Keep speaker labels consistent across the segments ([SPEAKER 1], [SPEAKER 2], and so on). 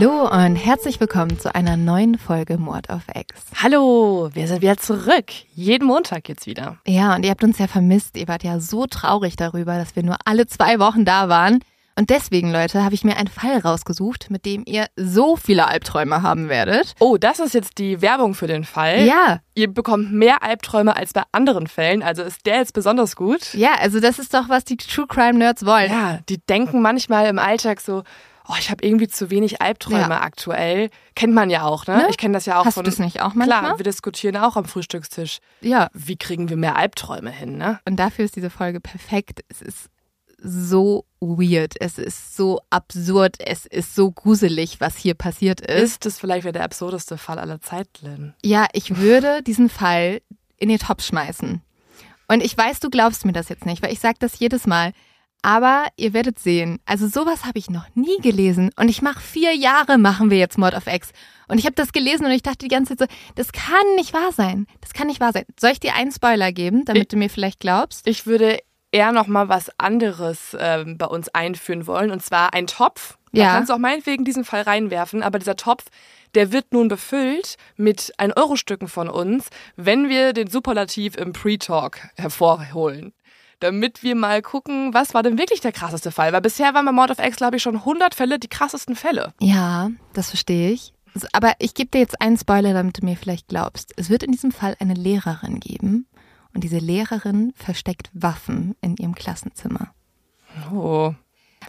[SPEAKER 1] Hallo und herzlich willkommen zu einer neuen Folge Mord auf Ex.
[SPEAKER 2] Hallo, wir sind wieder zurück. Jeden Montag geht's wieder.
[SPEAKER 1] Ja, und ihr habt uns ja vermisst. Ihr wart ja so traurig darüber, dass wir nur alle zwei Wochen da waren. Und deswegen, Leute, habe ich mir einen Fall rausgesucht, mit dem ihr so viele Albträume haben werdet.
[SPEAKER 2] Oh, das ist jetzt die Werbung für den Fall.
[SPEAKER 1] Ja.
[SPEAKER 2] Ihr bekommt mehr Albträume als bei anderen Fällen, also ist der jetzt besonders gut.
[SPEAKER 1] Ja, also das ist doch, was die True Crime Nerds wollen.
[SPEAKER 2] Ja, die denken manchmal im Alltag so, oh, ich habe irgendwie zu wenig Albträume
[SPEAKER 1] Ja.
[SPEAKER 2] aktuell. Kennt man ja auch, ne?
[SPEAKER 1] Ne?
[SPEAKER 2] Ich kenne das ja auch
[SPEAKER 1] Hast
[SPEAKER 2] von.
[SPEAKER 1] du das nicht auch manchmal?
[SPEAKER 2] Klar, wir diskutieren auch am Frühstückstisch.
[SPEAKER 1] Ja.
[SPEAKER 2] Wie kriegen wir mehr Albträume hin, ne?
[SPEAKER 1] Und dafür ist diese Folge perfekt. Es ist so weird. Es ist so absurd. Es ist so gruselig, was hier passiert ist.
[SPEAKER 2] Ist es vielleicht der absurdeste Fall aller Zeiten?
[SPEAKER 1] Ja, ich würde diesen Fall in den Topf schmeißen. Und ich weiß, du glaubst mir das jetzt nicht, weil ich sage das jedes Mal. Aber ihr werdet sehen, also sowas habe ich noch nie gelesen. Und ich mache vier Jahre, machen wir jetzt Mord of X. Und ich habe das gelesen und ich dachte die ganze Zeit so, das kann nicht wahr sein. Das kann nicht wahr sein. Soll ich dir einen Spoiler geben, damit
[SPEAKER 2] Ich-
[SPEAKER 1] du mir vielleicht glaubst?
[SPEAKER 2] Ich würde eher noch mal was anderes ähm, bei uns einführen wollen und zwar ein Topf. Da
[SPEAKER 1] Ja.
[SPEAKER 2] kannst du auch meinetwegen diesen Fall reinwerfen, aber dieser Topf, der wird nun befüllt mit 1-Euro-Stücken von uns, wenn wir den Superlativ im Pre-Talk hervorholen. Damit wir mal gucken, was war denn wirklich der krasseste Fall? Weil bisher waren bei Mord of X, glaube ich, schon 100 Fälle die krassesten Fälle.
[SPEAKER 1] Ja, das verstehe ich. Aber ich gebe dir jetzt einen Spoiler, damit du mir vielleicht glaubst. Es wird in diesem Fall eine Lehrerin geben und diese Lehrerin versteckt Waffen in ihrem Klassenzimmer.
[SPEAKER 2] Oh.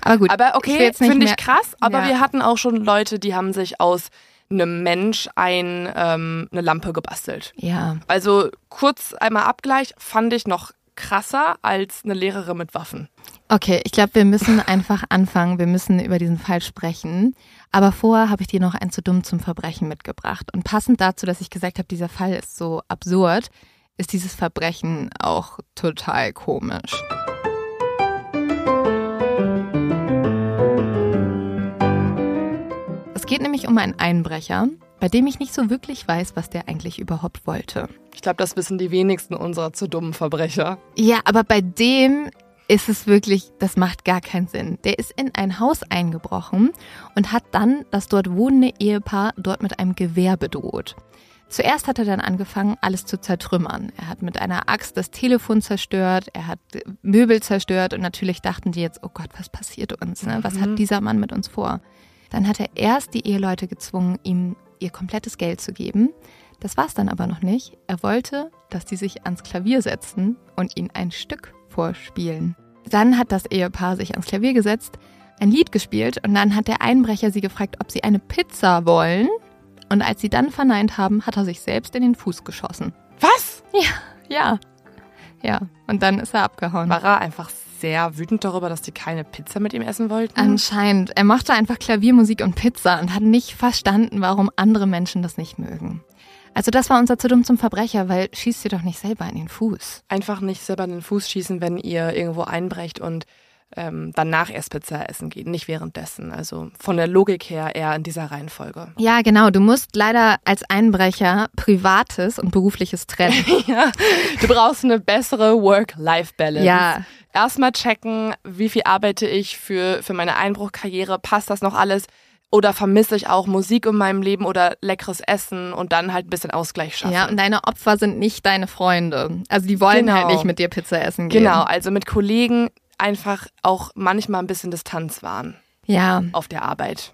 [SPEAKER 1] Aber gut.
[SPEAKER 2] Aber okay, finde ich krass. Aber
[SPEAKER 1] Ja.
[SPEAKER 2] wir hatten auch schon Leute, die haben sich aus einem Mensch ein, ähm, eine Lampe gebastelt.
[SPEAKER 1] Ja,
[SPEAKER 2] Also kurz einmal Abgleich, fand ich noch krasser als eine Lehrerin mit Waffen.
[SPEAKER 1] okay, ich glaube, wir müssen einfach anfangen. Wir müssen über diesen Fall sprechen. Aber vorher habe ich dir noch ein zu dumm zum Verbrechen mitgebracht. Und passend dazu, dass ich gesagt habe, dieser Fall ist so absurd, ist dieses Verbrechen auch total komisch. Es geht nämlich um einen Einbrecher, bei dem ich nicht so wirklich weiß, was der eigentlich überhaupt wollte.
[SPEAKER 2] Ich glaube, das wissen die wenigsten unserer zu dummen Verbrecher.
[SPEAKER 1] Ja, aber bei dem ist es wirklich, das macht gar keinen Sinn. Der ist in ein Haus eingebrochen und hat dann das dort wohnende Ehepaar dort mit einem Gewehr bedroht. Zuerst hat er dann angefangen, alles zu zertrümmern. Er hat mit einer Axt das Telefon zerstört, er hat Möbel zerstört und natürlich dachten die jetzt, oh Gott, was passiert uns? Ne? Was hat dieser Mann mit uns vor? Dann hat er erst die Eheleute gezwungen, ihm ihr komplettes Geld zu geben. Das war's dann aber noch nicht. Er wollte, dass die sich ans Klavier setzen und ihn ein Stück vorspielen. Dann hat das Ehepaar sich ans Klavier gesetzt, ein Lied gespielt und dann hat der Einbrecher sie gefragt, ob sie eine Pizza wollen. Und als sie dann verneint haben, hat er sich selbst in den Fuß geschossen.
[SPEAKER 2] Was?
[SPEAKER 1] Ja, ja. Ja, und dann ist er abgehauen.
[SPEAKER 2] War er einfach sehr wütend darüber, dass die keine Pizza mit ihm essen wollten?
[SPEAKER 1] Anscheinend. Er mochte einfach Klaviermusik und Pizza und hat nicht verstanden, warum andere Menschen das nicht mögen. Also das war unser zu dumm zum Verbrecher, weil schießt ihr doch nicht selber in den Fuß.
[SPEAKER 2] Einfach nicht selber in den Fuß schießen, wenn ihr irgendwo einbrecht und ähm, danach erst Pizza essen geht, nicht währenddessen. Also von der Logik her eher in dieser Reihenfolge.
[SPEAKER 1] Ja, genau. Du musst leider als Einbrecher Privates und Berufliches trennen.
[SPEAKER 2] Ja, du brauchst eine bessere Work-Life-Balance.
[SPEAKER 1] Ja.
[SPEAKER 2] Erstmal checken, wie viel arbeite ich für, für meine Einbruchkarriere, passt das noch alles? Oder vermisse ich auch Musik in meinem Leben oder leckeres Essen und dann halt ein bisschen Ausgleich schaffen.
[SPEAKER 1] ja, und deine Opfer sind nicht deine Freunde. Also die wollen
[SPEAKER 2] Genau.
[SPEAKER 1] halt nicht mit dir Pizza essen gehen.
[SPEAKER 2] Genau, also mit Kollegen einfach auch manchmal ein bisschen Distanz wahren
[SPEAKER 1] Ja.
[SPEAKER 2] auf der Arbeit.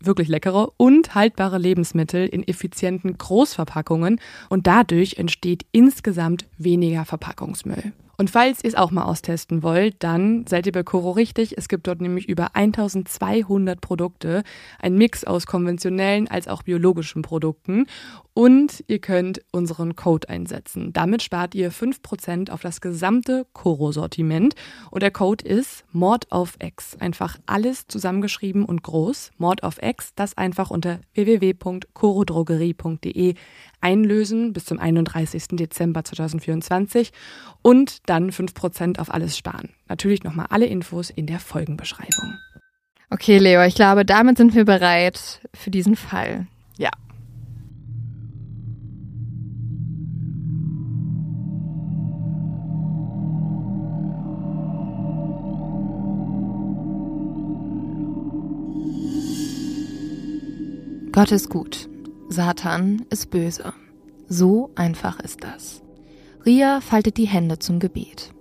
[SPEAKER 2] wirklich leckere und haltbare Lebensmittel in effizienten Großverpackungen und dadurch entsteht insgesamt weniger Verpackungsmüll. Und falls ihr es auch mal austesten wollt, dann seid ihr bei Coro richtig. Es gibt dort nämlich über 1200 Produkte, ein Mix aus konventionellen als auch biologischen Produkten. Und ihr könnt unseren Code einsetzen. Damit spart ihr 5% auf das gesamte Coro-Sortiment. Und der Code ist Mord auf X. Einfach alles zusammengeschrieben und groß. Mord auf X, das einfach unter www.corodrogerie.de einlösen bis zum 31. Dezember 2024 und dann 5% auf alles sparen. Natürlich nochmal alle Infos in der Folgenbeschreibung.
[SPEAKER 1] Okay, Leo, ich glaube, damit sind wir bereit für diesen Fall.
[SPEAKER 2] Ja.
[SPEAKER 1] Gott ist gut. Satan ist böse. So einfach ist das. Ria faltet die Hände zum Gebet.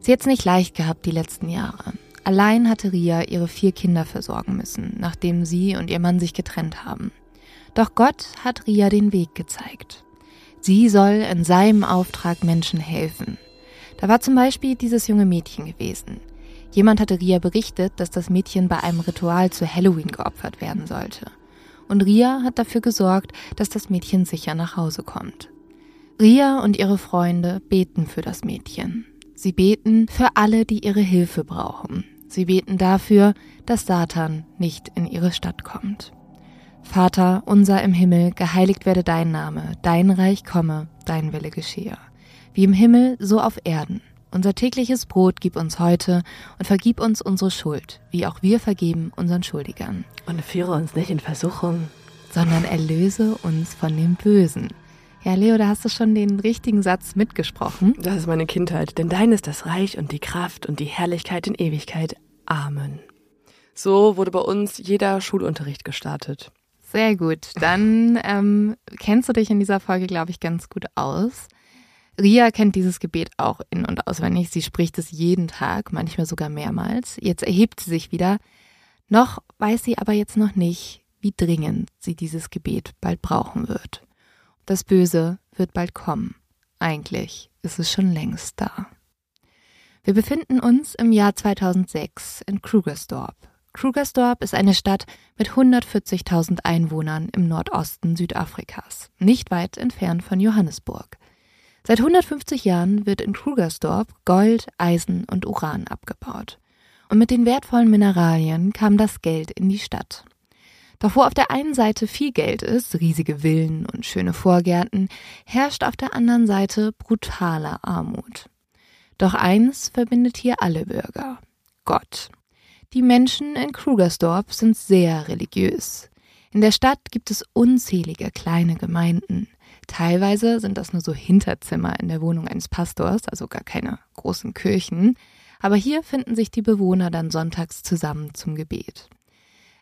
[SPEAKER 1] Sie hat es nicht leicht gehabt die letzten Jahre. Allein hatte Ria ihre vier Kinder versorgen müssen, nachdem sie und ihr Mann sich getrennt haben. Doch Gott hat Ria den Weg gezeigt. Sie soll in seinem Auftrag Menschen helfen. Da war zum Beispiel dieses junge Mädchen gewesen. Jemand hatte Ria berichtet, dass das Mädchen bei einem Ritual zu Halloween geopfert werden sollte und Ria hat dafür gesorgt, dass das Mädchen sicher nach Hause kommt. Ria und ihre Freunde beten für das Mädchen. Sie beten für alle, die ihre Hilfe brauchen. Sie beten dafür, dass Satan nicht in ihre Stadt kommt. Vater unser im Himmel, geheiligt werde dein Name, dein Reich komme, dein Wille geschehe. Wie im Himmel, so auf Erden. Unser tägliches Brot gib uns heute und vergib uns unsere Schuld, wie auch wir vergeben unseren Schuldigern.
[SPEAKER 2] Und führe uns nicht in Versuchung,
[SPEAKER 1] sondern erlöse uns von dem Bösen. Ja, Leo, da hast du schon den richtigen Satz mitgesprochen.
[SPEAKER 2] Das ist meine Kindheit, denn dein ist das Reich und die Kraft und die Herrlichkeit in Ewigkeit. Amen. So wurde bei uns jeder Schulunterricht gestartet.
[SPEAKER 1] Sehr gut. Dann ähm, kennst du dich in dieser Folge, glaube ich, ganz gut aus. Ria kennt dieses Gebet auch in- und auswendig. Sie spricht es jeden Tag, manchmal sogar mehrmals. Jetzt erhebt sie sich wieder. Noch weiß sie aber jetzt noch nicht, wie dringend sie dieses Gebet bald brauchen wird. Das Böse wird bald kommen. Eigentlich ist es schon längst da. Wir befinden uns im Jahr 2006 in Krugersdorp. Krugersdorp ist eine Stadt mit 140.000 Einwohnern im Nordosten Südafrikas, nicht weit entfernt von Johannesburg. Seit 150 Jahren wird in Krugersdorp Gold, Eisen und Uran abgebaut. Und mit den wertvollen Mineralien kam das Geld in die Stadt. Doch wo auf der einen Seite viel Geld ist, riesige Villen und schöne Vorgärten, herrscht auf der anderen Seite brutale Armut. Doch eins verbindet hier alle Bürger. Gott. Die Menschen in Krugersdorp sind sehr religiös. In der Stadt gibt es unzählige kleine Gemeinden. Teilweise sind das nur so Hinterzimmer in der Wohnung eines Pastors, also gar keine großen Kirchen. Aber hier finden sich die Bewohner dann sonntags zusammen zum Gebet.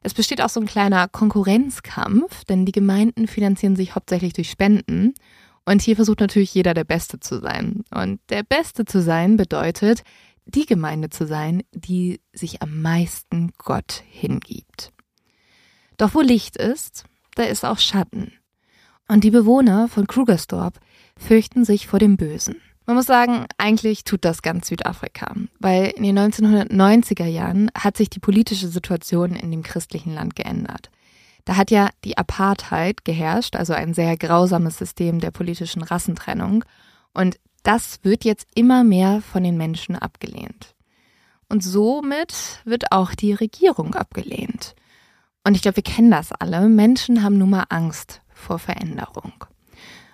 [SPEAKER 1] Es besteht auch so ein kleiner Konkurrenzkampf, denn die Gemeinden finanzieren sich hauptsächlich durch Spenden. Und hier versucht natürlich jeder der Beste zu sein. Und der Beste zu sein bedeutet, die Gemeinde zu sein, die sich am meisten Gott hingibt. Doch wo Licht ist, da ist auch Schatten. Und die Bewohner von Krugersdorp fürchten sich vor dem Bösen. Man muss sagen, eigentlich tut das ganz Südafrika, weil in den 1990er Jahren hat sich die politische Situation in dem christlichen Land geändert. Da hat ja die Apartheid geherrscht, also ein sehr grausames System der politischen Rassentrennung. Und das wird jetzt immer mehr von den Menschen abgelehnt. Und somit wird auch die Regierung abgelehnt. Und ich glaube, wir kennen das alle. Menschen haben nun mal Angst vor Veränderung.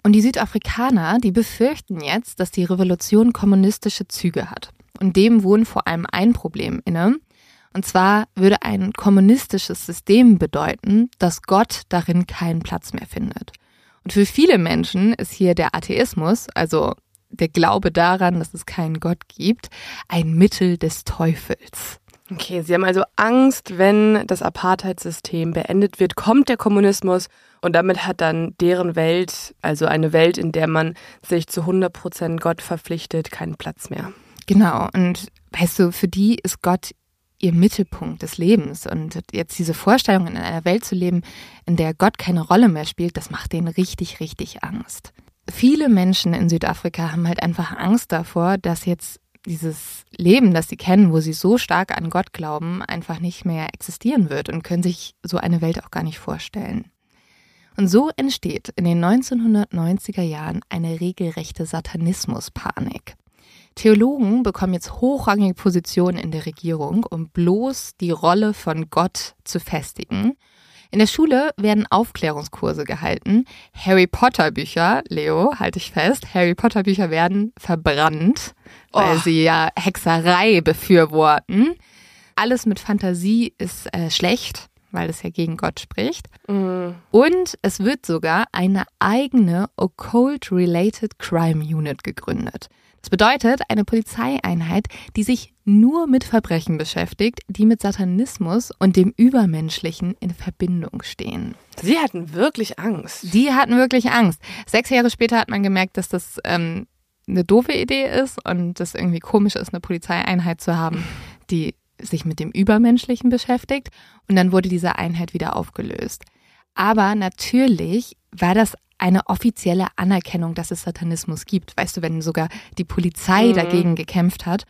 [SPEAKER 1] Und die Südafrikaner, die befürchten jetzt, dass die Revolution kommunistische Züge hat. Und dem wohnt vor allem ein Problem inne. Und zwar würde ein kommunistisches System bedeuten, dass Gott darin keinen Platz mehr findet. Und für viele Menschen ist hier der Atheismus, also der Glaube daran, dass es keinen Gott gibt, ein Mittel des Teufels.
[SPEAKER 2] Okay, Sie haben also Angst, wenn das Apartheidssystem beendet wird, kommt der Kommunismus und damit hat dann deren Welt, also eine Welt, in der man sich zu 100 Prozent Gott verpflichtet, keinen Platz mehr.
[SPEAKER 1] Genau, und weißt du, für die ist Gott ihr Mittelpunkt des Lebens. Und jetzt diese Vorstellung, in einer Welt zu leben, in der Gott keine Rolle mehr spielt, das macht denen richtig, richtig Angst. Viele Menschen in Südafrika haben halt einfach Angst davor, dass jetzt dieses Leben, das sie kennen, wo sie so stark an Gott glauben, einfach nicht mehr existieren wird und können sich so eine Welt auch gar nicht vorstellen. Und so entsteht in den 1990er Jahren eine regelrechte Satanismuspanik. Theologen bekommen jetzt hochrangige Positionen in der Regierung, um bloß die Rolle von Gott zu festigen. In der Schule werden Aufklärungskurse gehalten. Harry Potter Bücher, Leo, halte ich fest, Harry Potter Bücher werden verbrannt, weil oh. sie ja Hexerei befürworten. Alles mit Fantasie ist äh, schlecht, weil es ja gegen Gott spricht. Mm. Und es wird sogar eine eigene Occult-Related Crime Unit gegründet. Das bedeutet eine Polizeieinheit, die sich nur mit Verbrechen beschäftigt, die mit Satanismus und dem Übermenschlichen in Verbindung stehen.
[SPEAKER 2] Sie hatten wirklich Angst.
[SPEAKER 1] Sie hatten wirklich Angst. Sechs Jahre später hat man gemerkt, dass das ähm, eine doofe Idee ist und es irgendwie komisch ist, eine Polizeieinheit zu haben, die sich mit dem Übermenschlichen beschäftigt. Und dann wurde diese Einheit wieder aufgelöst. Aber natürlich war das eine offizielle Anerkennung, dass es Satanismus gibt. Weißt du, wenn sogar die Polizei mhm. dagegen gekämpft hat.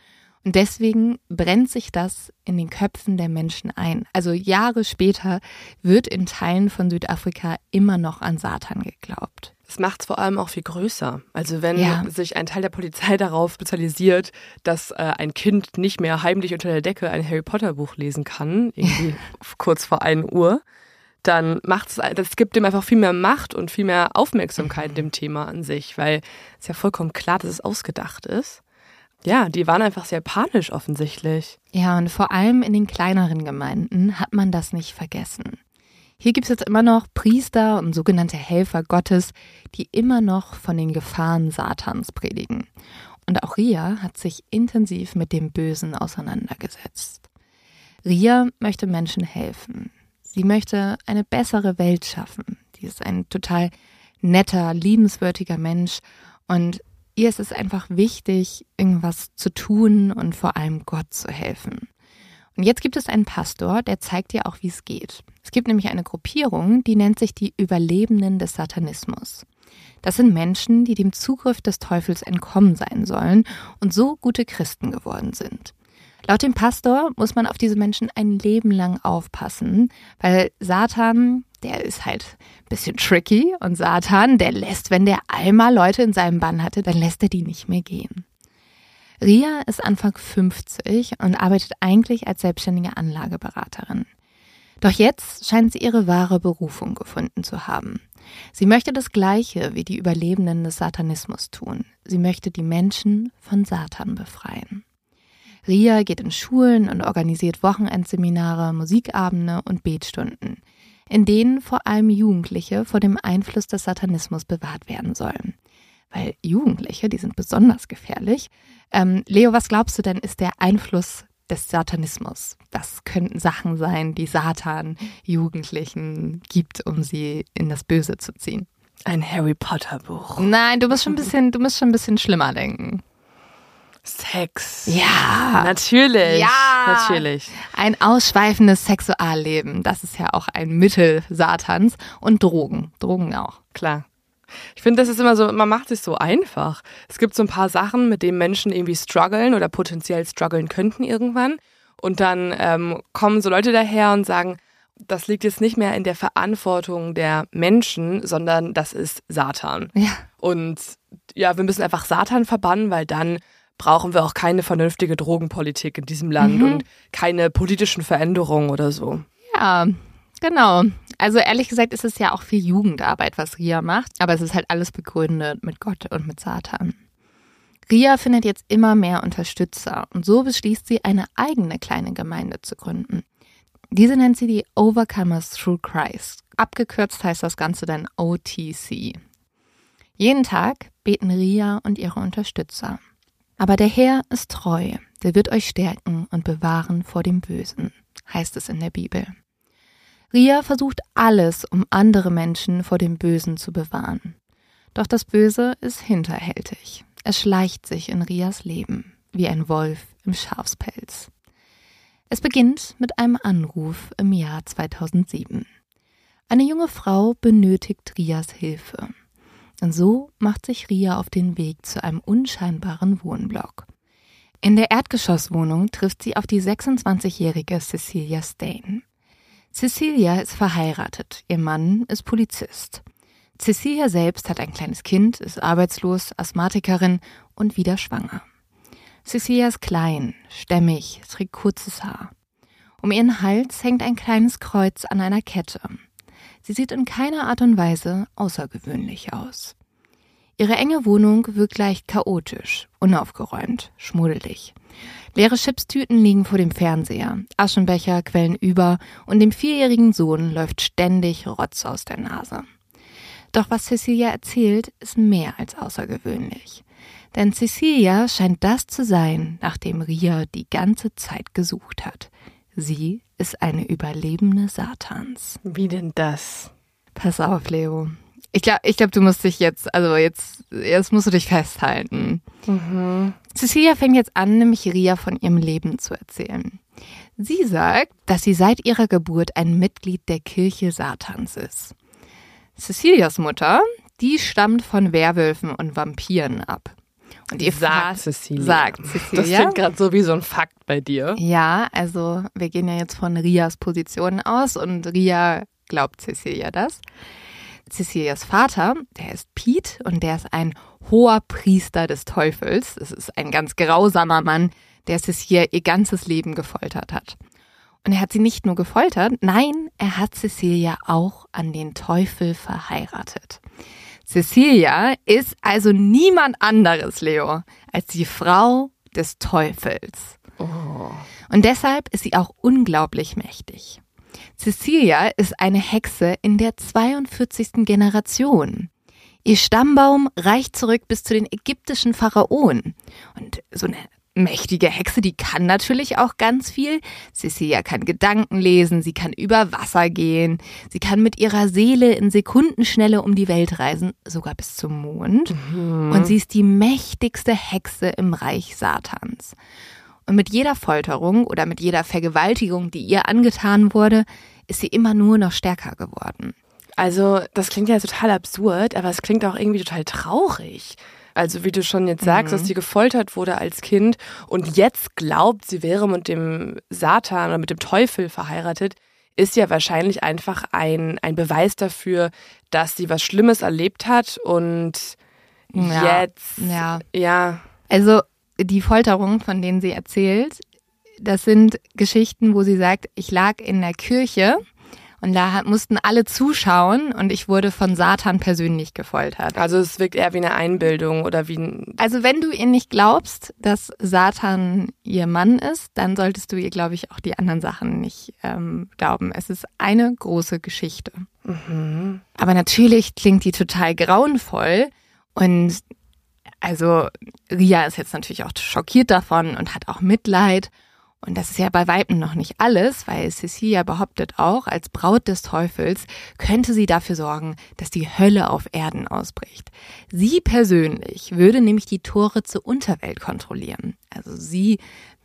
[SPEAKER 1] Und deswegen brennt sich das in den Köpfen der Menschen ein. Also Jahre später wird in Teilen von Südafrika immer noch an Satan geglaubt.
[SPEAKER 2] Das macht es vor allem auch viel größer. Also wenn ja. sich ein Teil der Polizei darauf spezialisiert, dass äh, ein Kind nicht mehr heimlich unter der Decke ein Harry Potter Buch lesen kann, irgendwie kurz vor 1 Uhr, dann macht es, das gibt dem einfach viel mehr Macht und viel mehr Aufmerksamkeit dem Thema an sich, weil es ja vollkommen klar, dass es ausgedacht ist. Ja, die waren einfach sehr panisch offensichtlich.
[SPEAKER 1] Ja, und vor allem in den kleineren Gemeinden hat man das nicht vergessen. Hier gibt es jetzt immer noch Priester und sogenannte Helfer Gottes, die immer noch von den Gefahren Satans predigen. Und auch Ria hat sich intensiv mit dem Bösen auseinandergesetzt. Ria möchte Menschen helfen. Sie möchte eine bessere Welt schaffen. Sie ist ein total netter, liebenswürdiger Mensch und ihr ist es einfach wichtig, irgendwas zu tun und vor allem Gott zu helfen. Und jetzt gibt es einen Pastor, der zeigt ihr auch, wie es geht. Es gibt nämlich eine Gruppierung, die nennt sich die Überlebenden des Satanismus. Das sind Menschen, die dem Zugriff des Teufels entkommen sein sollen und so gute Christen geworden sind. Laut dem Pastor muss man auf diese Menschen ein Leben lang aufpassen, weil Satan, der ist halt ein bisschen tricky und Satan, der lässt, wenn der einmal Leute in seinem Bann hatte, dann lässt er die nicht mehr gehen. Ria ist Anfang 50 und arbeitet eigentlich als selbstständige Anlageberaterin. Doch jetzt scheint sie ihre wahre Berufung gefunden zu haben. Sie möchte das Gleiche wie die Überlebenden des Satanismus tun. Sie möchte die Menschen von Satan befreien. Ria geht in Schulen und organisiert Wochenendseminare, Musikabende und Betstunden, in denen vor allem Jugendliche vor dem Einfluss des Satanismus bewahrt werden sollen. Weil Jugendliche, die sind besonders gefährlich. Ähm, Leo, was glaubst du denn, ist der Einfluss des Satanismus? Was könnten Sachen sein, die Satan Jugendlichen gibt, um sie in das Böse zu ziehen?
[SPEAKER 2] Ein Harry Potter Buch.
[SPEAKER 1] Nein, du musst schon ein bisschen, du musst schon ein bisschen schlimmer denken.
[SPEAKER 2] Sex.
[SPEAKER 1] Ja.
[SPEAKER 2] Natürlich.
[SPEAKER 1] Ja.
[SPEAKER 2] Natürlich.
[SPEAKER 1] Ein ausschweifendes Sexualleben. Das ist ja auch ein Mittel Satans. Und Drogen. Drogen auch.
[SPEAKER 2] Klar. Ich finde, das ist immer so, man macht es so einfach. Es gibt so ein paar Sachen, mit denen Menschen irgendwie strugglen oder potenziell strugglen könnten irgendwann. Und dann ähm, kommen so Leute daher und sagen, das liegt jetzt nicht mehr in der Verantwortung der Menschen, sondern das ist Satan.
[SPEAKER 1] Ja.
[SPEAKER 2] Und ja, wir müssen einfach Satan verbannen, weil dann brauchen wir auch keine vernünftige Drogenpolitik in diesem Land mhm. und keine politischen Veränderungen oder so.
[SPEAKER 1] Ja, genau. Also ehrlich gesagt ist es ja auch viel Jugendarbeit, was Ria macht, aber es ist halt alles begründet mit Gott und mit Satan. Ria findet jetzt immer mehr Unterstützer und so beschließt sie, eine eigene kleine Gemeinde zu gründen. Diese nennt sie die Overcomers Through Christ. Abgekürzt heißt das Ganze dann OTC. Jeden Tag beten Ria und ihre Unterstützer. Aber der Herr ist treu, der wird euch stärken und bewahren vor dem Bösen, heißt es in der Bibel. Ria versucht alles, um andere Menschen vor dem Bösen zu bewahren. Doch das Böse ist hinterhältig. Es schleicht sich in Rias Leben, wie ein Wolf im Schafspelz. Es beginnt mit einem Anruf im Jahr 2007. Eine junge Frau benötigt Rias Hilfe. Und so macht sich Ria auf den Weg zu einem unscheinbaren Wohnblock. In der Erdgeschosswohnung trifft sie auf die 26-jährige Cecilia Stain. Cecilia ist verheiratet, ihr Mann ist Polizist. Cecilia selbst hat ein kleines Kind, ist arbeitslos, Asthmatikerin und wieder schwanger. Cecilia ist klein, stämmig, trägt kurzes Haar. Um ihren Hals hängt ein kleines Kreuz an einer Kette. Sie sieht in keiner Art und Weise außergewöhnlich aus. Ihre enge Wohnung wirkt leicht chaotisch, unaufgeräumt, schmuddelig. Leere Chipstüten liegen vor dem Fernseher, Aschenbecher quellen über und dem vierjährigen Sohn läuft ständig Rotz aus der Nase. Doch was Cecilia erzählt, ist mehr als außergewöhnlich. Denn Cecilia scheint das zu sein, nach dem Ria die ganze Zeit gesucht hat. Sie ist eine Überlebende Satans.
[SPEAKER 2] Wie denn das?
[SPEAKER 1] Pass auf, Leo. Ich glaube, ich glaub, du musst dich jetzt, also jetzt, jetzt musst du dich festhalten. Mhm. Cecilia fängt jetzt an, nämlich Ria von ihrem Leben zu erzählen. Sie sagt, dass sie seit ihrer Geburt ein Mitglied der Kirche Satans ist. Cecilias Mutter, die stammt von Werwölfen und Vampiren ab.
[SPEAKER 2] Und ihr sagt Cecilia.
[SPEAKER 1] Sagt Cecilia.
[SPEAKER 2] Das klingt gerade so wie so ein Fakt bei dir.
[SPEAKER 1] Ja, also wir gehen ja jetzt von Rias Position aus und Ria glaubt Cecilia das. Cecilias Vater, der ist Pete und der ist ein hoher Priester des Teufels. Es ist ein ganz grausamer Mann, der Cecilia ihr ganzes Leben gefoltert hat. Und er hat sie nicht nur gefoltert, nein, er hat Cecilia auch an den Teufel verheiratet. Cecilia ist also niemand anderes, Leo, als die Frau des Teufels. Oh. Und deshalb ist sie auch unglaublich mächtig. Cecilia ist eine Hexe in der 42. Generation. Ihr Stammbaum reicht zurück bis zu den ägyptischen Pharaonen. Und so eine mächtige Hexe, die kann natürlich auch ganz viel. Cecilia kann Gedanken lesen, sie kann über Wasser gehen, sie kann mit ihrer Seele in Sekundenschnelle um die Welt reisen, sogar bis zum Mond. Mhm. Und sie ist die mächtigste Hexe im Reich Satans. Und mit jeder Folterung oder mit jeder Vergewaltigung, die ihr angetan wurde, ist sie immer nur noch stärker geworden.
[SPEAKER 2] Also, das klingt ja total absurd, aber es klingt auch irgendwie total traurig. Also wie du schon jetzt sagst, mhm. dass sie gefoltert wurde als Kind und jetzt glaubt, sie wäre mit dem Satan oder mit dem Teufel verheiratet, ist ja wahrscheinlich einfach ein, ein Beweis dafür, dass sie was Schlimmes erlebt hat und ja, jetzt,
[SPEAKER 1] ja.
[SPEAKER 2] ja.
[SPEAKER 1] Also die Folterungen, von denen sie erzählt, das sind Geschichten, wo sie sagt, ich lag in der Kirche und da mussten alle zuschauen und ich wurde von Satan persönlich gefoltert.
[SPEAKER 2] Also es wirkt eher wie eine Einbildung oder wie ein.
[SPEAKER 1] Also wenn du ihr nicht glaubst, dass Satan ihr Mann ist, dann solltest du ihr, glaube ich, auch die anderen Sachen nicht ähm, glauben. Es ist eine große Geschichte. Mhm. Aber natürlich klingt die total grauenvoll und also Ria ist jetzt natürlich auch schockiert davon und hat auch Mitleid. Und das ist ja bei Weitem noch nicht alles, weil Cecilia behauptet auch, als Braut des Teufels könnte sie dafür sorgen, dass die Hölle auf Erden ausbricht. Sie persönlich würde nämlich die Tore zur Unterwelt kontrollieren. Also sie,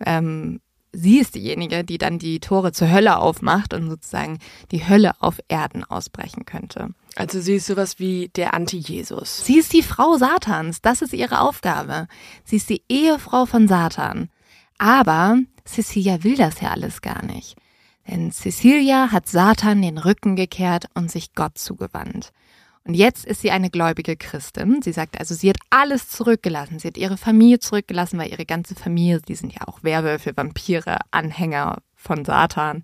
[SPEAKER 1] ähm, sie ist diejenige, die dann die Tore zur Hölle aufmacht und sozusagen die Hölle auf Erden ausbrechen könnte.
[SPEAKER 2] Also sie ist sowas wie der Anti-Jesus.
[SPEAKER 1] Sie ist die Frau Satans. Das ist ihre Aufgabe. Sie ist die Ehefrau von Satan. Aber Cecilia will das ja alles gar nicht. Denn Cecilia hat Satan den Rücken gekehrt und sich Gott zugewandt. Und jetzt ist sie eine gläubige Christin. Sie sagt also, sie hat alles zurückgelassen. Sie hat ihre Familie zurückgelassen, weil ihre ganze Familie, die sind ja auch Werwölfe, Vampire, Anhänger von Satan.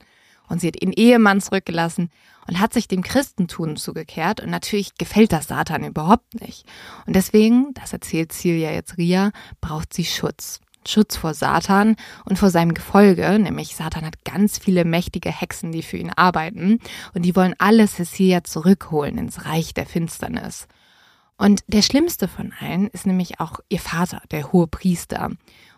[SPEAKER 1] Und sie hat ihren Ehemann zurückgelassen und hat sich dem Christentum zugekehrt. Und natürlich gefällt das Satan überhaupt nicht. Und deswegen, das erzählt Celia jetzt Ria, braucht sie Schutz. Schutz vor Satan und vor seinem Gefolge, nämlich Satan hat ganz viele mächtige Hexen, die für ihn arbeiten und die wollen alle Cecilia zurückholen ins Reich der Finsternis. Und der schlimmste von allen ist nämlich auch ihr Vater, der hohe Priester.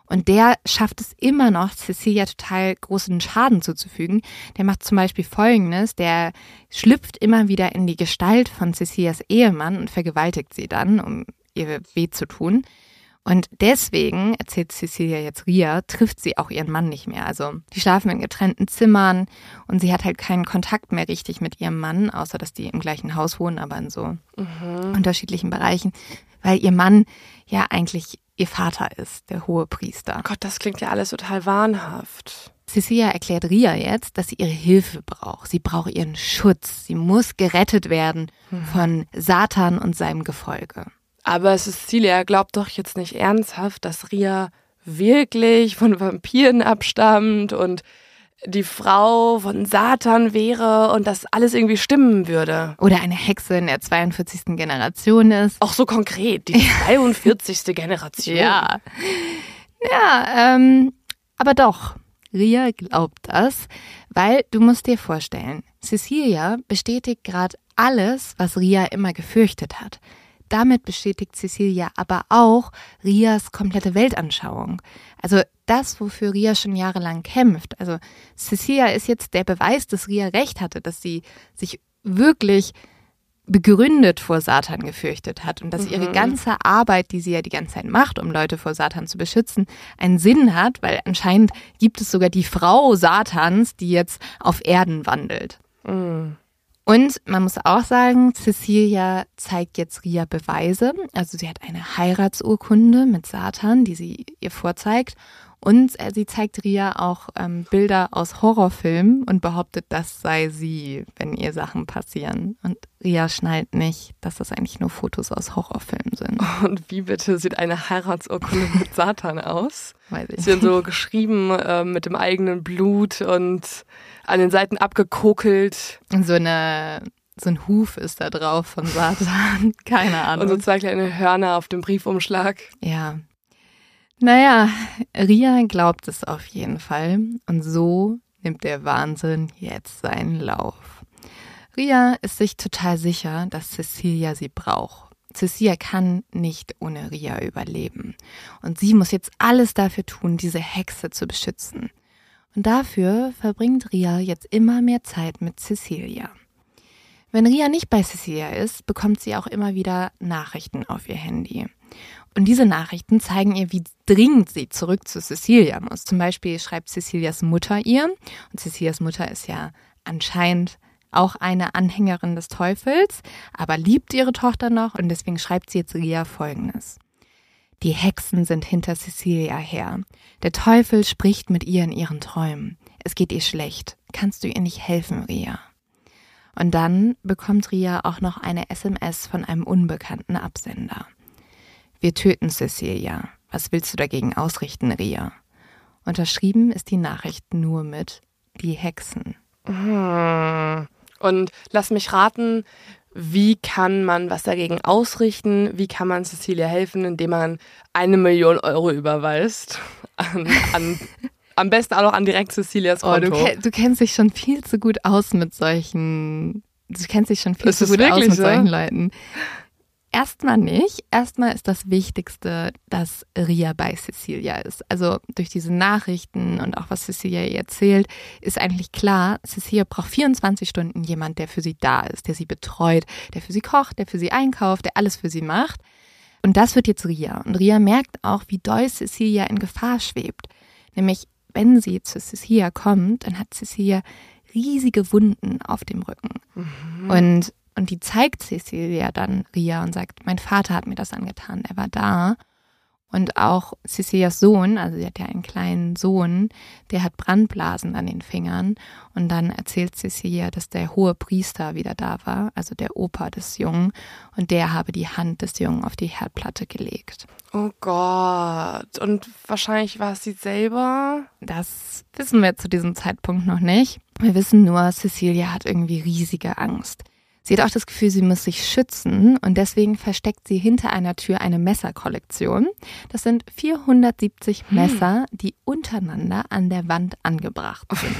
[SPEAKER 1] Und der schafft es immer noch, Cecilia total großen Schaden zuzufügen. Der macht zum Beispiel Folgendes, der schlüpft immer wieder in die Gestalt von Cecilias Ehemann und vergewaltigt sie dann, um ihr weh zu tun. Und deswegen, erzählt Cecilia jetzt Ria, trifft sie auch ihren Mann nicht mehr. Also die schlafen in getrennten Zimmern und sie hat halt keinen Kontakt mehr richtig mit ihrem Mann, außer dass die im gleichen Haus wohnen, aber in so mhm. unterschiedlichen Bereichen, weil ihr Mann ja eigentlich ihr Vater ist, der hohe Priester.
[SPEAKER 2] Gott, das klingt ja alles total wahnhaft.
[SPEAKER 1] Cecilia erklärt Ria jetzt, dass sie ihre Hilfe braucht. Sie braucht ihren Schutz. Sie muss gerettet werden mhm. von Satan und seinem Gefolge.
[SPEAKER 2] Aber Cecilia glaubt doch jetzt nicht ernsthaft, dass Ria wirklich von Vampiren abstammt und die Frau von Satan wäre und das alles irgendwie stimmen würde.
[SPEAKER 1] Oder eine Hexe in der 42. Generation ist.
[SPEAKER 2] Auch so konkret, die 42. Generation.
[SPEAKER 1] Ja. Ja, ähm, aber doch. Ria glaubt das, weil du musst dir vorstellen, Cecilia bestätigt gerade alles, was Ria immer gefürchtet hat. Damit bestätigt Cecilia aber auch Rias komplette Weltanschauung. Also das, wofür Ria schon jahrelang kämpft. Also Cecilia ist jetzt der Beweis, dass Ria recht hatte, dass sie sich wirklich begründet vor Satan gefürchtet hat und dass mhm. ihre ganze Arbeit, die sie ja die ganze Zeit macht, um Leute vor Satan zu beschützen, einen Sinn hat, weil anscheinend gibt es sogar die Frau Satans, die jetzt auf Erden wandelt. Mhm. Und man muss auch sagen, Cecilia zeigt jetzt Ria Beweise. Also sie hat eine Heiratsurkunde mit Satan, die sie ihr vorzeigt. Und äh, sie zeigt Ria auch ähm, Bilder aus Horrorfilmen und behauptet, das sei sie, wenn ihr Sachen passieren. Und Ria schnallt nicht, dass das eigentlich nur Fotos aus Horrorfilmen sind.
[SPEAKER 2] Und wie bitte sieht eine Heiratsurkunde mit Satan aus?
[SPEAKER 1] Weiß ich.
[SPEAKER 2] Sie sind so geschrieben äh, mit dem eigenen Blut und an den Seiten abgekokelt.
[SPEAKER 1] So eine so ein Huf ist da drauf von Satan. Keine Ahnung.
[SPEAKER 2] Und so zwei kleine Hörner auf dem Briefumschlag.
[SPEAKER 1] Ja, naja, Ria glaubt es auf jeden Fall und so nimmt der Wahnsinn jetzt seinen Lauf. Ria ist sich total sicher, dass Cecilia sie braucht. Cecilia kann nicht ohne Ria überleben. Und sie muss jetzt alles dafür tun, diese Hexe zu beschützen. Und dafür verbringt Ria jetzt immer mehr Zeit mit Cecilia. Wenn Ria nicht bei Cecilia ist, bekommt sie auch immer wieder Nachrichten auf ihr Handy. Und diese Nachrichten zeigen ihr, wie dringend sie zurück zu Cecilia muss. Zum Beispiel schreibt Cecilias Mutter ihr, und Cecilias Mutter ist ja anscheinend auch eine Anhängerin des Teufels, aber liebt ihre Tochter noch und deswegen schreibt sie jetzt Ria folgendes. Die Hexen sind hinter Cecilia her. Der Teufel spricht mit ihr in ihren Träumen. Es geht ihr schlecht. Kannst du ihr nicht helfen, Ria? Und dann bekommt Ria auch noch eine SMS von einem unbekannten Absender. Wir töten Cecilia. Was willst du dagegen ausrichten, Ria? Unterschrieben ist die Nachricht nur mit die Hexen.
[SPEAKER 2] Hm. Und lass mich raten, wie kann man was dagegen ausrichten? Wie kann man Cecilia helfen, indem man eine Million Euro überweist? An, an, am besten auch noch an direkt Cecilias Konto.
[SPEAKER 1] Oh, du, du, kennst dich schon viel zu gut aus mit solchen. Du kennst dich schon viel ist zu gut aus mit so? solchen Leuten. Erstmal nicht. Erstmal ist das Wichtigste, dass Ria bei Cecilia ist. Also durch diese Nachrichten und auch was Cecilia ihr erzählt, ist eigentlich klar, Cecilia braucht 24 Stunden jemand, der für sie da ist, der sie betreut, der für sie kocht, der für sie einkauft, der alles für sie macht. Und das wird jetzt Ria. Und Ria merkt auch, wie doll Cecilia in Gefahr schwebt. Nämlich, wenn sie zu Cecilia kommt, dann hat Cecilia riesige Wunden auf dem Rücken. Mhm. Und und die zeigt Cecilia dann Ria und sagt, mein Vater hat mir das angetan, er war da. Und auch Cecilias Sohn, also sie hat ja einen kleinen Sohn, der hat Brandblasen an den Fingern. Und dann erzählt Cecilia, dass der hohe Priester wieder da war, also der Opa des Jungen. Und der habe die Hand des Jungen auf die Herdplatte gelegt.
[SPEAKER 2] Oh Gott. Und wahrscheinlich war es sie selber?
[SPEAKER 1] Das wissen wir zu diesem Zeitpunkt noch nicht. Wir wissen nur, Cecilia hat irgendwie riesige Angst. Sie hat auch das Gefühl, sie muss sich schützen und deswegen versteckt sie hinter einer Tür eine Messerkollektion. Das sind 470 hm. Messer, die untereinander an der Wand angebracht sind.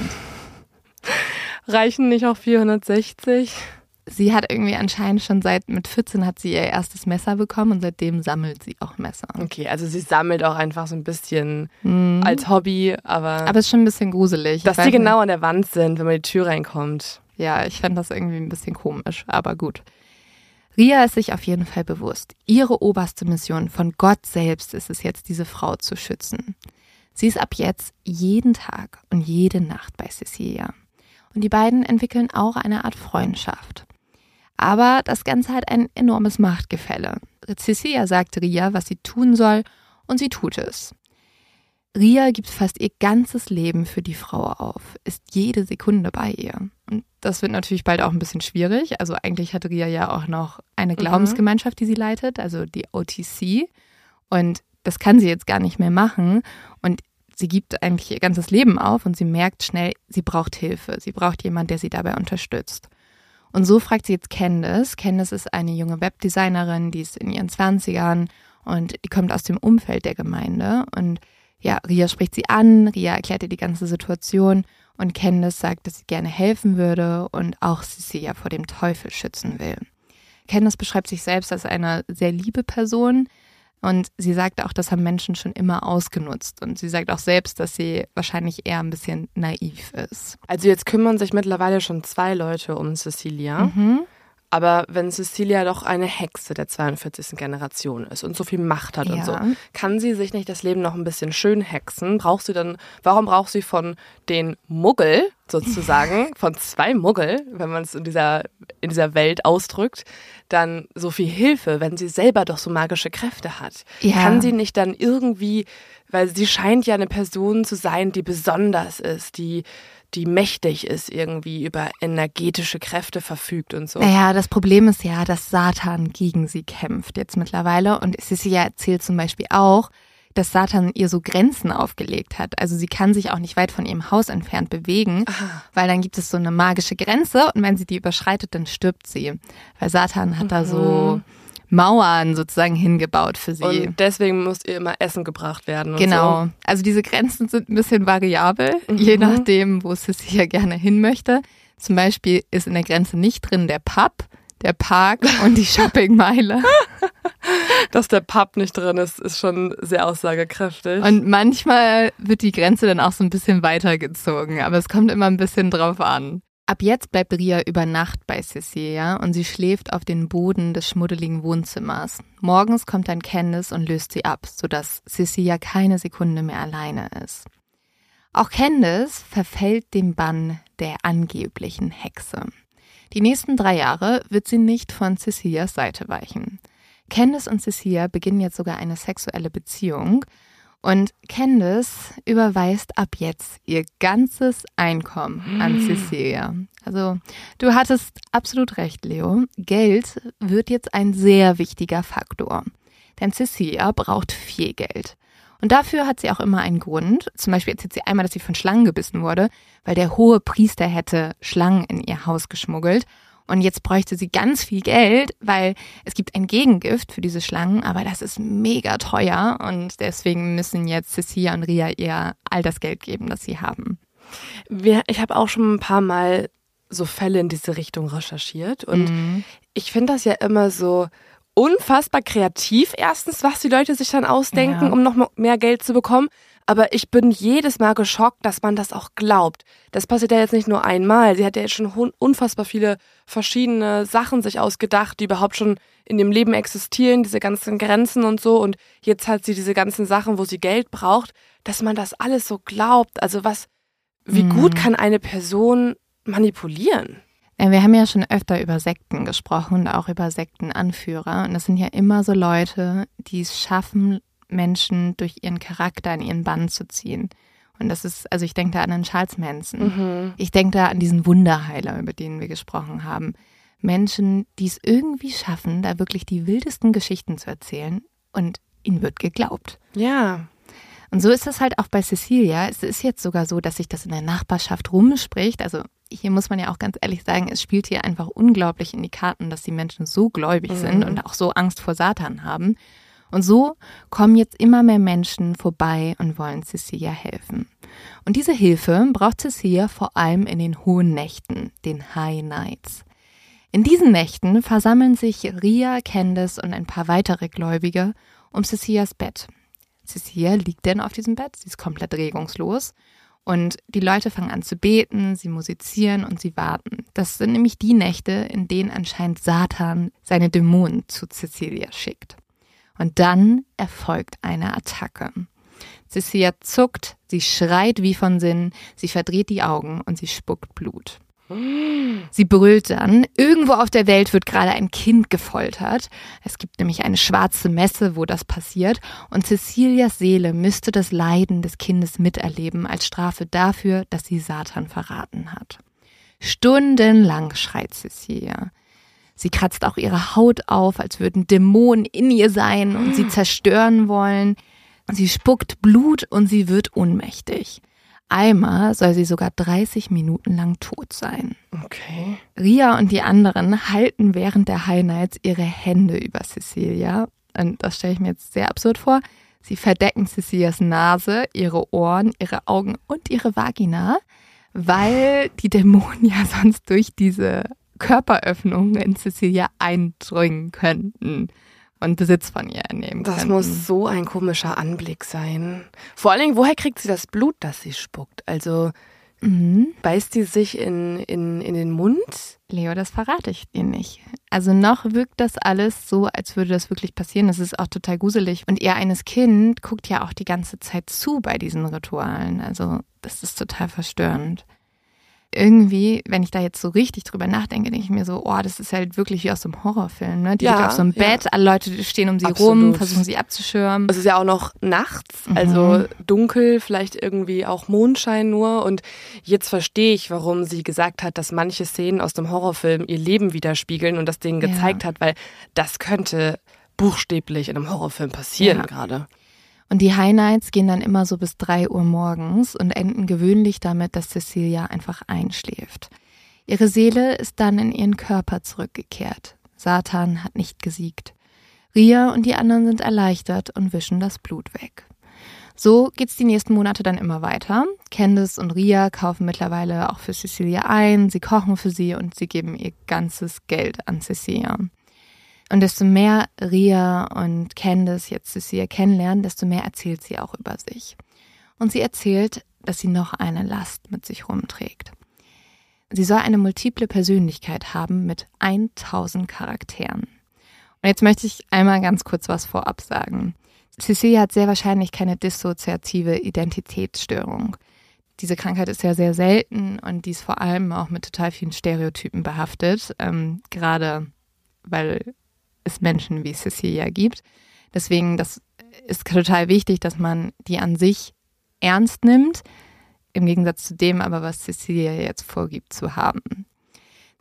[SPEAKER 2] Reichen nicht auch 460?
[SPEAKER 1] sie hat irgendwie anscheinend schon seit mit 14 hat sie ihr erstes Messer bekommen und seitdem sammelt sie auch Messer.
[SPEAKER 2] Okay, also sie sammelt auch einfach so ein bisschen mhm. als Hobby, aber.
[SPEAKER 1] Aber es ist schon ein bisschen gruselig.
[SPEAKER 2] Dass die genau an der Wand sind, wenn man die Tür reinkommt.
[SPEAKER 1] Ja, ich fand das irgendwie ein bisschen komisch, aber gut. Ria ist sich auf jeden Fall bewusst. Ihre oberste Mission von Gott selbst ist es jetzt, diese Frau zu schützen. Sie ist ab jetzt jeden Tag und jede Nacht bei Cecilia. Und die beiden entwickeln auch eine Art Freundschaft. Aber das Ganze hat ein enormes Machtgefälle. Cecilia sagt Ria, was sie tun soll, und sie tut es. Ria gibt fast ihr ganzes Leben für die Frau auf, ist jede Sekunde bei ihr. Und das wird natürlich bald auch ein bisschen schwierig. Also eigentlich hat Ria ja auch noch eine mhm. Glaubensgemeinschaft, die sie leitet, also die OTC. Und das kann sie jetzt gar nicht mehr machen. Und sie gibt eigentlich ihr ganzes Leben auf und sie merkt schnell, sie braucht Hilfe. Sie braucht jemanden, der sie dabei unterstützt. Und so fragt sie jetzt Candice. Candice ist eine junge Webdesignerin, die ist in ihren Zwanzigern und die kommt aus dem Umfeld der Gemeinde. Und ja, Ria spricht sie an, Ria erklärt ihr die ganze Situation und Candice sagt, dass sie gerne helfen würde und auch Cecilia vor dem Teufel schützen will. Candice beschreibt sich selbst als eine sehr liebe Person, und sie sagt auch, das haben Menschen schon immer ausgenutzt. Und sie sagt auch selbst, dass sie wahrscheinlich eher ein bisschen naiv ist.
[SPEAKER 2] Also jetzt kümmern sich mittlerweile schon zwei Leute um Cecilia. Mhm. Aber wenn Cecilia doch eine Hexe der 42. Generation ist und so viel Macht hat ja. und so, kann sie sich nicht das Leben noch ein bisschen schön hexen? Braucht sie dann, warum braucht sie von den Muggel sozusagen, von zwei Muggel, wenn man es in dieser, in dieser Welt ausdrückt, dann so viel Hilfe, wenn sie selber doch so magische Kräfte hat? Ja. Kann sie nicht dann irgendwie, weil sie scheint ja eine Person zu sein, die besonders ist, die die mächtig ist, irgendwie über energetische Kräfte verfügt und so.
[SPEAKER 1] Naja, das Problem ist ja, dass Satan gegen sie kämpft jetzt mittlerweile. Und Cecilia erzählt zum Beispiel auch, dass Satan ihr so Grenzen aufgelegt hat. Also sie kann sich auch nicht weit von ihrem Haus entfernt bewegen, Aha. weil dann gibt es so eine magische Grenze und wenn sie die überschreitet, dann stirbt sie. Weil Satan hat mhm. da so mhm. Mauern sozusagen hingebaut für sie.
[SPEAKER 2] Und deswegen muss ihr immer Essen gebracht werden.
[SPEAKER 1] genau.
[SPEAKER 2] So.
[SPEAKER 1] Also diese Grenzen sind ein bisschen variabel, mhm. je nachdem, wo Sissy ja gerne hin möchte. Zum Beispiel ist in der Grenze nicht drin der Pub, der Park und die Shoppingmeile.
[SPEAKER 2] Dass der Pub nicht drin ist, ist schon sehr aussagekräftig.
[SPEAKER 1] Und manchmal wird die Grenze dann auch so ein bisschen weitergezogen, aber es kommt immer ein bisschen drauf an. Ab jetzt bleibt Ria über Nacht bei Cecilia und sie schläft auf den Boden des schmuddeligen Wohnzimmers. Morgens kommt dann Candice und löst sie ab, sodass Cecilia keine Sekunde mehr alleine ist. Auch Candice verfällt dem Bann der angeblichen Hexe. Die nächsten drei Jahre wird sie nicht von Cecilias Seite weichen. Candice und Cecilia beginnen jetzt sogar eine sexuelle Beziehung und Candice überweist ab jetzt ihr ganzes Einkommen an hm. Cecilia. Also du hattest absolut recht, Leo. Geld wird jetzt ein sehr wichtiger Faktor. Denn Cecilia braucht viel Geld. Und dafür hat sie auch immer einen Grund. Zum Beispiel erzählt sie einmal, dass sie von Schlangen gebissen wurde, weil der hohe Priester hätte Schlangen in ihr Haus geschmuggelt. Und jetzt bräuchte sie ganz viel Geld, weil es gibt ein Gegengift für diese Schlangen, aber das ist mega teuer und deswegen müssen jetzt Cecilia und Ria ihr all das Geld geben, das sie haben.
[SPEAKER 2] Wir, ich habe auch schon ein paar Mal so Fälle in diese Richtung recherchiert und mhm. ich finde das ja immer so unfassbar kreativ erstens, was die Leute sich dann ausdenken, ja. um noch mehr Geld zu bekommen. Aber ich bin jedes Mal geschockt, dass man das auch glaubt. Das passiert ja jetzt nicht nur einmal. Sie hat ja jetzt schon unfassbar viele verschiedene Sachen sich ausgedacht, die überhaupt schon in dem Leben existieren, diese ganzen Grenzen und so. Und jetzt hat sie diese ganzen Sachen, wo sie Geld braucht, dass man das alles so glaubt. Also was, wie mhm. gut kann eine Person manipulieren?
[SPEAKER 1] Wir haben ja schon öfter über Sekten gesprochen und auch über Sektenanführer. Und das sind ja immer so Leute, die es schaffen, Menschen durch ihren Charakter in ihren Bann zu ziehen. Und das ist, also ich denke da an den Charles Manson. Mhm. Ich denke da an diesen Wunderheiler, über den wir gesprochen haben. Menschen, die es irgendwie schaffen, da wirklich die wildesten Geschichten zu erzählen und ihnen wird geglaubt.
[SPEAKER 2] Ja.
[SPEAKER 1] Und so ist das halt auch bei Cecilia. Es ist jetzt sogar so, dass sich das in der Nachbarschaft rumspricht. Also hier muss man ja auch ganz ehrlich sagen, es spielt hier einfach unglaublich in die Karten, dass die Menschen so gläubig mhm. sind und auch so Angst vor Satan haben. Und so kommen jetzt immer mehr Menschen vorbei und wollen Cecilia helfen. Und diese Hilfe braucht Cecilia vor allem in den hohen Nächten, den High Nights. In diesen Nächten versammeln sich Ria, Candice und ein paar weitere Gläubige um Cecilias Bett. Cecilia liegt denn auf diesem Bett, sie ist komplett regungslos. Und die Leute fangen an zu beten, sie musizieren und sie warten. Das sind nämlich die Nächte, in denen anscheinend Satan seine Dämonen zu Cecilia schickt. Und dann erfolgt eine Attacke. Cecilia zuckt, sie schreit wie von Sinn, sie verdreht die Augen und sie spuckt Blut. Sie brüllt dann, irgendwo auf der Welt wird gerade ein Kind gefoltert. Es gibt nämlich eine schwarze Messe, wo das passiert. Und Cecilias Seele müsste das Leiden des Kindes miterleben als Strafe dafür, dass sie Satan verraten hat. Stundenlang schreit Cecilia. Sie kratzt auch ihre Haut auf, als würden Dämonen in ihr sein und sie zerstören wollen. Sie spuckt Blut und sie wird ohnmächtig. Einmal soll sie sogar 30 Minuten lang tot sein.
[SPEAKER 2] Okay.
[SPEAKER 1] Ria und die anderen halten während der High Nights ihre Hände über Cecilia. Und das stelle ich mir jetzt sehr absurd vor. Sie verdecken Cecilias Nase, ihre Ohren, ihre Augen und ihre Vagina, weil die Dämonen ja sonst durch diese Körperöffnungen in Cecilia eindringen könnten und Besitz von ihr nehmen
[SPEAKER 2] Das
[SPEAKER 1] könnten.
[SPEAKER 2] muss so ein komischer Anblick sein. Vor allen Dingen, woher kriegt sie das Blut, das sie spuckt? Also
[SPEAKER 1] Mhm.
[SPEAKER 2] beißt sie sich in, in, in den Mund?
[SPEAKER 1] Leo, das verrate ich dir nicht. Also noch wirkt das alles so, als würde das wirklich passieren. Das ist auch total gruselig. Und ihr eines Kind guckt ja auch die ganze Zeit zu bei diesen Ritualen. Also das ist total verstörend. Irgendwie, wenn ich da jetzt so richtig drüber nachdenke, denke ich mir so, oh, das ist halt wirklich wie aus einem Horrorfilm. Ne? Die
[SPEAKER 2] Ja,
[SPEAKER 1] liegt auf so einem
[SPEAKER 2] ja.
[SPEAKER 1] Bett, alle Leute stehen um sie rum,
[SPEAKER 2] Absolut.
[SPEAKER 1] versuchen sie abzuschirmen.
[SPEAKER 2] Es ist ja auch noch nachts,
[SPEAKER 1] Mhm.
[SPEAKER 2] also dunkel, vielleicht irgendwie auch Mondschein nur. Und jetzt verstehe ich, warum sie gesagt hat, dass manche Szenen aus dem Horrorfilm ihr Leben widerspiegeln und das denen
[SPEAKER 1] Ja.
[SPEAKER 2] gezeigt hat, weil das könnte buchstäblich in einem Horrorfilm passieren
[SPEAKER 1] Ja.
[SPEAKER 2] gerade.
[SPEAKER 1] Und die High Nights gehen dann immer so bis drei Uhr morgens und enden gewöhnlich damit, dass Cecilia einfach einschläft. Ihre Seele ist dann in ihren Körper zurückgekehrt. Satan hat nicht gesiegt. Ria und die anderen sind erleichtert und wischen das Blut weg. So geht's die nächsten Monate dann immer weiter. Candice und Ria kaufen mittlerweile auch für Cecilia ein, sie kochen für sie und sie geben ihr ganzes Geld an Cecilia. Und desto mehr Ria und Candice jetzt Cecilia kennenlernen, desto mehr erzählt sie auch über sich. Und sie erzählt, dass sie noch eine Last mit sich rumträgt. Sie soll eine multiple Persönlichkeit haben mit 1000 Charakteren. Und jetzt möchte ich einmal ganz kurz was vorab sagen. Cecilia hat sehr wahrscheinlich keine dissoziative Identitätsstörung. Diese Krankheit ist ja sehr selten und die ist vor allem auch mit total vielen Stereotypen behaftet, ähm, gerade weil es Menschen wie Cecilia gibt. Deswegen, das ist total wichtig, dass man die an sich ernst nimmt, im Gegensatz zu dem aber, was Cecilia jetzt vorgibt zu haben.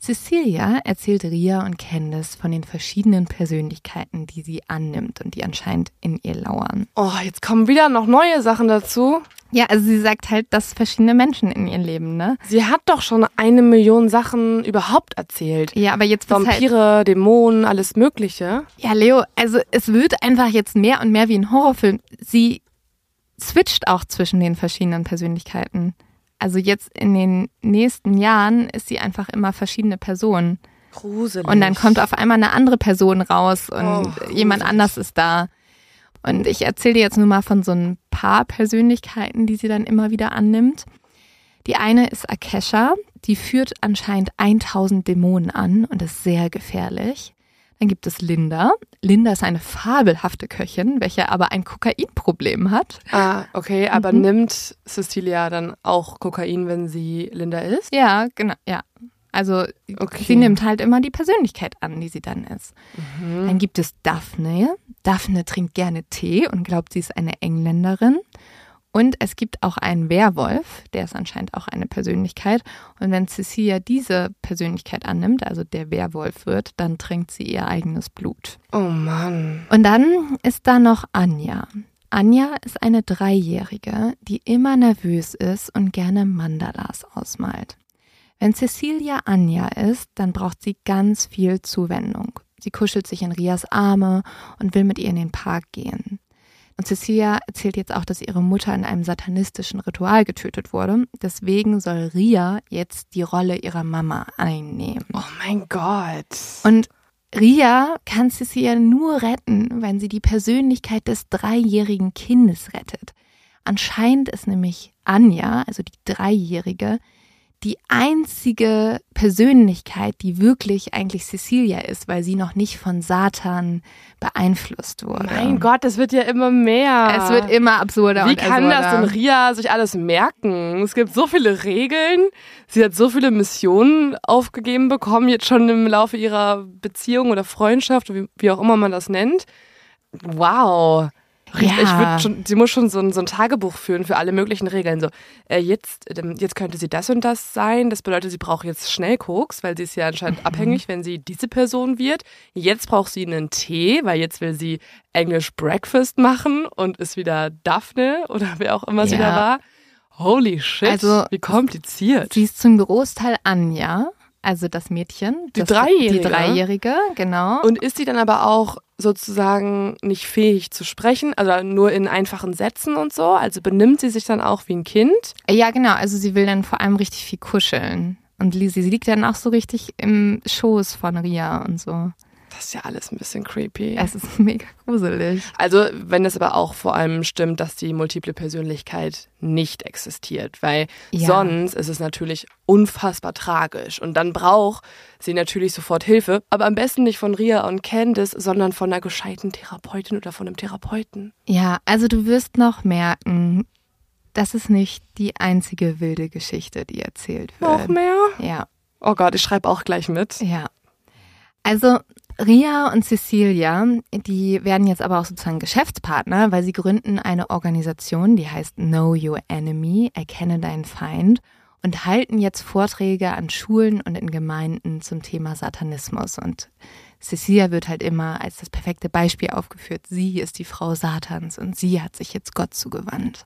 [SPEAKER 1] Cecilia erzählt Ria und Candice von den verschiedenen Persönlichkeiten, die sie annimmt und die anscheinend in ihr lauern.
[SPEAKER 2] Oh, jetzt kommen wieder noch neue Sachen dazu.
[SPEAKER 1] Ja, also sie sagt halt, dass verschiedene Menschen in ihr leben, ne?
[SPEAKER 2] Sie hat doch schon eine Million Sachen überhaupt erzählt.
[SPEAKER 1] Ja, aber jetzt halt,
[SPEAKER 2] Vampire, Dämonen, alles Mögliche.
[SPEAKER 1] Ja, Leo, also es wird einfach jetzt mehr und mehr wie ein Horrorfilm. Sie switcht auch zwischen den verschiedenen Persönlichkeiten. Also jetzt in den nächsten Jahren ist sie einfach immer verschiedene Personen.
[SPEAKER 2] Gruselig.
[SPEAKER 1] Und dann kommt auf einmal eine andere Person raus und
[SPEAKER 2] Oh,
[SPEAKER 1] jemand anders ist da. Und ich erzähle dir jetzt nur mal von so ein paar Persönlichkeiten, die sie dann immer wieder annimmt. Die eine ist Akesha, die führt anscheinend 1000 Dämonen an und ist sehr gefährlich. Dann gibt es Linda. Linda ist eine fabelhafte Köchin, welche aber ein Kokainproblem hat.
[SPEAKER 2] Ah, okay, aber
[SPEAKER 1] Mhm.
[SPEAKER 2] nimmt Cecilia dann auch Kokain, wenn sie Linda ist?
[SPEAKER 1] Ja, genau, ja. Also
[SPEAKER 2] Okay.
[SPEAKER 1] sie nimmt halt immer die Persönlichkeit an, die sie dann ist.
[SPEAKER 2] Mhm.
[SPEAKER 1] Dann gibt es Daphne. Daphne trinkt gerne Tee und glaubt, sie ist eine Engländerin. Und es gibt auch einen Werwolf, der ist anscheinend auch eine Persönlichkeit. Und wenn Cecilia diese Persönlichkeit annimmt, also der Werwolf wird, dann trinkt sie ihr eigenes Blut.
[SPEAKER 2] Oh Mann.
[SPEAKER 1] Und dann ist da noch Anja. Anja ist eine Dreijährige, die immer nervös ist und gerne Mandalas ausmalt. Wenn Cecilia Anja ist, dann braucht sie ganz viel Zuwendung. Sie kuschelt sich in Rias Arme und will mit ihr in den Park gehen. Und Cecilia erzählt jetzt auch, dass ihre Mutter in einem satanistischen Ritual getötet wurde. Deswegen soll Ria jetzt die Rolle ihrer Mama einnehmen.
[SPEAKER 2] Oh mein Gott.
[SPEAKER 1] Und Ria kann Cecilia nur retten, wenn sie die Persönlichkeit des dreijährigen Kindes rettet. Anscheinend ist nämlich Anja, also die Dreijährige, die einzige Persönlichkeit, die wirklich eigentlich Cecilia ist, weil sie noch nicht von Satan beeinflusst wurde.
[SPEAKER 2] Mein Gott, es wird ja immer mehr.
[SPEAKER 1] Es wird immer absurder
[SPEAKER 2] Wie kann
[SPEAKER 1] absurder.
[SPEAKER 2] das denn Ria sich alles merken? Es gibt so viele Regeln. Sie hat so viele Missionen aufgegeben bekommen, jetzt schon im Laufe ihrer Beziehung oder Freundschaft, wie, wie auch immer man das nennt. Wow. Richtig,
[SPEAKER 1] Ja.
[SPEAKER 2] Ich würd schon, sie muss schon so ein, so ein Tagebuch führen für alle möglichen Regeln. So, äh, jetzt, ähm, jetzt könnte sie das und das sein. Das bedeutet, sie braucht jetzt schnell Koks, weil sie ist ja anscheinend abhängig, wenn sie diese Person wird. Jetzt braucht sie einen Tee, weil jetzt will sie English Breakfast machen und ist wieder Daphne oder wer auch immer sie
[SPEAKER 1] Ja.
[SPEAKER 2] da war. Holy shit,
[SPEAKER 1] Also,
[SPEAKER 2] wie kompliziert.
[SPEAKER 1] Sie ist zum Großteil Anja, also das Mädchen.
[SPEAKER 2] Die
[SPEAKER 1] das,
[SPEAKER 2] Dreijährige?
[SPEAKER 1] Die Dreijährige, genau.
[SPEAKER 2] Und ist sie dann aber auch sozusagen nicht fähig zu sprechen, also nur in einfachen Sätzen und so? Also benimmt sie sich dann auch wie ein Kind?
[SPEAKER 1] ja, genau. Also sie will dann vor allem richtig viel kuscheln. Und li- sie liegt dann auch so richtig im Schoß von Ria und so.
[SPEAKER 2] Das ist ja alles ein bisschen creepy.
[SPEAKER 1] Es ist mega gruselig.
[SPEAKER 2] Also, wenn es aber auch vor allem stimmt, dass die multiple Persönlichkeit nicht existiert, weil
[SPEAKER 1] Ja.
[SPEAKER 2] sonst ist es natürlich unfassbar tragisch und dann braucht sie natürlich sofort Hilfe, aber am besten nicht von Ria und Candice, sondern von einer gescheiten Therapeutin oder von einem Therapeuten.
[SPEAKER 1] Ja, also du wirst noch merken, das ist nicht die einzige wilde Geschichte, die erzählt wird.
[SPEAKER 2] Noch mehr?
[SPEAKER 1] Ja,
[SPEAKER 2] Oh Gott, ich schreibe auch gleich mit.
[SPEAKER 1] ja. Also Ria und Cecilia, die werden jetzt aber auch sozusagen Geschäftspartner, weil sie gründen eine Organisation, die heißt Know Your Enemy, erkenne deinen Feind und halten jetzt Vorträge an Schulen und in Gemeinden zum Thema Satanismus. Und Cecilia wird halt immer als das perfekte Beispiel aufgeführt. Sie ist die Frau Satans und sie hat sich jetzt Gott zugewandt.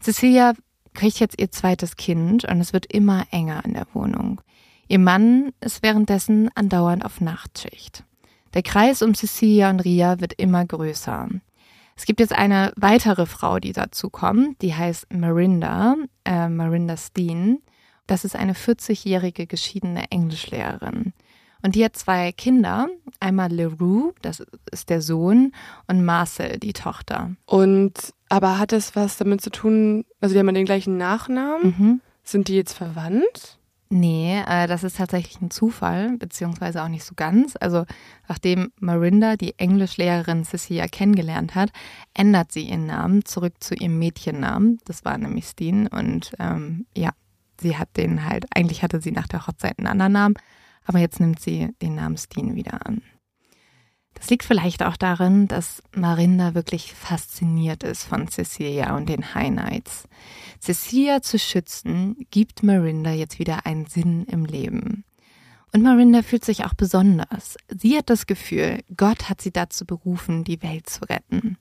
[SPEAKER 1] Cecilia kriegt jetzt ihr zweites Kind und es wird immer enger in der Wohnung. Ihr Mann ist währenddessen andauernd auf Nachtschicht. Der Kreis um Cecilia und Ria wird immer größer. Es gibt jetzt eine weitere Frau, die dazu kommt, die heißt Marinda, äh, Marinda Steen. Das ist eine 40-jährige geschiedene Englischlehrerin. Und die hat zwei Kinder, einmal Leroux, das ist der Sohn, und Marcel, die Tochter.
[SPEAKER 2] Und aber hat das was damit zu tun, also die haben den gleichen Nachnamen?
[SPEAKER 1] Mhm.
[SPEAKER 2] Sind die jetzt verwandt?
[SPEAKER 1] Nee, äh, das ist tatsächlich ein Zufall, beziehungsweise auch nicht so ganz. Also nachdem Marinda die Englischlehrerin Cecilia kennengelernt hat, ändert sie ihren Namen zurück zu ihrem Mädchennamen. Das war nämlich Steen. Und ähm, ja, sie hat den halt, eigentlich hatte sie nach der Hochzeit einen anderen Namen, aber jetzt nimmt sie den Namen Steen wieder an. Das liegt vielleicht auch darin, dass Marinda wirklich fasziniert ist von Cecilia und den High Knights. Cecilia zu schützen, gibt Marinda jetzt wieder einen Sinn im Leben. Und Marinda fühlt sich auch besonders. Sie hat das Gefühl, Gott hat sie dazu berufen, die Welt zu retten.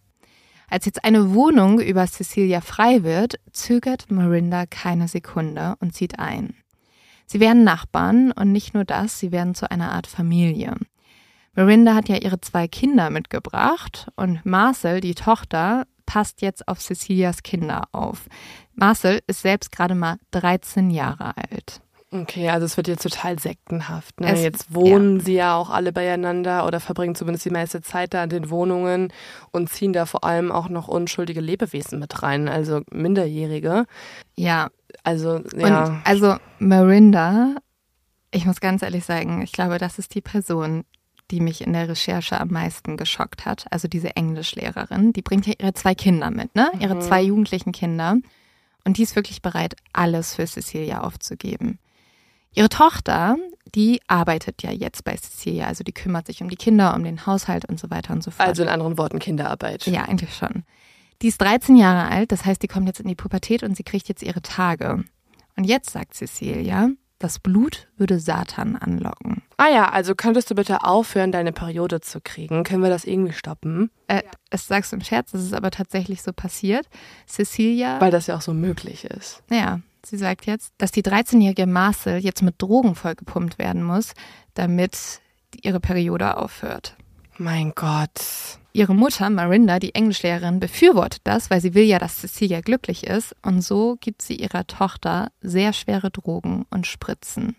[SPEAKER 1] Als jetzt eine Wohnung über Cecilia frei wird, zögert Marinda keine Sekunde und zieht ein. Sie werden Nachbarn und nicht nur das, sie werden zu einer Art Familie. Marinda hat ja ihre zwei Kinder mitgebracht und Marcel, die Tochter, passt jetzt auf Cecilias Kinder auf. Marcel ist selbst gerade mal 13 Jahre alt.
[SPEAKER 2] Okay, also es wird jetzt total sektenhaft. Ne?
[SPEAKER 1] Es-
[SPEAKER 2] jetzt wohnen sie ja auch alle beieinander oder verbringen zumindest die meiste Zeit da in den Wohnungen und ziehen da vor allem auch noch unschuldige Lebewesen mit rein, also Minderjährige.
[SPEAKER 1] Ja,
[SPEAKER 2] Also ja,
[SPEAKER 1] und also Marinda, ich muss ganz ehrlich sagen, ich glaube, das ist die Person, die mich in der Recherche am meisten geschockt hat. Also diese Englischlehrerin, die bringt ja ihre zwei Kinder mit, ne? Ihre zwei jugendlichen Kinder. Und die ist wirklich bereit, alles für Cecilia aufzugeben. Ihre Tochter, die arbeitet ja jetzt bei Cecilia, also die kümmert sich um die Kinder, um den Haushalt und so weiter und so fort.
[SPEAKER 2] also in anderen Worten Kinderarbeit.
[SPEAKER 1] Ja, eigentlich schon. Die ist 13 Jahre alt, das heißt, die kommt jetzt in die Pubertät und sie kriegt jetzt ihre Tage. Und jetzt sagt Cecilia, das Blut würde Satan anlocken.
[SPEAKER 2] Ah ja, also könntest du bitte aufhören, deine Periode zu kriegen? Können wir das irgendwie stoppen?
[SPEAKER 1] Äh, Das sagst du im Scherz, das ist aber tatsächlich so passiert. Cecilia,
[SPEAKER 2] Weil das ja auch so möglich ist.
[SPEAKER 1] naja, sie sagt jetzt, dass die 13-jährige Marcel jetzt mit Drogen vollgepumpt werden muss, damit ihre Periode aufhört.
[SPEAKER 2] Mein Gott.
[SPEAKER 1] Ihre Mutter, Marinda, die Englischlehrerin, befürwortet das, weil sie will ja, dass Cecilia glücklich ist. Und so gibt sie ihrer Tochter sehr schwere Drogen und Spritzen.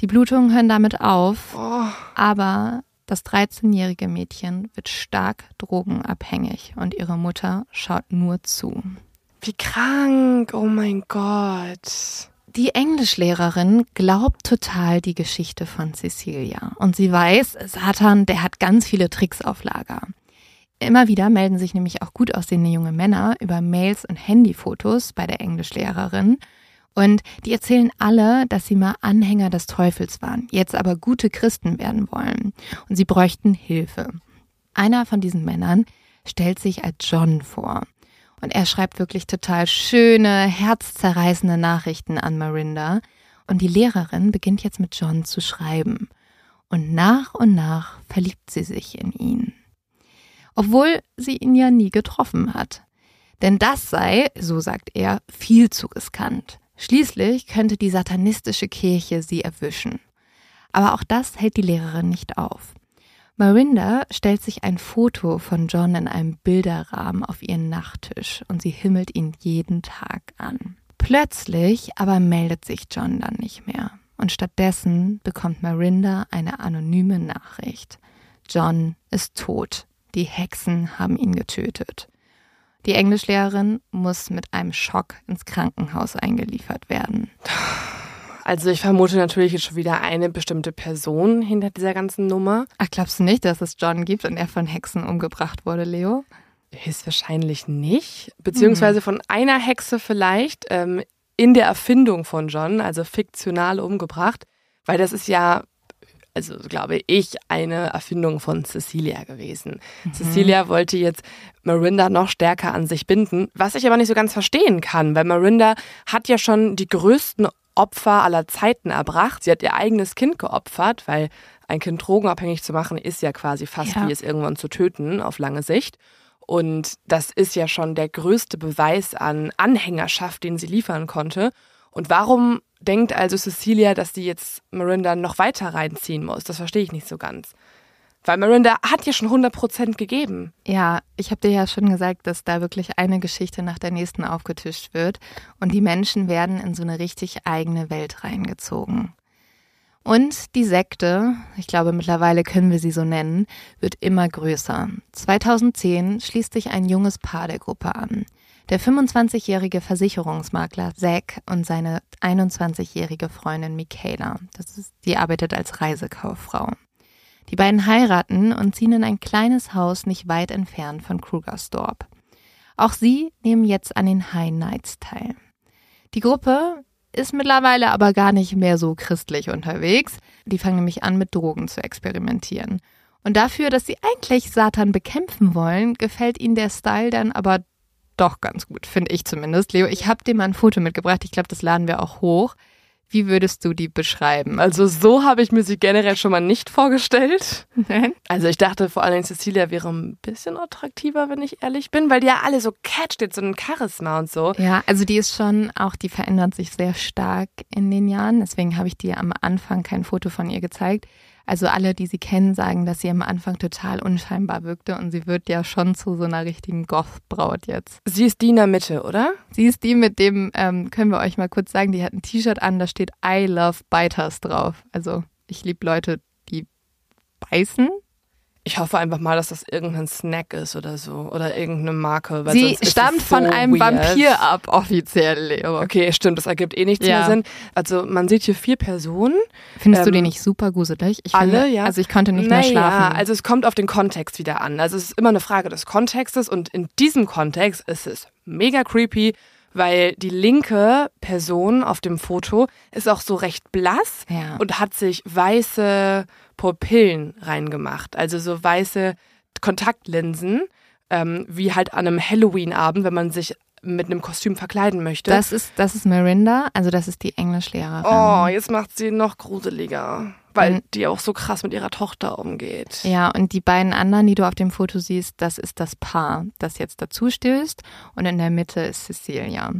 [SPEAKER 1] Die Blutungen hören damit auf,
[SPEAKER 2] Oh.
[SPEAKER 1] aber das 13-jährige Mädchen wird stark drogenabhängig und ihre Mutter schaut nur zu.
[SPEAKER 2] Wie krank. Oh mein Gott.
[SPEAKER 1] Die Englischlehrerin glaubt total die Geschichte von Cecilia und sie weiß, Satan, der hat ganz viele Tricks auf Lager. Immer wieder melden sich nämlich auch gut aussehende junge Männer über Mails und Handyfotos bei der Englischlehrerin und die erzählen alle, dass sie mal Anhänger des Teufels waren, jetzt aber gute Christen werden wollen und sie bräuchten Hilfe. Einer von diesen Männern stellt sich als John vor. Und er schreibt wirklich total schöne, herzzerreißende Nachrichten an Marinda. Und die Lehrerin beginnt jetzt mit John zu schreiben. Und nach und nach verliebt sie sich in ihn. Obwohl sie ihn ja nie getroffen hat. Denn das sei, so sagt er, viel zu riskant. Schließlich könnte die satanistische Kirche sie erwischen. Aber auch das hält die Lehrerin nicht auf. Marinda stellt sich ein Foto von John in einem Bilderrahmen auf ihren Nachttisch und sie himmelt ihn jeden Tag an. Plötzlich aber meldet sich John dann nicht mehr und stattdessen bekommt Marinda eine anonyme Nachricht. John ist tot. Die Hexen haben ihn getötet. Die Englischlehrerin muss mit einem Schock ins Krankenhaus eingeliefert werden.
[SPEAKER 2] Also ich vermute natürlich jetzt schon wieder eine bestimmte Person hinter dieser ganzen Nummer.
[SPEAKER 1] Ach, glaubst du nicht, dass es John gibt und er von Hexen umgebracht wurde, Leo?
[SPEAKER 2] Höchstwahrscheinlich nicht. Beziehungsweise von einer Hexe vielleicht ähm, in der Erfindung von John, also fiktional umgebracht. Weil das ist ja, also glaube ich, eine Erfindung von Cecilia gewesen. Cecilia wollte jetzt Marinda noch stärker an sich binden, was ich aber nicht so ganz verstehen kann, weil Marinda hat ja schon die größten Opfer aller Zeiten erbracht. Sie hat ihr eigenes Kind geopfert, weil ein Kind drogenabhängig zu machen ist ja quasi fast
[SPEAKER 1] Ja.
[SPEAKER 2] wie es irgendwann zu töten auf lange Sicht. Und das ist ja schon der größte Beweis an Anhängerschaft, den sie liefern konnte. Und warum denkt also Cecilia, dass sie jetzt Marinda noch weiter reinziehen muss? Das verstehe ich nicht so ganz. Weil Marinda hat ja schon 100% gegeben.
[SPEAKER 1] Ja, ich habe dir ja schon gesagt, dass da wirklich eine Geschichte nach der nächsten aufgetischt wird und die Menschen werden in so eine richtig eigene Welt reingezogen. Und die Sekte, ich glaube mittlerweile können wir sie so nennen, wird immer größer. 2010 schließt sich ein junges Paar der Gruppe an. Der 25-jährige Versicherungsmakler Zack und seine 21-jährige Freundin Michaela. Das ist, die arbeitet als Reisekauffrau. Die beiden heiraten und ziehen in ein kleines Haus nicht weit entfernt von Krugersdorp. Auch sie nehmen jetzt an den High Nights teil. Die Gruppe ist mittlerweile aber gar nicht mehr so christlich unterwegs. Die fangen nämlich an, mit Drogen zu experimentieren. Und dafür, dass sie eigentlich Satan bekämpfen wollen, gefällt ihnen der Style dann aber doch ganz gut, finde ich zumindest. Leo, ich habe dir mal ein Foto mitgebracht. Ich glaube, das laden wir auch hoch. Wie würdest du die beschreiben?
[SPEAKER 2] Also so habe ich mir sie generell schon mal nicht vorgestellt.
[SPEAKER 1] Nein?
[SPEAKER 2] Also ich dachte vor allem Cecilia wäre ein bisschen attraktiver, wenn ich ehrlich bin, weil die ja alle so catcht, jetzt so ein Charisma und so.
[SPEAKER 1] Ja, also die ist schon auch, die verändert sich sehr stark in den Jahren. Deswegen habe ich dir am Anfang kein Foto von ihr gezeigt. Also alle, die sie kennen, sagen, dass sie am Anfang total unscheinbar wirkte und sie wird ja schon zu so einer richtigen Goth-Braut jetzt.
[SPEAKER 2] Sie ist die in der Mitte, oder?
[SPEAKER 1] Sie ist die mit dem, ähm, können wir euch mal kurz sagen, die hat ein T-Shirt an, da steht I love biters drauf. Also ich liebe Leute, die beißen.
[SPEAKER 2] Ich hoffe einfach mal, dass das irgendein Snack ist oder so. Oder irgendeine Marke. Weil
[SPEAKER 1] Sie stammt
[SPEAKER 2] so
[SPEAKER 1] von einem
[SPEAKER 2] weird.
[SPEAKER 1] Vampir ab, offiziell, Leo.
[SPEAKER 2] Okay, stimmt, das ergibt eh nichts
[SPEAKER 1] Ja.
[SPEAKER 2] mehr Sinn. Also man sieht hier vier Personen.
[SPEAKER 1] Findest du
[SPEAKER 2] Ähm,
[SPEAKER 1] den nicht super gruselig? Ich
[SPEAKER 2] alle,
[SPEAKER 1] finde,
[SPEAKER 2] ja.
[SPEAKER 1] Also ich konnte nicht
[SPEAKER 2] naja,
[SPEAKER 1] mehr schlafen.
[SPEAKER 2] also es kommt auf den Kontext wieder an. Also es ist immer eine Frage des Kontextes und in diesem Kontext ist es mega creepy, weil die linke Person auf dem Foto ist auch so recht blass
[SPEAKER 1] Ja.
[SPEAKER 2] und hat sich weiße Pupillen reingemacht. Also so weiße Kontaktlinsen, ähm, wie halt an einem Halloween-Abend, wenn man sich mit einem Kostüm verkleiden möchte.
[SPEAKER 1] Das ist, das ist Marinda, also das ist die Englischlehrerin.
[SPEAKER 2] oh, jetzt macht sie noch gruseliger, weil
[SPEAKER 1] Mhm.
[SPEAKER 2] die auch so krass mit ihrer Tochter umgeht.
[SPEAKER 1] Ja, und die beiden anderen, die du auf dem Foto siehst, das ist das Paar, das jetzt dazu stößt. Und in der Mitte ist Cecilia.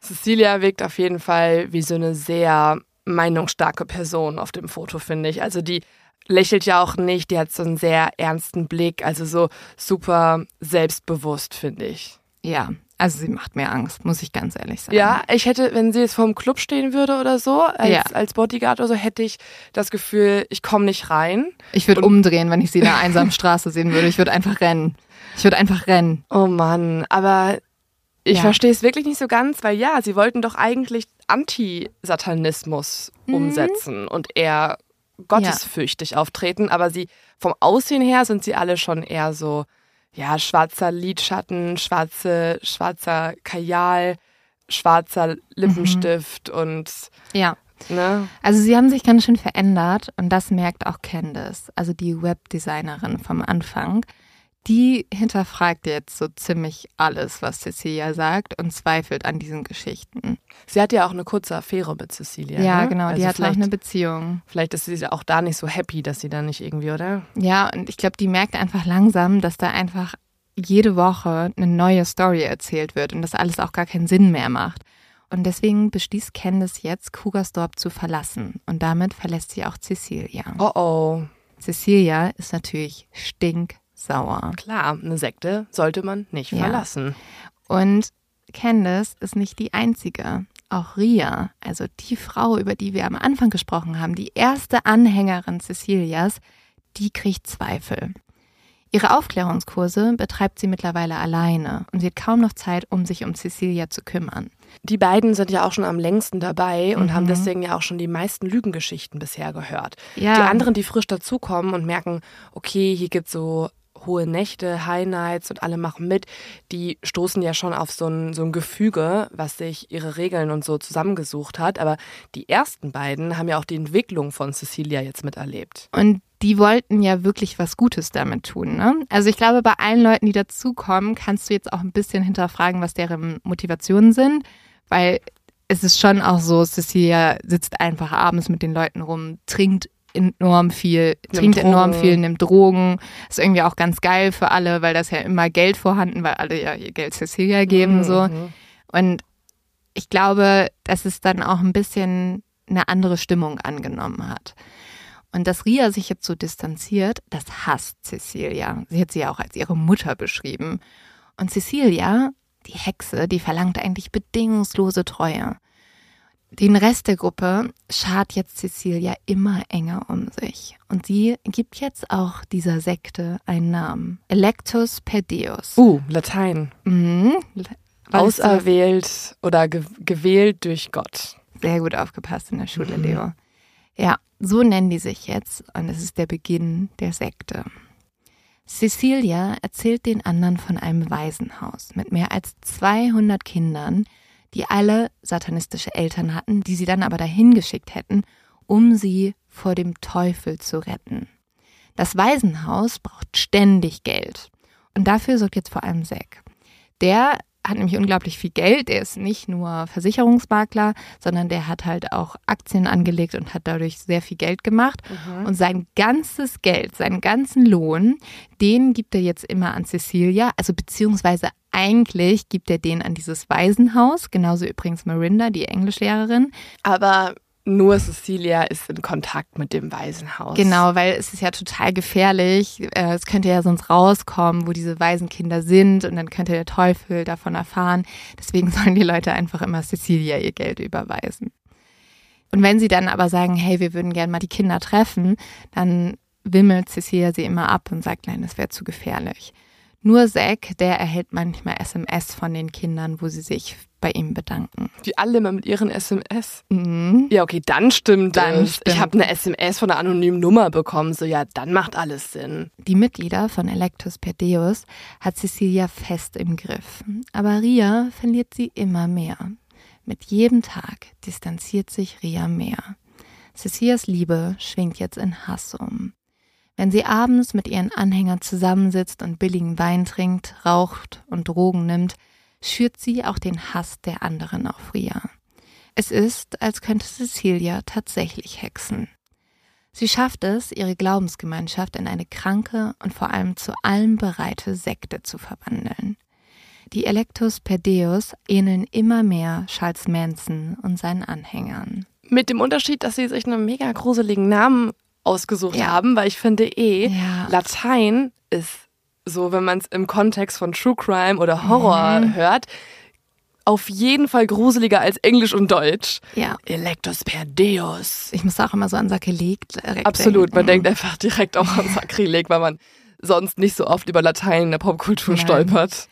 [SPEAKER 2] Cecilia wirkt auf jeden Fall wie so eine sehr meinungsstarke Person auf dem Foto, finde ich. Also die lächelt ja auch nicht, die hat so einen sehr ernsten Blick, also so super selbstbewusst, finde ich.
[SPEAKER 1] Ja, also sie macht mir Angst, muss ich ganz ehrlich sagen.
[SPEAKER 2] Ja, ich hätte, wenn sie jetzt vor dem Club stehen würde oder so, als,
[SPEAKER 1] Ja.
[SPEAKER 2] als Bodyguard oder so, hätte ich das Gefühl, ich komme nicht rein.
[SPEAKER 1] Ich würde umdrehen, wenn ich sie in einer einsamen Straße sehen würde. Ich würde einfach rennen. Ich würde einfach rennen.
[SPEAKER 2] Oh Mann, aber ich
[SPEAKER 1] Ja.
[SPEAKER 2] verstehe es wirklich nicht so ganz, weil ja, sie wollten doch eigentlich Anti-Satanismus
[SPEAKER 1] Mhm.
[SPEAKER 2] umsetzen und eher gottesfürchtig auftreten, aber sie vom Aussehen her sind sie alle schon eher so, ja, schwarzer Lidschatten, schwarze, schwarzer Kajal, schwarzer Lippenstift und
[SPEAKER 1] Ja.
[SPEAKER 2] ne,
[SPEAKER 1] Also sie haben sich ganz schön verändert und das merkt auch Candice, also die Webdesignerin vom Anfang. Die hinterfragt jetzt so ziemlich alles, was Cecilia sagt und zweifelt an diesen Geschichten.
[SPEAKER 2] sie hat ja auch eine kurze Affäre mit Cecilia.
[SPEAKER 1] Ja,
[SPEAKER 2] ne?
[SPEAKER 1] genau,
[SPEAKER 2] also
[SPEAKER 1] die hat auch
[SPEAKER 2] vielleicht,
[SPEAKER 1] eine Beziehung.
[SPEAKER 2] vielleicht ist sie auch da nicht so happy, dass sie da nicht irgendwie, oder?
[SPEAKER 1] Ja, und ich glaube, die merkt einfach langsam, dass da einfach jede Woche eine neue Story erzählt wird und das alles auch gar keinen Sinn mehr macht. Und deswegen beschließt Candice jetzt, Kugersdorp zu verlassen. Und damit verlässt sie auch Cecilia.
[SPEAKER 2] Oh oh.
[SPEAKER 1] Cecilia ist natürlich stinksauer.
[SPEAKER 2] Klar, eine Sekte sollte man nicht
[SPEAKER 1] Ja.
[SPEAKER 2] verlassen.
[SPEAKER 1] Und Candice ist nicht die einzige. Auch Ria, also die Frau, über die wir am Anfang gesprochen haben, die erste Anhängerin Cecilias, die kriegt Zweifel. Ihre Aufklärungskurse betreibt sie mittlerweile alleine und sie hat kaum noch Zeit, um sich um Cecilia zu kümmern.
[SPEAKER 2] Die beiden sind ja auch schon am längsten dabei und
[SPEAKER 1] Mhm.
[SPEAKER 2] haben deswegen ja auch schon die meisten Lügengeschichten bisher gehört.
[SPEAKER 1] Ja.
[SPEAKER 2] Die anderen, die frisch dazukommen und merken, okay, hier gibt's so hohe Nächte, High Nights und alle machen mit, die stoßen ja schon auf so ein, so ein Gefüge, was sich ihre Regeln und so zusammengesucht hat. Aber die ersten beiden haben ja auch die Entwicklung von Cecilia jetzt miterlebt.
[SPEAKER 1] Und die wollten ja wirklich was Gutes damit tun. Ne? Also ich glaube, bei allen Leuten, die dazukommen, kannst du jetzt auch ein bisschen hinterfragen, was deren Motivationen sind, weil es ist schon auch so, Cecilia sitzt einfach abends mit den Leuten rum, trinkt enorm viel, trinkt enorm
[SPEAKER 2] Drogen.
[SPEAKER 1] viel, nimmt Drogen. Ist irgendwie auch ganz geil für alle, weil das ja immer Geld vorhanden, weil alle ja ihr Geld Cecilia geben so.
[SPEAKER 2] Mhm.
[SPEAKER 1] Und ich glaube, dass es dann auch ein bisschen eine andere Stimmung angenommen hat. Und dass Ria sich jetzt so distanziert, das hasst Cecilia. Sie hat sie ja auch als ihre Mutter beschrieben. Und Cecilia, die Hexe, die verlangt eigentlich bedingungslose Treue. Den Rest der Gruppe schart jetzt Cecilia immer enger um sich. Und sie gibt jetzt auch dieser Sekte einen Namen. Electus per Deus.
[SPEAKER 2] Uh, Latein.
[SPEAKER 1] Mhm.
[SPEAKER 2] Auserwählt oder ge gewählt durch Gott.
[SPEAKER 1] Sehr gut aufgepasst in der Schule,
[SPEAKER 2] Mhm.
[SPEAKER 1] Leo. Ja, so nennen die sich jetzt und es ist der Beginn der Sekte. Cecilia erzählt den anderen von einem Waisenhaus mit mehr als 200 Kindern, die alle satanistische Eltern hatten, die sie dann aber dahin geschickt hätten, um sie vor dem Teufel zu retten. Das Waisenhaus braucht ständig Geld. Und dafür sorgt jetzt vor allem Zack. Der hat nämlich unglaublich viel Geld. Er ist nicht nur Versicherungsmakler, sondern der hat halt auch Aktien angelegt und hat dadurch sehr viel Geld gemacht. Und sein ganzes Geld, seinen ganzen Lohn, den gibt er jetzt immer an Cecilia. Also beziehungsweise eigentlich gibt er den an dieses Waisenhaus. Genauso übrigens Marinda, die Englischlehrerin.
[SPEAKER 2] Aber nur Cecilia ist in Kontakt mit dem Waisenhaus.
[SPEAKER 1] Genau, weil es ist ja total gefährlich. Äh, Es könnte ja sonst rauskommen, wo diese Waisenkinder sind und dann könnte der Teufel davon erfahren. Deswegen sollen die Leute einfach immer Cecilia ihr Geld überweisen. Und wenn sie dann aber sagen, hey, wir würden gerne mal die Kinder treffen, dann wimmelt Cecilia sie immer ab und sagt, nein, das wäre zu gefährlich. Nur Zack, der erhält manchmal SMS von den Kindern, wo sie sich bei ihm bedanken.
[SPEAKER 2] Die alle immer mit ihren SMS.
[SPEAKER 1] Mhm.
[SPEAKER 2] Ja, okay, dann stimmt
[SPEAKER 1] Dann
[SPEAKER 2] es.
[SPEAKER 1] stimmt.
[SPEAKER 2] Ich habe eine SMS von einer anonymen Nummer bekommen. So, ja, dann macht alles Sinn.
[SPEAKER 1] Die Mitglieder von Electus per Deus hat Cecilia fest im Griff. Aber Ria verliert sie immer mehr. Mit jedem Tag distanziert sich Ria mehr. Cecilias Liebe schwingt jetzt in Hass um. Wenn sie abends mit ihren Anhängern zusammensitzt und billigen Wein trinkt, raucht und Drogen nimmt, schürt sie auch den Hass der anderen auf Ria. Es ist, als könnte Cecilia tatsächlich hexen. Sie schafft es, ihre Glaubensgemeinschaft in eine kranke und vor allem zu allem bereite Sekte zu verwandeln. Die Electus per ähneln immer mehr Charles Manson und seinen Anhängern.
[SPEAKER 2] Mit dem Unterschied, dass sie sich einen mega gruseligen Namen ausgesucht ja. haben, weil ich finde eh, ja. Latein ist so, wenn man es im Kontext von True Crime oder Horror mhm. hört, auf jeden Fall gruseliger als Englisch und Deutsch.
[SPEAKER 1] Ja.
[SPEAKER 2] Electus per Deus.
[SPEAKER 1] Ich muss auch immer so an Sakrileg
[SPEAKER 2] Absolut, man denkt einfach direkt auch an Sakrileg, weil man sonst nicht so oft über Latein in der Popkultur Nein. stolpert.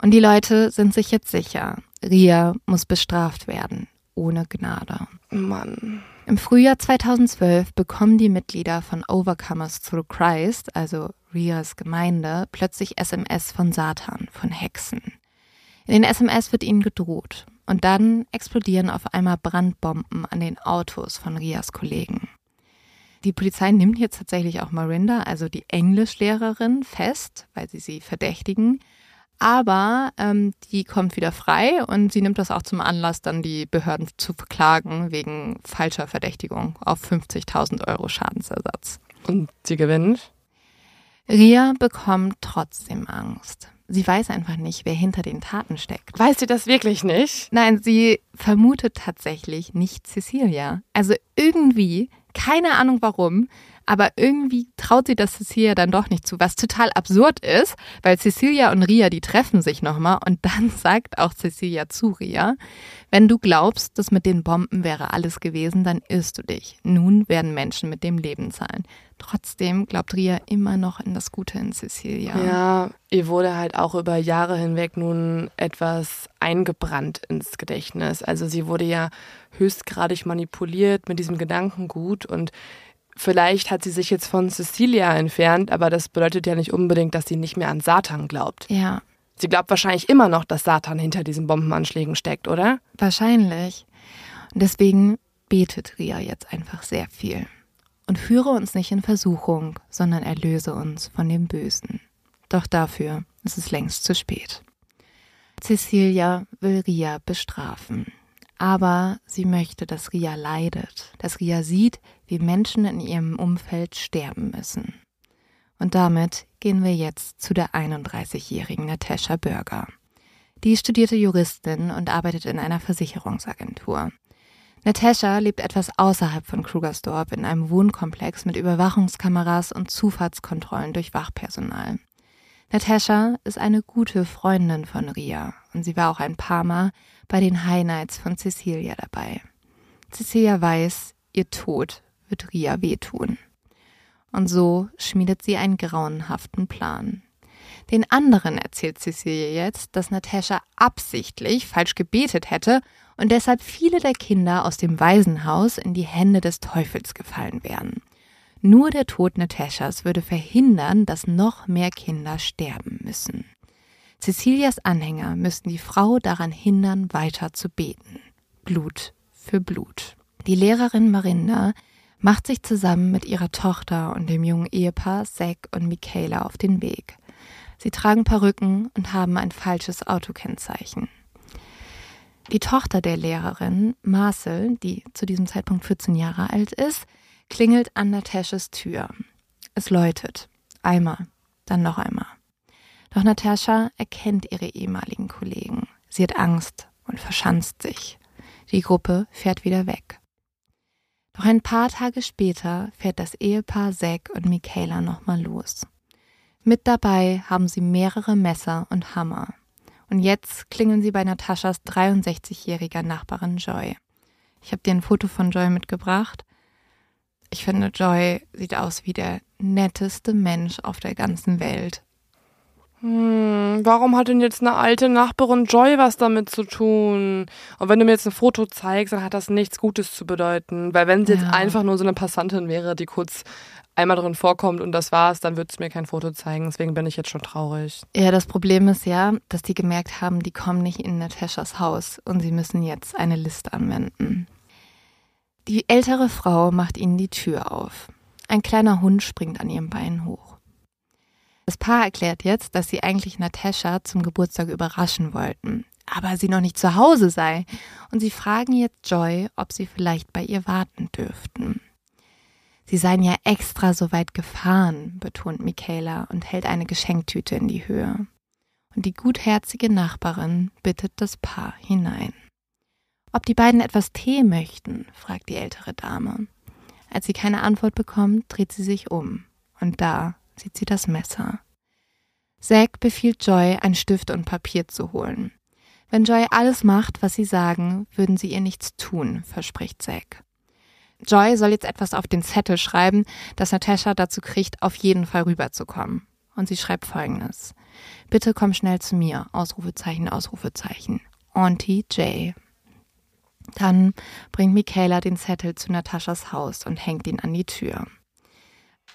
[SPEAKER 1] Und die Leute sind sich jetzt sicher, Ria muss bestraft werden, ohne Gnade.
[SPEAKER 2] Mann.
[SPEAKER 1] Im Frühjahr 2012 bekommen die Mitglieder von Overcomers Through Christ, also Rias Gemeinde, plötzlich SMS von Satan, von Hexen. In den SMS wird ihnen gedroht und dann explodieren auf einmal Brandbomben an den Autos von Rias Kollegen. Die Polizei nimmt jetzt tatsächlich auch Marinda, also die Englischlehrerin, fest, weil sie sie verdächtigen. Aber ähm, die kommt wieder frei und sie nimmt das auch zum Anlass, dann die Behörden zu verklagen wegen falscher Verdächtigung auf 50.000 Euro Schadensersatz.
[SPEAKER 2] Und sie gewinnt?
[SPEAKER 1] Ria bekommt trotzdem Angst. Sie weiß einfach nicht, wer hinter den Taten steckt.
[SPEAKER 2] Weiß sie das wirklich nicht?
[SPEAKER 1] Nein, sie vermutet tatsächlich nicht Cecilia. Also irgendwie, keine Ahnung warum, aber irgendwie traut sie das Cecilia dann doch nicht zu, was total absurd ist, weil Cecilia und Ria, die treffen sich nochmal und dann sagt auch Cecilia zu Ria, wenn du glaubst, dass mit den Bomben wäre alles gewesen, dann irrst du dich. Nun werden Menschen mit dem Leben zahlen. Trotzdem glaubt Ria immer noch in das Gute in Cecilia.
[SPEAKER 2] Ja, ihr wurde halt auch über Jahre hinweg nun etwas eingebrannt ins Gedächtnis. Also sie wurde ja höchstgradig manipuliert mit diesem Gedankengut und Vielleicht hat sie sich jetzt von Cecilia entfernt, aber das bedeutet ja nicht unbedingt, dass sie nicht mehr an Satan glaubt.
[SPEAKER 1] Ja.
[SPEAKER 2] Sie glaubt wahrscheinlich immer noch, dass Satan hinter diesen Bombenanschlägen steckt, oder?
[SPEAKER 1] Wahrscheinlich. Und deswegen betet Ria jetzt einfach sehr viel. Und führe uns nicht in Versuchung, sondern erlöse uns von dem Bösen. Doch dafür ist es längst zu spät. Cecilia will Ria bestrafen. Aber sie möchte, dass Ria leidet, dass Ria sieht, wie Menschen in ihrem Umfeld sterben müssen. Und damit gehen wir jetzt zu der 31-jährigen Natascha Bürger. Die studierte Juristin und arbeitet in einer Versicherungsagentur. Natascha lebt etwas außerhalb von Krugersdorp in einem Wohnkomplex mit Überwachungskameras und Zufahrtskontrollen durch Wachpersonal. Natascha ist eine gute Freundin von Ria und sie war auch ein paar Mal bei den High Nights von Cecilia dabei. Cecilia weiß, ihr Tod wird Ria wehtun. Und so schmiedet sie einen grauenhaften Plan. Den anderen erzählt Cecilia jetzt, dass Natascha absichtlich falsch gebetet hätte und deshalb viele der Kinder aus dem Waisenhaus in die Hände des Teufels gefallen wären. Nur der Tod Natashas würde verhindern, dass noch mehr Kinder sterben müssen. Cecilias Anhänger müssten die Frau daran hindern, weiter zu beten. Blut für Blut. Die Lehrerin Marinda macht sich zusammen mit ihrer Tochter und dem jungen Ehepaar Zack und Michaela auf den Weg. Sie tragen Perücken und haben ein falsches Autokennzeichen. Die Tochter der Lehrerin, Marcel, die zu diesem Zeitpunkt 14 Jahre alt ist, klingelt an Natashas Tür. Es läutet. Einmal, dann noch einmal. Doch Natascha erkennt ihre ehemaligen Kollegen. Sie hat Angst und verschanzt sich. Die Gruppe fährt wieder weg. Doch ein paar Tage später fährt das Ehepaar Zack und Michaela nochmal los. Mit dabei haben sie mehrere Messer und Hammer. Und jetzt klingeln sie bei Nataschas 63-jähriger Nachbarin Joy. Ich habe dir ein Foto von Joy mitgebracht. Ich finde, Joy sieht aus wie der netteste Mensch auf der ganzen Welt.
[SPEAKER 2] Hm, warum hat denn jetzt eine alte Nachbarin Joy was damit zu tun? Und wenn du mir jetzt ein Foto zeigst, dann hat das nichts Gutes zu bedeuten. Weil wenn sie ja. jetzt einfach nur so eine Passantin wäre, die kurz einmal drin vorkommt und das war's, dann wird es mir kein Foto zeigen. Deswegen bin ich jetzt schon traurig.
[SPEAKER 1] Ja, das Problem ist ja, dass die gemerkt haben, die kommen nicht in Natashas Haus und sie müssen jetzt eine Liste anwenden. Die ältere Frau macht ihnen die Tür auf. Ein kleiner Hund springt an ihrem Bein hoch. Das Paar erklärt jetzt, dass sie eigentlich Natascha zum Geburtstag überraschen wollten, aber sie noch nicht zu Hause sei. Und sie fragen jetzt Joy, ob sie vielleicht bei ihr warten dürften. Sie seien ja extra so weit gefahren, betont Michaela und hält eine Geschenktüte in die Höhe. Und die gutherzige Nachbarin bittet das Paar hinein. Ob die beiden etwas Tee möchten, fragt die ältere Dame. Als sie keine Antwort bekommt, dreht sie sich um. Und da sieht sie das Messer. Zack befiehlt Joy, ein Stift und Papier zu holen. Wenn Joy alles macht, was sie sagen, würden sie ihr nichts tun, verspricht Zack. Joy soll jetzt etwas auf den Zettel schreiben, das Natascha dazu kriegt, auf jeden Fall rüberzukommen. Und sie schreibt folgendes. Bitte komm schnell zu mir. Ausrufezeichen, Ausrufezeichen. Auntie J. Dann bringt Michaela den Zettel zu Nataschas Haus und hängt ihn an die Tür.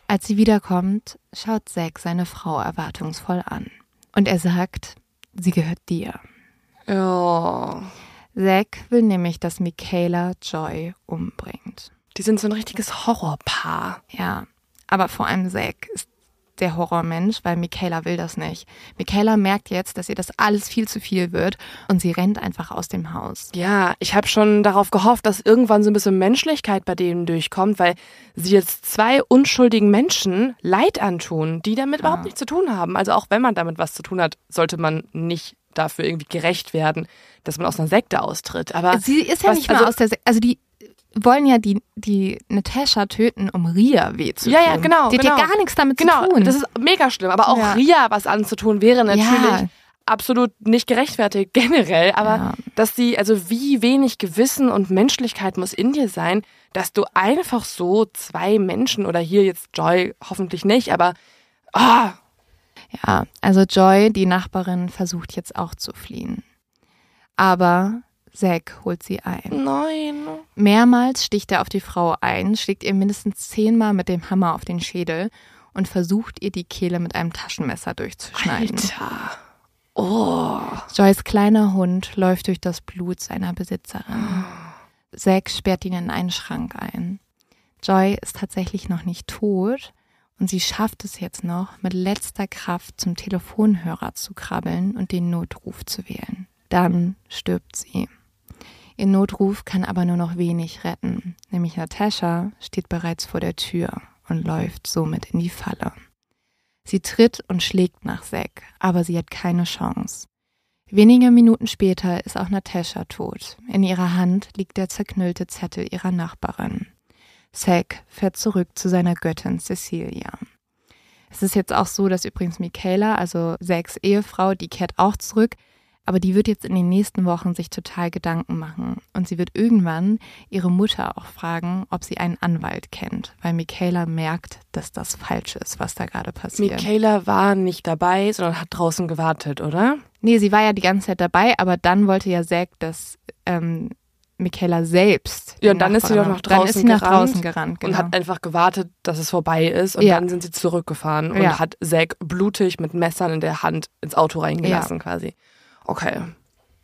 [SPEAKER 1] Als sie wiederkommt, schaut Zack seine Frau erwartungsvoll an. Und er sagt, sie gehört dir.
[SPEAKER 2] Ja.
[SPEAKER 1] Zack will nämlich, dass Michaela Joy umbringt.
[SPEAKER 2] Die sind so ein richtiges Horrorpaar.
[SPEAKER 1] Ja, aber vor allem Zack ist der Horrormensch, weil Michaela will das nicht. Michaela merkt jetzt, dass ihr das alles viel zu viel wird und sie rennt einfach aus dem Haus.
[SPEAKER 2] Ja, ich habe schon darauf gehofft, dass irgendwann so ein bisschen Menschlichkeit bei denen durchkommt, weil sie jetzt zwei unschuldigen Menschen Leid antun, die damit ja. überhaupt nichts zu tun haben. Also auch wenn man damit was zu tun hat, sollte man nicht dafür irgendwie gerecht werden, dass man aus einer Sekte austritt. Aber
[SPEAKER 1] sie ist ja was, nicht mal also, aus der Sekte. Also die wollen ja die, die Natascha töten, um Ria weh zu tun.
[SPEAKER 2] Ja, ja, genau.
[SPEAKER 1] Die
[SPEAKER 2] genau.
[SPEAKER 1] hat ja gar nichts damit
[SPEAKER 2] genau,
[SPEAKER 1] zu tun.
[SPEAKER 2] Das ist mega schlimm. Aber auch ja. Ria was anzutun, wäre natürlich ja. absolut nicht gerechtfertigt generell. Aber ja. dass sie, also wie wenig Gewissen und Menschlichkeit muss in dir sein, dass du einfach so zwei Menschen oder hier jetzt Joy hoffentlich nicht, aber. Oh.
[SPEAKER 1] Ja, also Joy, die Nachbarin, versucht jetzt auch zu fliehen. Aber Zack holt sie ein.
[SPEAKER 2] Nein.
[SPEAKER 1] Mehrmals sticht er auf die Frau ein, schlägt ihr mindestens zehnmal mit dem Hammer auf den Schädel und versucht ihr die Kehle mit einem Taschenmesser durchzuschneiden.
[SPEAKER 2] Alter. Oh.
[SPEAKER 1] Joys kleiner Hund läuft durch das Blut seiner Besitzerin. Zack sperrt ihn in einen Schrank ein. Joy ist tatsächlich noch nicht tot und sie schafft es jetzt noch, mit letzter Kraft zum Telefonhörer zu krabbeln und den Notruf zu wählen. Dann stirbt sie. Ihr Notruf kann aber nur noch wenig retten, nämlich Natascha steht bereits vor der Tür und läuft somit in die Falle. Sie tritt und schlägt nach Zack, aber sie hat keine Chance. Wenige Minuten später ist auch Natascha tot. In ihrer Hand liegt der zerknüllte Zettel ihrer Nachbarin. Zack fährt zurück zu seiner Göttin Cecilia. Es ist jetzt auch so, dass übrigens Michaela, also Zacks Ehefrau, die kehrt auch zurück, aber die wird jetzt in den nächsten Wochen sich total Gedanken machen. Und sie wird irgendwann ihre Mutter auch fragen, ob sie einen Anwalt kennt, weil Michaela merkt, dass das falsch ist, was da gerade passiert.
[SPEAKER 2] Michaela war nicht dabei, sondern hat draußen gewartet, oder?
[SPEAKER 1] Nee, sie war ja die ganze Zeit dabei, aber dann wollte ja Zack, dass ähm, Michaela selbst.
[SPEAKER 2] Ja, und dann ist sie doch nach draußen, dann ist sie nach
[SPEAKER 1] draußen gerannt
[SPEAKER 2] genau. und hat einfach gewartet, dass es vorbei ist. Und ja. dann sind sie zurückgefahren und ja. hat Zack blutig mit Messern in der Hand ins Auto reingelassen ja. quasi. Okay.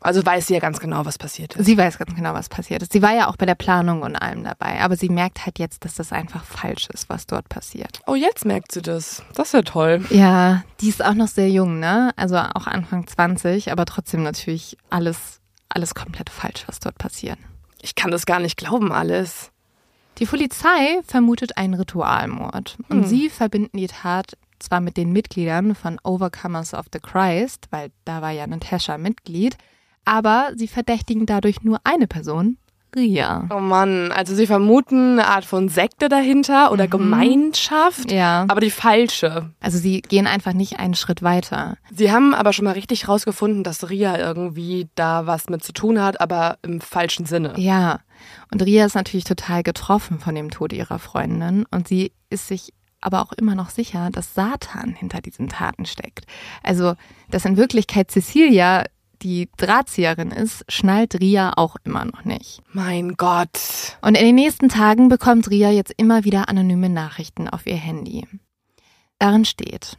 [SPEAKER 2] Also weiß sie ja ganz genau, was passiert ist.
[SPEAKER 1] Sie weiß ganz genau, was passiert ist. Sie war ja auch bei der Planung und allem dabei. Aber sie merkt halt jetzt, dass das einfach falsch ist, was dort passiert.
[SPEAKER 2] Oh, jetzt merkt sie das. Das ist ja toll.
[SPEAKER 1] Ja, die ist auch noch sehr jung, ne? Also auch Anfang 20, aber trotzdem natürlich alles, alles komplett falsch, was dort passiert.
[SPEAKER 2] Ich kann das gar nicht glauben, alles.
[SPEAKER 1] Die Polizei vermutet einen Ritualmord. Und hm. sie verbinden die Tat zwar mit den Mitgliedern von Overcomers of the Christ, weil da war ja Natascha Mitglied, aber sie verdächtigen dadurch nur eine Person, Ria.
[SPEAKER 2] Oh Mann, also sie vermuten eine Art von Sekte dahinter oder mhm. Gemeinschaft,
[SPEAKER 1] ja.
[SPEAKER 2] aber die falsche.
[SPEAKER 1] Also sie gehen einfach nicht einen Schritt weiter.
[SPEAKER 2] Sie haben aber schon mal richtig rausgefunden, dass Ria irgendwie da was mit zu tun hat, aber im falschen Sinne.
[SPEAKER 1] Ja, und Ria ist natürlich total getroffen von dem Tod ihrer Freundin und sie ist sich aber auch immer noch sicher, dass Satan hinter diesen Taten steckt. Also, dass in Wirklichkeit Cecilia die Drahtzieherin ist, schnallt Ria auch immer noch nicht.
[SPEAKER 2] Mein Gott.
[SPEAKER 1] Und in den nächsten Tagen bekommt Ria jetzt immer wieder anonyme Nachrichten auf ihr Handy. Darin steht,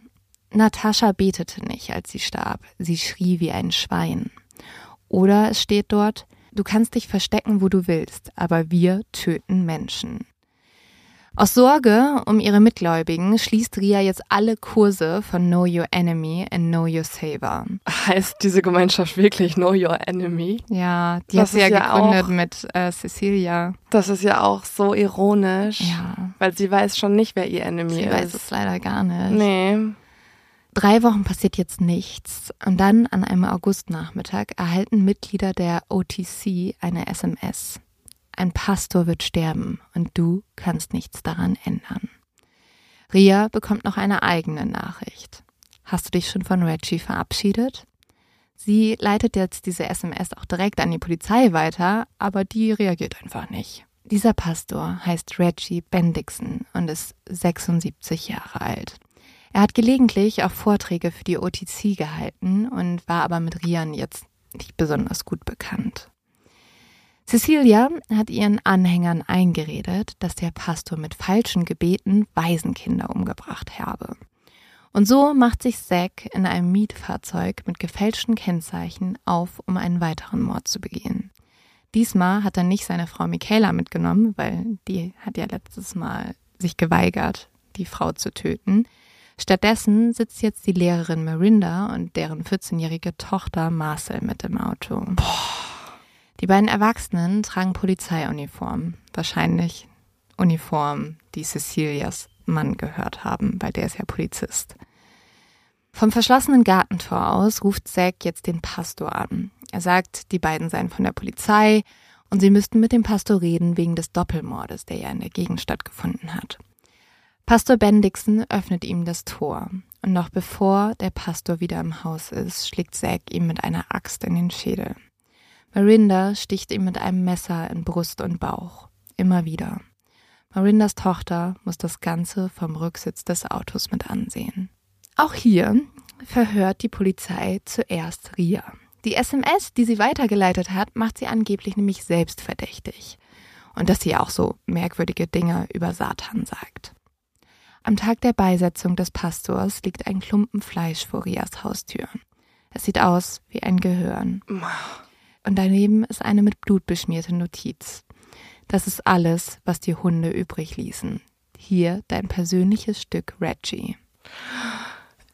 [SPEAKER 1] Natascha betete nicht, als sie starb. Sie schrie wie ein Schwein. Oder es steht dort, du kannst dich verstecken, wo du willst, aber wir töten Menschen. Aus Sorge um ihre Mitgläubigen schließt Ria jetzt alle Kurse von Know Your Enemy and Know Your Saver.
[SPEAKER 2] Heißt diese Gemeinschaft wirklich Know Your Enemy?
[SPEAKER 1] Ja, die das hat sie ja, gegründet auch, mit äh, Cecilia.
[SPEAKER 2] Das ist ja auch so ironisch.
[SPEAKER 1] Ja.
[SPEAKER 2] Weil sie weiß schon nicht, wer ihr Enemy
[SPEAKER 1] sie
[SPEAKER 2] ist.
[SPEAKER 1] Sie weiß es leider gar nicht.
[SPEAKER 2] Nee.
[SPEAKER 1] Drei Wochen passiert jetzt nichts und dann an einem Augustnachmittag erhalten Mitglieder der OTC eine SMS. Ein Pastor wird sterben und du kannst nichts daran ändern. Ria bekommt noch eine eigene Nachricht. Hast du dich schon von Reggie verabschiedet? Sie leitet jetzt diese SMS auch direkt an die Polizei weiter, aber die reagiert einfach nicht. Dieser Pastor heißt Reggie Bendixson und ist 76 Jahre alt. Er hat gelegentlich auch Vorträge für die OTC gehalten und war aber mit Rian jetzt nicht besonders gut bekannt. Cecilia hat ihren Anhängern eingeredet, dass der Pastor mit falschen Gebeten Waisenkinder umgebracht habe. Und so macht sich Zack in einem Mietfahrzeug mit gefälschten Kennzeichen auf, um einen weiteren Mord zu begehen. Diesmal hat er nicht seine Frau Michaela mitgenommen, weil die hat ja letztes Mal sich geweigert, die Frau zu töten. Stattdessen sitzt jetzt die Lehrerin Marinda und deren 14-jährige Tochter Marcel mit im Auto. Die beiden Erwachsenen tragen Polizeiuniformen, wahrscheinlich Uniformen, die Cecilias Mann gehört haben, weil der ist ja Polizist. Vom verschlossenen Gartentor aus ruft Zack jetzt den Pastor an. Er sagt, die beiden seien von der Polizei und sie müssten mit dem Pastor reden wegen des Doppelmordes, der ja in der Gegend stattgefunden hat. Pastor Bendixson öffnet ihm das Tor und noch bevor der Pastor wieder im Haus ist, schlägt Zack ihm mit einer Axt in den Schädel. Marinda sticht ihm mit einem Messer in Brust und Bauch. Immer wieder. Marindas Tochter muss das Ganze vom Rücksitz des Autos mit ansehen. Auch hier verhört die Polizei zuerst Ria. Die SMS, die sie weitergeleitet hat, macht sie angeblich nämlich selbst verdächtig. Und dass sie auch so merkwürdige Dinge über Satan sagt. Am Tag der Beisetzung des Pastors liegt ein Klumpen Fleisch vor Rias Haustür. Es sieht aus wie ein Gehirn. Und daneben ist eine mit Blut beschmierte Notiz. Das ist alles, was die Hunde übrig ließen. Hier dein persönliches Stück Reggie.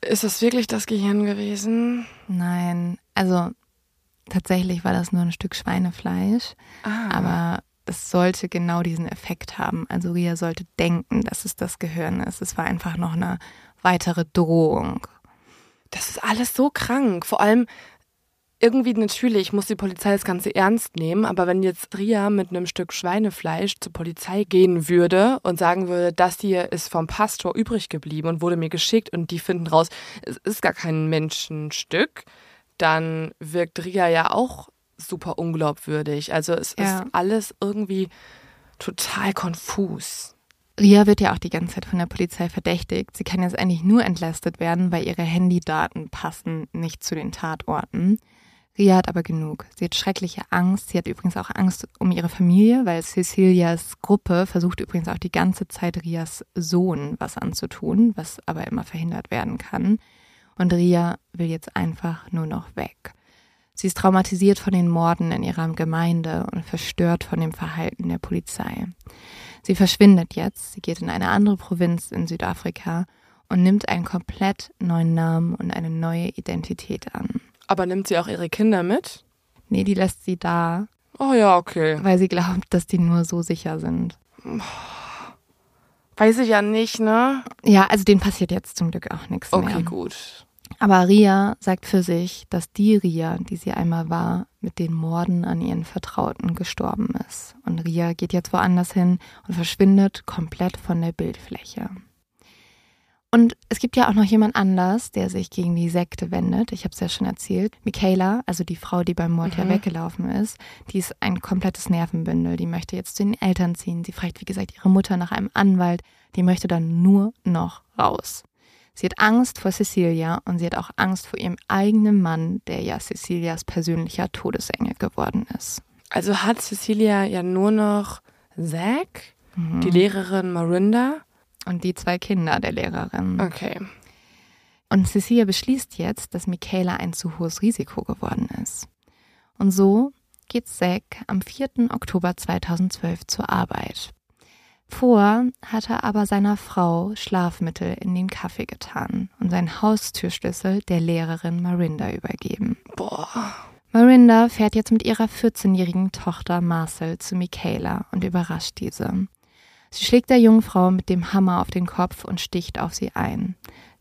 [SPEAKER 2] Ist das wirklich das Gehirn gewesen?
[SPEAKER 1] Nein, also tatsächlich war das nur ein Stück Schweinefleisch, ah. aber es sollte genau diesen Effekt haben. Also Ria sollte denken, dass es das Gehirn ist. Es war einfach noch eine weitere Drohung.
[SPEAKER 2] Das ist alles so krank. Vor allem irgendwie natürlich muss die Polizei das Ganze ernst nehmen, aber wenn jetzt Ria mit einem Stück Schweinefleisch zur Polizei gehen würde und sagen würde, das hier ist vom Pastor übrig geblieben und wurde mir geschickt und die finden raus, es ist gar kein Menschenstück, dann wirkt Ria ja auch super unglaubwürdig. Also es ja. ist alles irgendwie total konfus.
[SPEAKER 1] Ria wird ja auch die ganze Zeit von der Polizei verdächtigt. Sie kann jetzt eigentlich nur entlastet werden, weil ihre Handydaten passen nicht zu den Tatorten. Ria hat aber genug. Sie hat schreckliche Angst. Sie hat übrigens auch Angst um ihre Familie, weil Cecilias Gruppe versucht übrigens auch die ganze Zeit Rias Sohn was anzutun, was aber immer verhindert werden kann. Und Ria will jetzt einfach nur noch weg. Sie ist traumatisiert von den Morden in ihrer Gemeinde und verstört von dem Verhalten der Polizei. Sie verschwindet jetzt, sie geht in eine andere Provinz in Südafrika und nimmt einen komplett neuen Namen und eine neue Identität an.
[SPEAKER 2] Aber nimmt sie auch ihre Kinder mit?
[SPEAKER 1] Nee, die lässt sie da.
[SPEAKER 2] Oh ja, okay.
[SPEAKER 1] Weil sie glaubt, dass die nur so sicher sind.
[SPEAKER 2] Weiß ich ja nicht, ne?
[SPEAKER 1] Ja, also denen passiert jetzt zum Glück auch nichts
[SPEAKER 2] okay,
[SPEAKER 1] mehr.
[SPEAKER 2] Okay, gut.
[SPEAKER 1] Aber Ria sagt für sich, dass die Ria, die sie einmal war, mit den Morden an ihren Vertrauten gestorben ist. Und Ria geht jetzt woanders hin und verschwindet komplett von der Bildfläche. Und es gibt ja auch noch jemand anders, der sich gegen die Sekte wendet. Ich habe es ja schon erzählt. Michaela, also die Frau, die beim Mord mhm. ja weggelaufen ist, die ist ein komplettes Nervenbündel. Die möchte jetzt zu den Eltern ziehen. Sie fragt, wie gesagt, ihre Mutter nach einem Anwalt. Die möchte dann nur noch raus. Sie hat Angst vor Cecilia und sie hat auch Angst vor ihrem eigenen Mann, der ja Cecilias persönlicher Todesengel geworden ist.
[SPEAKER 2] Also hat Cecilia ja nur noch Zack, mhm. die Lehrerin Marinda
[SPEAKER 1] und die zwei Kinder der Lehrerin.
[SPEAKER 2] Okay.
[SPEAKER 1] Und Cecilia beschließt jetzt, dass Michaela ein zu hohes Risiko geworden ist. Und so geht Zack am 4. Oktober 2012 zur Arbeit. Vor hat er aber seiner Frau Schlafmittel in den Kaffee getan und seinen Haustürschlüssel der Lehrerin Marinda übergeben.
[SPEAKER 2] Boah.
[SPEAKER 1] Marinda fährt jetzt mit ihrer 14-jährigen Tochter Marcel zu Michaela und überrascht diese. Sie schlägt der jungen Frau mit dem Hammer auf den Kopf und sticht auf sie ein.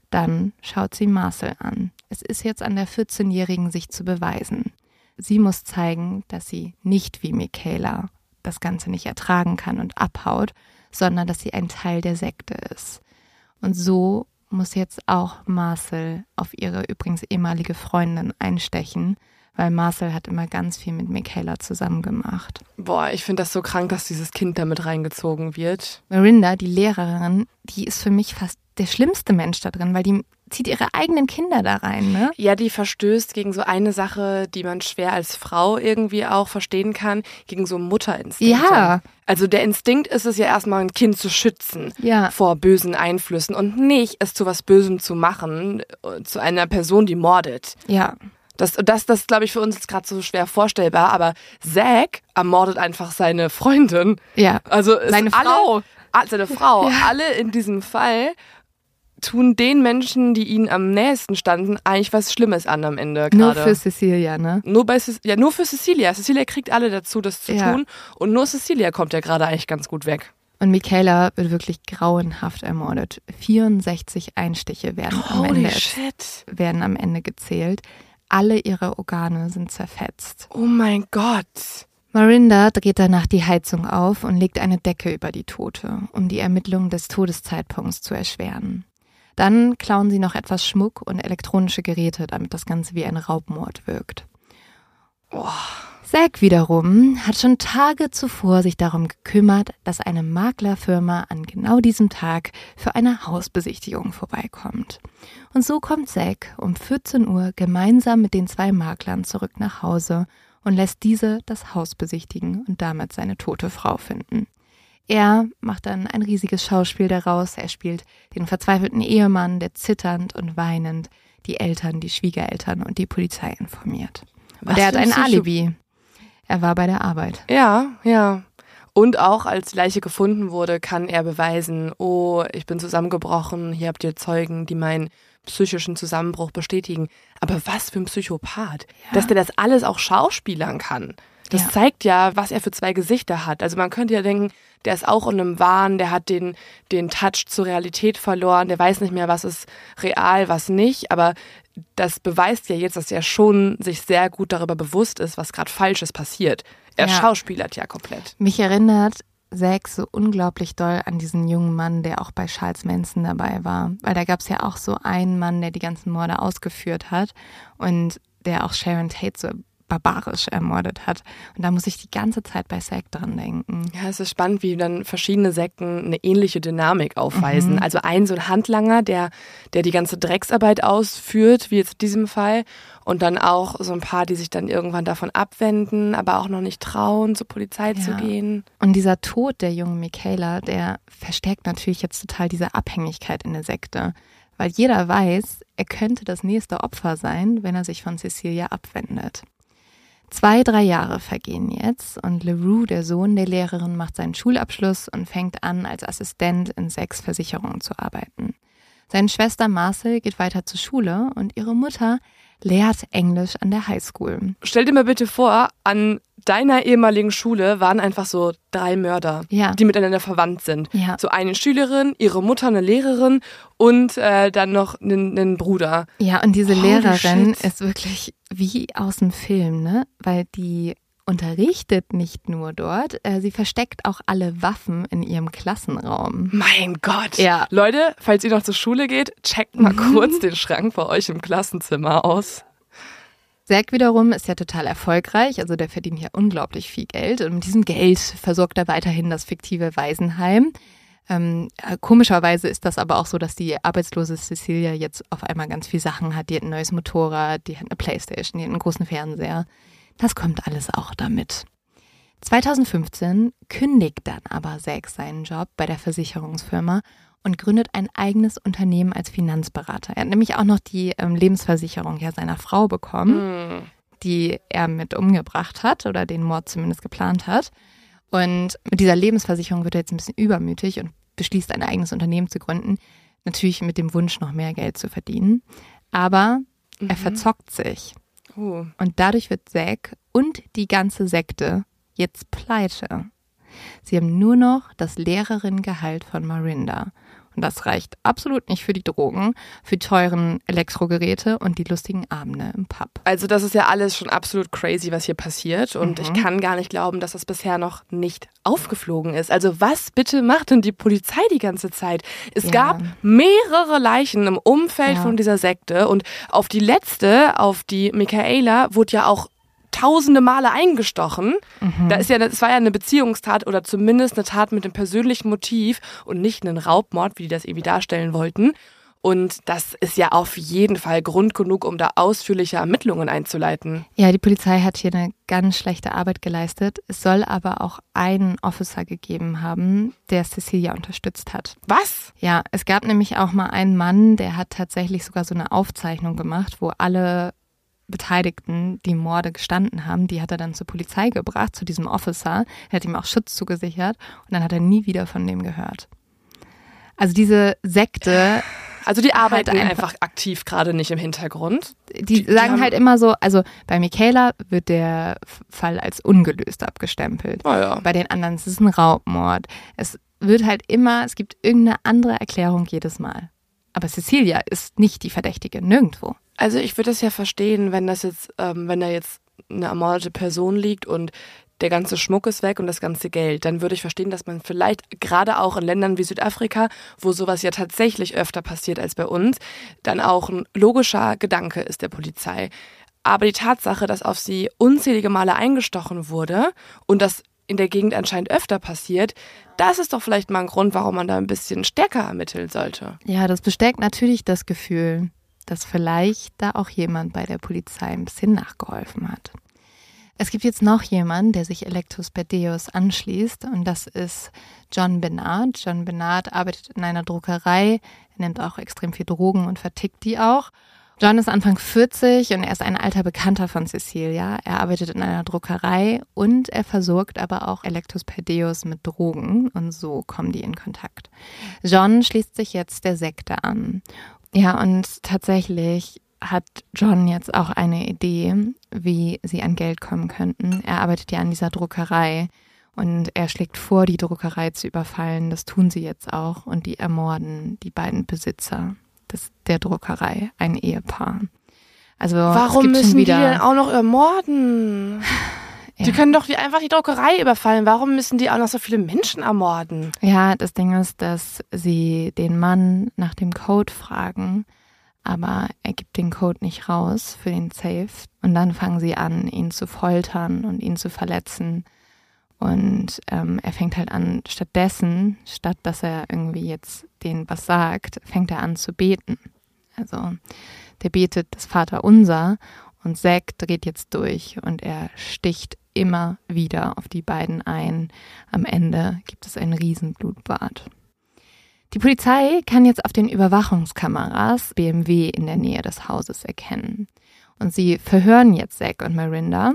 [SPEAKER 1] Dann schaut sie Marcel an. Es ist jetzt an der 14-Jährigen, sich zu beweisen. Sie muss zeigen, dass sie nicht wie Michaela das Ganze nicht ertragen kann und abhaut, sondern dass sie ein Teil der Sekte ist. Und so muss jetzt auch Marcel auf ihre übrigens ehemalige Freundin einstechen, weil Marcel hat immer ganz viel mit Michaela zusammen gemacht.
[SPEAKER 2] Boah, ich finde das so krank, dass dieses Kind damit reingezogen wird.
[SPEAKER 1] Marinda, die Lehrerin, die ist für mich fast der schlimmste Mensch da drin, weil die zieht ihre eigenen Kinder da rein, ne?
[SPEAKER 2] Ja, die verstößt gegen so eine Sache, die man schwer als Frau irgendwie auch verstehen kann, gegen so Mutterinstinkt.
[SPEAKER 1] Ja.
[SPEAKER 2] Also der Instinkt ist es ja erstmal, ein Kind zu schützen
[SPEAKER 1] Ja.
[SPEAKER 2] vor bösen Einflüssen und nicht es zu was Bösem zu machen, äh, zu einer Person, die mordet.
[SPEAKER 1] Ja.
[SPEAKER 2] Das, das, das glaube ich, für uns jetzt gerade so schwer vorstellbar, aber Zack ermordet einfach seine Freundin.
[SPEAKER 1] Ja.
[SPEAKER 2] Also
[SPEAKER 1] Seine
[SPEAKER 2] alle,
[SPEAKER 1] Frau.
[SPEAKER 2] Seine Frau. Alle in diesem Fall tun den Menschen, die ihnen am nächsten standen, eigentlich was Schlimmes an am Ende
[SPEAKER 1] Nur
[SPEAKER 2] gerade.
[SPEAKER 1] für Cecilia, ne?
[SPEAKER 2] Nur bei Cec- ja, nur für Cecilia. Cecilia kriegt alle dazu, das zu
[SPEAKER 1] Ja.
[SPEAKER 2] tun. Und nur Cecilia kommt ja gerade eigentlich ganz gut weg.
[SPEAKER 1] Und Michaela wird wirklich grauenhaft ermordet. 64 Einstiche werden am Ende
[SPEAKER 2] shit.
[SPEAKER 1] werden am Ende gezählt. Alle ihre Organe sind zerfetzt.
[SPEAKER 2] Oh mein Gott.
[SPEAKER 1] Marinda dreht danach die Heizung auf und legt eine Decke über die Tote, um die Ermittlung des Todeszeitpunkts zu erschweren. Dann klauen sie noch etwas Schmuck und elektronische Geräte, damit das Ganze wie ein Raubmord wirkt. Zack wiederum hat schon Tage zuvor sich darum gekümmert, dass eine Maklerfirma an genau diesem Tag für eine Hausbesichtigung vorbeikommt. Und so kommt Zack um 14 Uhr gemeinsam mit den zwei Maklern zurück nach Hause und lässt diese das Haus besichtigen und damit seine tote Frau finden. Er macht dann ein riesiges Schauspiel daraus. Er spielt den verzweifelten Ehemann, der zitternd und weinend die Eltern, die Schwiegereltern und die Polizei informiert. Und
[SPEAKER 2] Was
[SPEAKER 1] er hat
[SPEAKER 2] ein Psycho-
[SPEAKER 1] Alibi. Er war bei der Arbeit.
[SPEAKER 2] Ja, ja. Und auch als die Leiche gefunden wurde, kann er beweisen, oh, ich bin zusammengebrochen, hier habt ihr Zeugen, die meinen psychischen Zusammenbruch bestätigen. Aber was für ein Psychopath, dass der das alles auch schauspielern kann. Das
[SPEAKER 1] Ja.
[SPEAKER 2] zeigt ja, was er für zwei Gesichter hat. Also man könnte ja denken, der ist auch in einem Wahn, der hat den, den Touch zur Realität verloren, der weiß nicht mehr, was ist real, was nicht. Aber das beweist ja jetzt, dass er schon sich sehr gut darüber bewusst ist, was gerade Falsches passiert. Er
[SPEAKER 1] Ja.
[SPEAKER 2] schauspielert ja komplett.
[SPEAKER 1] Mich erinnert Zack so unglaublich doll an diesen jungen Mann, der auch bei Charles Manson dabei war. Weil da gab es ja auch so einen Mann, der die ganzen Morde ausgeführt hat und der auch Sharon Tate so barbarisch ermordet hat. Und da muss ich die ganze Zeit bei Zack dran denken.
[SPEAKER 2] Ja, es ist spannend, wie dann verschiedene Sekten eine ähnliche Dynamik aufweisen. Also ein so ein Handlanger, der, der die ganze Drecksarbeit ausführt, wie jetzt in diesem Fall. Und dann auch so ein paar, die sich dann irgendwann davon abwenden, aber auch noch nicht trauen, zur Polizei zu
[SPEAKER 1] Ja.
[SPEAKER 2] gehen.
[SPEAKER 1] Und dieser Tod der jungen Michaela, der verstärkt natürlich jetzt total diese Abhängigkeit in der Sekte. Weil jeder weiß, er könnte das nächste Opfer sein, wenn er sich von Cecilia abwendet. Zwei, drei Jahre vergehen jetzt und LeRoux, der Sohn der Lehrerin, macht seinen Schulabschluss und fängt an, als Assistent in sechs Versicherungen zu arbeiten. Seine Schwester Marcel geht weiter zur Schule und ihre Mutter lehrt Englisch an der Highschool.
[SPEAKER 2] Stell dir mal bitte vor, an deiner ehemaligen Schule waren einfach so drei Mörder,
[SPEAKER 1] Ja.
[SPEAKER 2] die miteinander verwandt sind.
[SPEAKER 1] Ja.
[SPEAKER 2] So eine Schülerin, ihre Mutter eine Lehrerin und äh, dann noch einen, einen Bruder.
[SPEAKER 1] Ja, und diese
[SPEAKER 2] Holy
[SPEAKER 1] Lehrerin
[SPEAKER 2] shit.
[SPEAKER 1] ist wirklich wie aus dem Film, ne? Weil die unterrichtet nicht nur dort, äh, sie versteckt auch alle Waffen in ihrem Klassenraum.
[SPEAKER 2] Mein Gott.
[SPEAKER 1] Ja. Mhm.
[SPEAKER 2] Leute, falls ihr noch zur Schule geht, checkt mal kurz den Schrank bei euch im Klassenzimmer aus.
[SPEAKER 1] Zack wiederum ist ja total erfolgreich, also der verdient ja unglaublich viel Geld und mit diesem Geld versorgt er weiterhin das fiktive Waisenheim. Ähm, äh, komischerweise ist das aber auch so, dass die arbeitslose Cecilia jetzt auf einmal ganz viel Sachen hat. Die hat ein neues Motorrad, die hat eine Playstation, die hat einen großen Fernseher. Das kommt alles auch damit. 2015 kündigt dann aber Zack seinen Job bei der Versicherungsfirma und gründet ein eigenes Unternehmen als Finanzberater. Er hat nämlich auch noch die ähm, Lebensversicherung ja seiner Frau bekommen, die er mit umgebracht hat oder den Mord zumindest geplant hat. Und mit dieser Lebensversicherung wird er jetzt ein bisschen übermütig und beschließt, ein eigenes Unternehmen zu gründen. Natürlich mit dem Wunsch, noch mehr Geld zu verdienen. Aber er verzockt sich.
[SPEAKER 2] Uh.
[SPEAKER 1] Und dadurch wird Zack und die ganze Sekte jetzt pleite. Sie haben nur noch das Lehrerinnengehalt von Marinda. Und das reicht absolut nicht für die Drogen, für die teuren Elektrogeräte und die lustigen Abende im Pub.
[SPEAKER 2] Also das ist ja alles schon absolut crazy, was hier passiert. Und mhm. ich kann gar nicht glauben, dass das bisher noch nicht aufgeflogen ist. Also was bitte macht denn die Polizei die ganze Zeit? Es ja. gab mehrere Leichen im Umfeld ja. von dieser Sekte und auf die letzte, auf die Michaela, wurde ja auch tausende Male eingestochen. Mhm. Da ist ja, das war ja eine Beziehungstat oder zumindest eine Tat mit dem persönlichen Motiv und nicht einen Raubmord, wie die das irgendwie darstellen wollten. Und das ist ja auf jeden Fall Grund genug, um da ausführliche Ermittlungen einzuleiten.
[SPEAKER 1] Ja, die Polizei hat hier eine ganz schlechte Arbeit geleistet. Es soll aber auch einen Officer gegeben haben, der Cecilia unterstützt hat.
[SPEAKER 2] Was?
[SPEAKER 1] Ja, es gab nämlich auch mal einen Mann, der hat tatsächlich sogar so eine Aufzeichnung gemacht, wo alle Beteiligten, die Morde gestanden haben, die hat er dann zur Polizei gebracht, zu diesem Officer. Er hat ihm auch Schutz zugesichert und dann hat er nie wieder von dem gehört. Also diese Sekte.
[SPEAKER 2] Also die arbeiten halt einfach, einfach, aktiv gerade nicht im Hintergrund.
[SPEAKER 1] Die, die sagen die halt immer so, also bei Michaela wird der Fall als ungelöst abgestempelt.
[SPEAKER 2] Oh ja.
[SPEAKER 1] Bei den anderen ist es ein Raubmord. Es wird halt immer, es gibt irgendeine andere Erklärung jedes Mal. Aber Cecilia ist nicht die Verdächtige, nirgendwo.
[SPEAKER 2] Also ich würde das ja verstehen, wenn das jetzt, ähm, wenn da jetzt eine ermordete Person liegt und der ganze Schmuck ist weg und das ganze Geld, dann würde ich verstehen, dass man vielleicht gerade auch in Ländern wie Südafrika, wo sowas ja tatsächlich öfter passiert als bei uns, dann auch ein logischer Gedanke ist der Polizei. Aber die Tatsache, dass auf sie unzählige Male eingestochen wurde und das in der Gegend anscheinend öfter passiert, das ist doch vielleicht mal ein Grund, warum man da ein bisschen stärker ermitteln sollte.
[SPEAKER 1] Ja, das bestärkt natürlich das Gefühl, dass vielleicht da auch jemand bei der Polizei ein bisschen nachgeholfen hat. Es gibt jetzt noch jemanden, der sich Electus Berdeus anschließt und das ist John Bernard. John Bernard arbeitet in einer Druckerei, er nimmt auch extrem viel Drogen und vertickt die auch. John ist Anfang 40 und er ist ein alter Bekannter von Cecilia. Er arbeitet in einer Druckerei und er versorgt aber auch Electus Perdeus mit Drogen und so kommen die in Kontakt. John schließt sich jetzt der Sekte an ja, und tatsächlich hat John jetzt auch eine Idee, wie sie an Geld kommen könnten. Er arbeitet ja an dieser Druckerei und er schlägt vor, die Druckerei zu überfallen. Das tun sie jetzt auch und die ermorden die beiden Besitzer der Druckerei, ein Ehepaar.
[SPEAKER 2] Also warum müssen die denn auch noch ermorden? Ja. Die können doch einfach die Druckerei überfallen. Warum müssen die auch noch so viele Menschen ermorden?
[SPEAKER 1] Ja, das Ding ist, dass sie den Mann nach dem Code fragen, aber er gibt den Code nicht raus für den Safe. Und dann fangen sie an, ihn zu foltern und ihn zu verletzen. Und ähm, er fängt halt an, stattdessen, statt dass er irgendwie jetzt denen was sagt, fängt er an zu beten. Also der betet das Vaterunser und Zack dreht jetzt durch und er sticht immer wieder auf die beiden ein. Am Ende gibt es ein Riesenblutbad. Die Polizei kann jetzt auf den Überwachungskameras BMW in der Nähe des Hauses erkennen. Und sie verhören jetzt Zack und Marinda.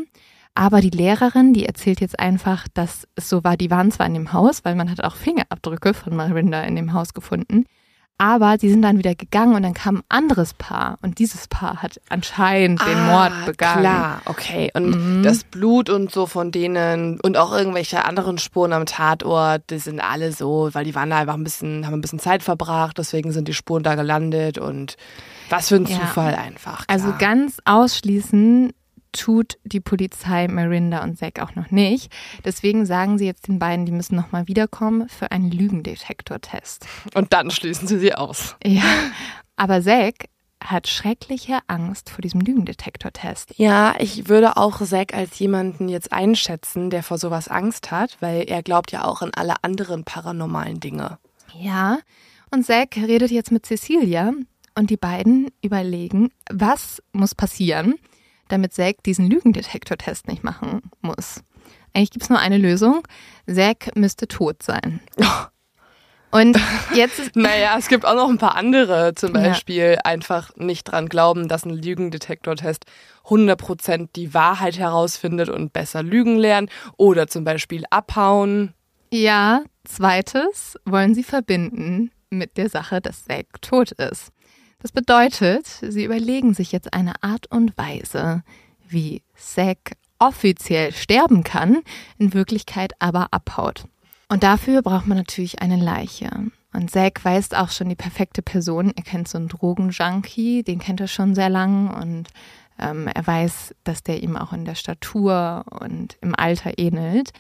[SPEAKER 1] Aber die Lehrerin, die erzählt jetzt einfach, dass es so war, die waren zwar in dem Haus, weil man hat auch Fingerabdrücke von Marinda in dem Haus gefunden, aber sie sind dann wieder gegangen und dann kam ein anderes Paar und dieses Paar hat anscheinend den ah, Mord begangen.
[SPEAKER 2] Klar, okay. Und mhm. das Blut und so von denen und auch irgendwelche anderen Spuren am Tatort, die sind alle so, weil die waren da einfach ein bisschen, haben ein bisschen Zeit verbracht, deswegen sind die Spuren da gelandet und was für ein ja. Zufall einfach.
[SPEAKER 1] Klar. Also ganz ausschließen tut die Polizei Marinda und Zack auch noch nicht. Deswegen sagen sie jetzt den beiden, die müssen nochmal wiederkommen für einen Lügendetektortest.
[SPEAKER 2] Und dann schließen sie sie aus.
[SPEAKER 1] Ja, aber Zack hat schreckliche Angst vor diesem Lügendetektortest.
[SPEAKER 2] Ja, ich würde auch Zack als jemanden jetzt einschätzen, der vor sowas Angst hat, weil er glaubt ja auch an alle anderen paranormalen Dinge.
[SPEAKER 1] Ja, und Zack redet jetzt mit Cecilia und die beiden überlegen, was muss passieren, damit Zack diesen Lügendetektortest nicht machen muss. Eigentlich gibt es nur eine Lösung. Zack müsste tot sein. Und jetzt.
[SPEAKER 2] naja, es gibt auch noch ein paar andere. Zum Beispiel ja. einfach nicht dran glauben, dass ein Lügendetektortest 100% die Wahrheit herausfindet und besser lügen lernen. Oder zum Beispiel abhauen.
[SPEAKER 1] Ja, zweites wollen sie verbinden mit der Sache, dass Zack tot ist. Das bedeutet, sie überlegen sich jetzt eine Art und Weise, wie Zack offiziell sterben kann, in Wirklichkeit aber abhaut. Und dafür braucht man natürlich eine Leiche. Und Zack weiß auch schon die perfekte Person. Er kennt so einen Drogenjunkie, den kennt er schon sehr lang und ähm, er weiß, dass der ihm auch in der Statur und im Alter ähnelt.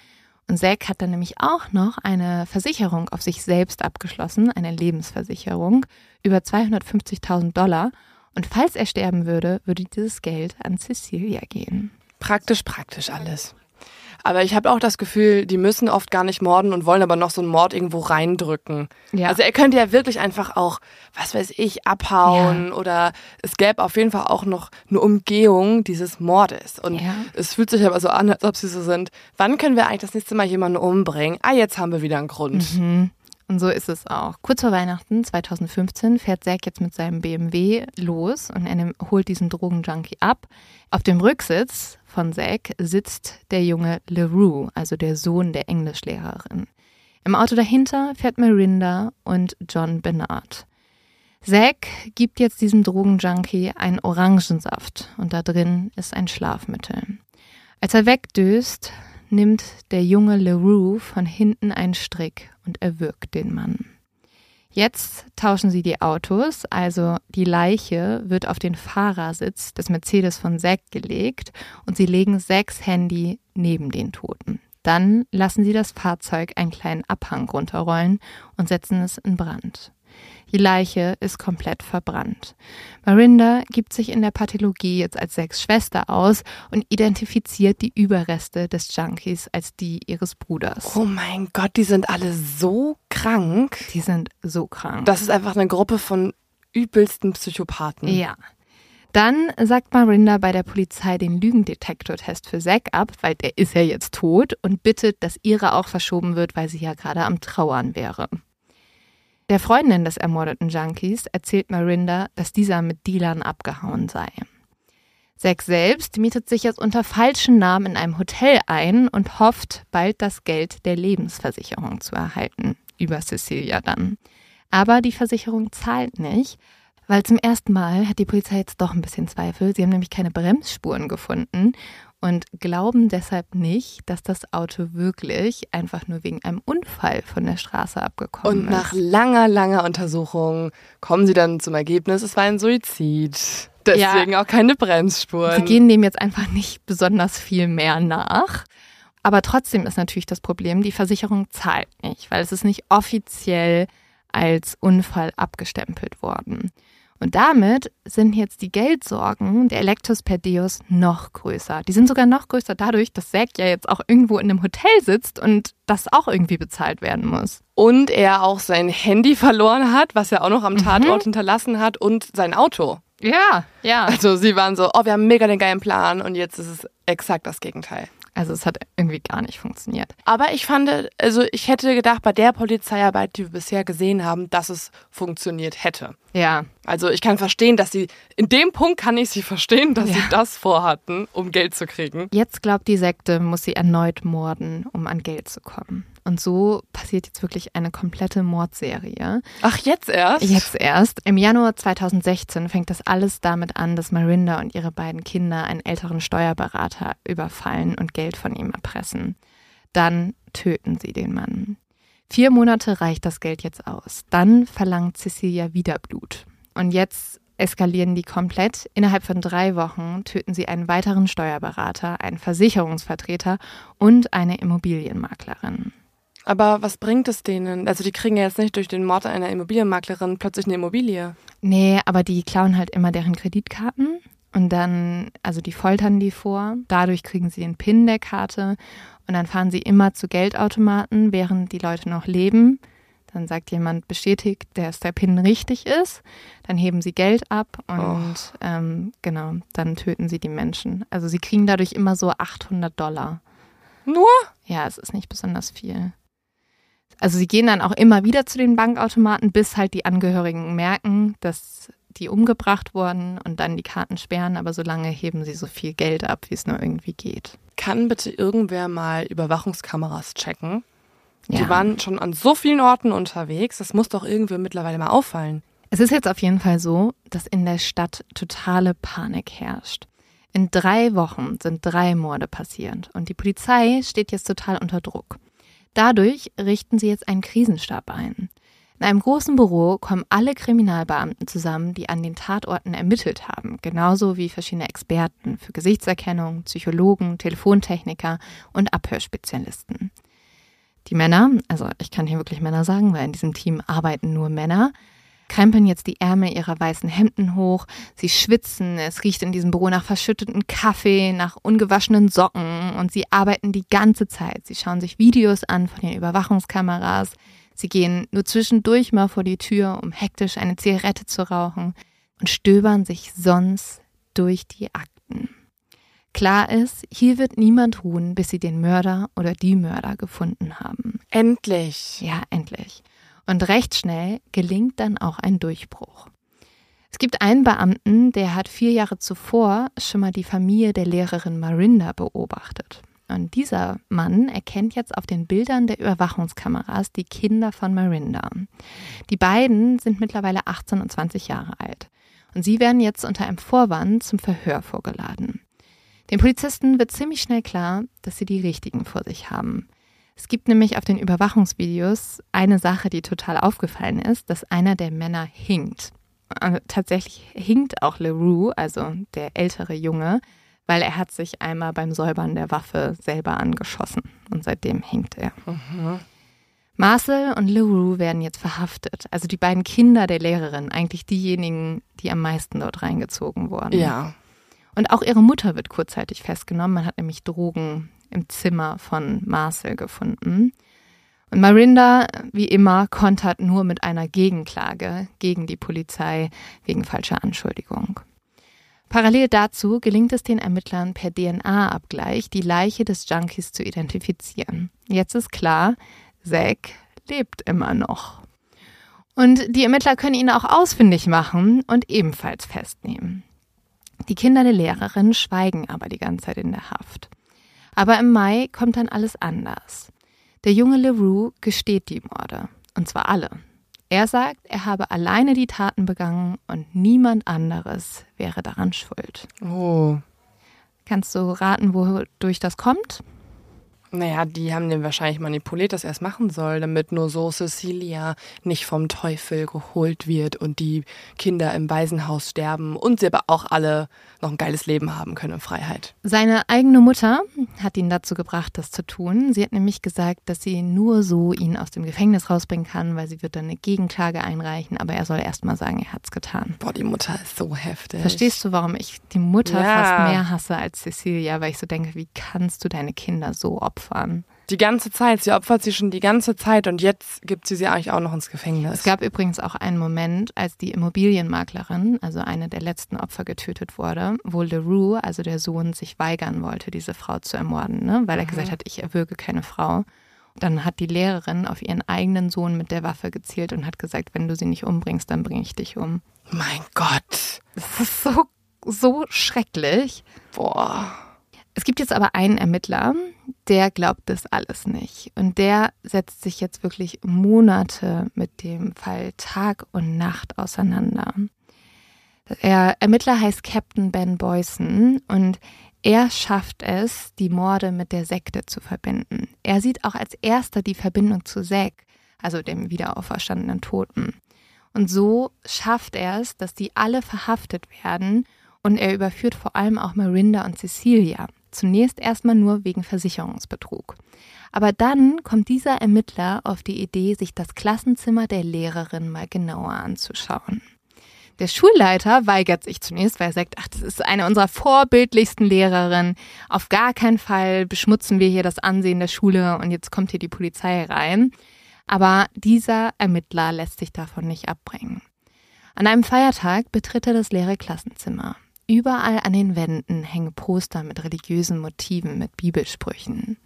[SPEAKER 1] Und Zack hat dann nämlich auch noch eine Versicherung auf sich selbst abgeschlossen, eine Lebensversicherung über 250.000 Dollar. Und falls er sterben würde, würde dieses Geld an Cecilia gehen.
[SPEAKER 2] Praktisch, praktisch alles. Aber ich habe auch das Gefühl, die müssen oft gar nicht morden und wollen aber noch so einen Mord irgendwo reindrücken. Ja. Also er könnte ja wirklich einfach auch, was weiß ich, abhauen ja. oder es gäbe auf jeden Fall auch noch eine Umgehung dieses Mordes. Und ja. es fühlt sich aber so an, als ob sie so sind. Wann können wir eigentlich das nächste Mal jemanden umbringen? Ah, jetzt haben wir wieder einen Grund.
[SPEAKER 1] Mhm. Und so ist es auch. Kurz vor Weihnachten 2015 fährt Zack jetzt mit seinem BMW los und er holt diesen Drogenjunkie ab. Auf dem Rücksitz von Zack sitzt der junge LeRoux, also der Sohn der Englischlehrerin. Im Auto dahinter fährt Mirinda und John Bernard. Zack gibt jetzt diesem Drogenjunkie einen Orangensaft und da drin ist ein Schlafmittel. Als er wegdöst, nimmt der junge LeRoux von hinten einen Strick und erwürgt den Mann. Jetzt tauschen sie die Autos, also die Leiche wird auf den Fahrersitz des Mercedes von Zack gelegt und sie legen Zacks Handy neben den Toten. Dann lassen sie das Fahrzeug einen kleinen Abhang runterrollen und setzen es in Brand. Die Leiche ist komplett verbrannt. Marinda gibt sich in der Pathologie jetzt als Sechs-Schwester aus und identifiziert die Überreste des Junkies als die ihres Bruders.
[SPEAKER 2] Oh mein Gott, die sind alle so krank.
[SPEAKER 1] Die sind so krank.
[SPEAKER 2] Das ist einfach eine Gruppe von übelsten Psychopathen.
[SPEAKER 1] Ja. Dann sagt Marinda bei der Polizei den Lügendetektortest für Zack ab, weil der ist ja jetzt tot und bittet, dass ihre auch verschoben wird, weil sie ja gerade am Trauern wäre. Der Freundin des ermordeten Junkies erzählt Marinda, dass dieser mit Dealern abgehauen sei. Zack selbst mietet sich jetzt unter falschen Namen in einem Hotel ein und hofft, bald das Geld der Lebensversicherung zu erhalten. Über Cecilia dann. Aber die Versicherung zahlt nicht, weil zum ersten Mal hat die Polizei jetzt doch ein bisschen Zweifel. Sie haben nämlich keine Bremsspuren gefunden und glauben deshalb nicht, dass das Auto wirklich einfach nur wegen einem Unfall von der Straße abgekommen
[SPEAKER 2] ist. Und nach langer, langer Untersuchung kommen sie dann zum Ergebnis, es war ein Suizid. Deswegen ja. auch keine Bremsspuren.
[SPEAKER 1] Sie gehen dem jetzt einfach nicht besonders viel mehr nach. Aber trotzdem ist natürlich das Problem, die Versicherung zahlt nicht, weil es ist nicht offiziell als Unfall abgestempelt worden. Und damit sind jetzt die Geldsorgen der Electus per Deus noch größer. Die sind sogar noch größer dadurch, dass Zack ja jetzt auch irgendwo in einem Hotel sitzt und das auch irgendwie bezahlt werden muss.
[SPEAKER 2] Und er auch sein Handy verloren hat, was er auch noch am mhm. Tatort mhm. hinterlassen hat und sein Auto.
[SPEAKER 1] Ja, ja.
[SPEAKER 2] Also sie waren so, oh, wir haben mega den geilen Plan und jetzt ist es exakt das Gegenteil.
[SPEAKER 1] Also es hat irgendwie gar nicht funktioniert.
[SPEAKER 2] Aber ich fand, also ich hätte gedacht, bei der Polizeiarbeit, die wir bisher gesehen haben, dass es funktioniert hätte.
[SPEAKER 1] Ja.
[SPEAKER 2] Also ich kann verstehen, dass sie, in dem Punkt kann ich sie verstehen, dass ja. sie das vorhatten, um Geld zu kriegen.
[SPEAKER 1] Jetzt glaubt die Sekte, muss sie erneut morden, um an Geld zu kommen. Und so passiert jetzt wirklich eine komplette Mordserie.
[SPEAKER 2] Ach, jetzt erst?
[SPEAKER 1] Jetzt erst. Im Januar 2016 fängt das alles damit an, dass Marinda und ihre beiden Kinder einen älteren Steuerberater überfallen und Geld von ihm erpressen. Dann töten sie den Mann. Vier Monate reicht das Geld jetzt aus. Dann verlangt Cecilia wieder Blut. Und jetzt eskalieren die komplett. Innerhalb von drei Wochen töten sie einen weiteren Steuerberater, einen Versicherungsvertreter und eine Immobilienmaklerin.
[SPEAKER 2] Aber was bringt es denen? Also die kriegen ja jetzt nicht durch den Mord einer Immobilienmaklerin plötzlich eine Immobilie.
[SPEAKER 1] Nee, aber die klauen halt immer deren Kreditkarten und dann, also die foltern die vor. Dadurch kriegen sie den PIN der Karte und dann fahren sie immer zu Geldautomaten, während die Leute noch leben. Dann sagt jemand bestätigt, dass der PIN richtig ist. Dann heben sie Geld ab und oh. ähm, genau, dann töten sie die Menschen. Also sie kriegen dadurch immer so 800 Dollar.
[SPEAKER 2] Nur?
[SPEAKER 1] Ja, es ist nicht besonders viel. Also sie gehen dann auch immer wieder zu den Bankautomaten, bis halt die Angehörigen merken, dass die umgebracht wurden und dann die Karten sperren, aber solange heben sie so viel Geld ab, wie es nur irgendwie geht.
[SPEAKER 2] Kann bitte irgendwer mal Überwachungskameras checken? Ja. Die waren schon an so vielen Orten unterwegs, das muss doch irgendwie mittlerweile mal auffallen.
[SPEAKER 1] Es ist jetzt auf jeden Fall so, dass in der Stadt totale Panik herrscht. In drei Wochen sind drei Morde passiert und die Polizei steht jetzt total unter Druck. Dadurch richten sie jetzt einen Krisenstab ein. In einem großen Büro kommen alle Kriminalbeamten zusammen, die an den Tatorten ermittelt haben, genauso wie verschiedene Experten für Gesichtserkennung, Psychologen, Telefontechniker und Abhörspezialisten. Die Männer, also ich kann hier wirklich Männer sagen, weil in diesem Team arbeiten nur Männer, krempeln jetzt die Ärmel ihrer weißen Hemden hoch, sie schwitzen, es riecht in diesem Büro nach verschütteten Kaffee, nach ungewaschenen Socken und sie arbeiten die ganze Zeit. Sie schauen sich Videos an von den Überwachungskameras, Sie gehen nur zwischendurch mal vor die Tür, um hektisch eine Zigarette zu rauchen und stöbern sich sonst durch die Akten. Klar ist, hier wird niemand ruhen, bis sie den Mörder oder die Mörder gefunden haben.
[SPEAKER 2] Endlich.
[SPEAKER 1] Ja, endlich. Und recht schnell gelingt dann auch ein Durchbruch. Es gibt einen Beamten, der hat vier Jahre zuvor schon mal die Familie der Lehrerin Marinda beobachtet. Und dieser Mann erkennt jetzt auf den Bildern der Überwachungskameras die Kinder von Marinda. Die beiden sind mittlerweile 18 und 20 Jahre alt. Und sie werden jetzt unter einem Vorwand zum Verhör vorgeladen. Den Polizisten wird ziemlich schnell klar, dass sie die richtigen vor sich haben. Es gibt nämlich auf den Überwachungsvideos eine Sache, die total aufgefallen ist, dass einer der Männer hinkt. Und tatsächlich hinkt auch LeRoux, also der ältere Junge, weil er hat sich einmal beim Säubern der Waffe selber angeschossen und seitdem hinkt er. Mhm. Marcel und LeRoux werden jetzt verhaftet. Also die beiden Kinder der Lehrerin, eigentlich diejenigen, die am meisten dort reingezogen wurden.
[SPEAKER 2] Ja.
[SPEAKER 1] Und auch ihre Mutter wird kurzzeitig festgenommen. Man hat nämlich Drogen im Zimmer von Marcel gefunden. Und Marinda, wie immer, kontert nur mit einer Gegenklage gegen die Polizei wegen falscher Anschuldigung. Parallel dazu gelingt es den Ermittlern per DNA-Abgleich, die Leiche des Junkies zu identifizieren. Jetzt ist klar, Zack lebt immer noch. Und die Ermittler können ihn auch ausfindig machen und ebenfalls festnehmen. Die Kinder der Lehrerin schweigen aber die ganze Zeit in der Haft. Aber im Mai kommt dann alles anders. Der junge LeRoux gesteht die Morde. Und zwar alle. Er sagt, er habe alleine die Taten begangen und niemand anderes wäre daran schuld.
[SPEAKER 2] Oh.
[SPEAKER 1] Kannst du raten, wodurch das kommt?
[SPEAKER 2] Naja, die haben den wahrscheinlich manipuliert, dass er es machen soll, damit nur so Cecilia nicht vom Teufel geholt wird und die Kinder im Waisenhaus sterben und sie aber auch alle noch ein geiles Leben haben können in Freiheit.
[SPEAKER 1] Seine eigene Mutter hat ihn dazu gebracht, das zu tun. Sie hat nämlich gesagt, dass sie nur so ihn aus dem Gefängnis rausbringen kann, weil sie wird dann eine Gegenklage einreichen, aber er soll erst mal sagen, er hat es getan.
[SPEAKER 2] Boah, die Mutter ist so heftig.
[SPEAKER 1] Verstehst du, warum ich die Mutter ja. fast mehr hasse als Cecilia, weil ich so denke, wie kannst du deine Kinder so opfern?
[SPEAKER 2] Die ganze Zeit. Sie opfert sie schon die ganze Zeit und jetzt gibt sie sie eigentlich auch noch ins Gefängnis.
[SPEAKER 1] Es gab übrigens auch einen Moment, als die Immobilienmaklerin, also eine der letzten Opfer, getötet wurde, wo LeRoux, also der Sohn, sich weigern wollte, diese Frau zu ermorden, ne? weil er mhm. gesagt hat, ich erwürge keine Frau. Dann hat die Lehrerin auf ihren eigenen Sohn mit der Waffe gezielt und hat gesagt, wenn du sie nicht umbringst, dann bringe ich dich um.
[SPEAKER 2] Mein Gott.
[SPEAKER 1] Das ist so, so schrecklich.
[SPEAKER 2] Boah.
[SPEAKER 1] Es gibt jetzt aber einen Ermittler, der glaubt das alles nicht. Und der setzt sich jetzt wirklich Monate mit dem Fall Tag und Nacht auseinander. Der Ermittler heißt Captain Ben Boyson und er schafft es, die Morde mit der Sekte zu verbinden. Er sieht auch als erster die Verbindung zu Zack, also dem wiederauferstandenen Toten. Und so schafft er es, dass die alle verhaftet werden und er überführt vor allem auch Marinda und Cecilia. Zunächst erstmal nur wegen Versicherungsbetrug. Aber dann kommt dieser Ermittler auf die Idee, sich das Klassenzimmer der Lehrerin mal genauer anzuschauen. Der Schulleiter weigert sich zunächst, weil er sagt, ach, das ist eine unserer vorbildlichsten Lehrerinnen. Auf gar keinen Fall beschmutzen wir hier das Ansehen der Schule und jetzt kommt hier die Polizei rein. Aber dieser Ermittler lässt sich davon nicht abbringen. An einem Feiertag betritt er das leere Klassenzimmer. Überall an den Wänden hängen Poster mit religiösen Motiven, mit Bibelsprüchen.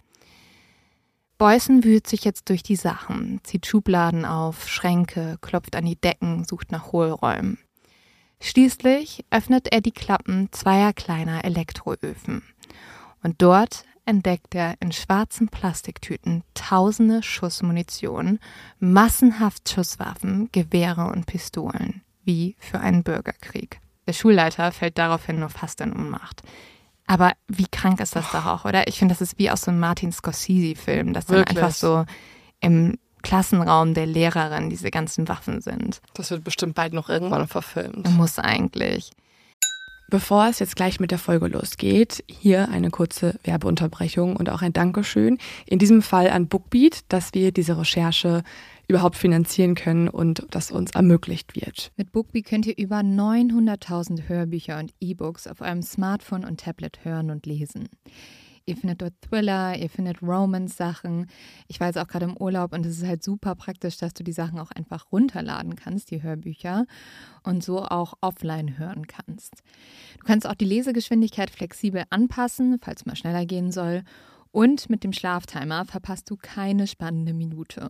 [SPEAKER 1] Beußen wühlt sich jetzt durch die Sachen, zieht Schubladen auf, Schränke, klopft an die Decken, sucht nach Hohlräumen. Schließlich öffnet er die Klappen zweier kleiner Elektroöfen. Und dort entdeckt er in schwarzen Plastiktüten tausende Schuss Munition, massenhaft Schusswaffen, Gewehre und Pistolen, wie für einen Bürgerkrieg. Der Schulleiter fällt daraufhin nur fast in Ohnmacht. Aber wie krank ist das doch auch, oder? Ich finde, das ist wie aus so einem Martin Scorsese-Film, dass dann einfach so im Klassenraum der Lehrerin diese ganzen Waffen sind.
[SPEAKER 2] Das wird bestimmt bald noch irgendwann verfilmt.
[SPEAKER 1] Muss eigentlich.
[SPEAKER 2] Bevor es jetzt gleich mit der Folge losgeht, hier eine kurze Werbeunterbrechung und auch ein Dankeschön. In diesem Fall an Bookbeat, dass wir diese Recherche überhaupt finanzieren können und das uns ermöglicht wird.
[SPEAKER 1] Mit Bookbeat könnt ihr über 900.000 Hörbücher und E-Books auf eurem Smartphone und Tablet hören und lesen. Ihr findet dort Thriller, ihr findet Romance-Sachen. Ich war jetzt auch gerade im Urlaub und es ist halt super praktisch, dass du die Sachen auch einfach runterladen kannst, die Hörbücher, und so auch offline hören kannst. Du kannst auch die Lesegeschwindigkeit flexibel anpassen, falls mal schneller gehen soll. Und mit dem Schlaftimer verpasst du keine spannende Minute.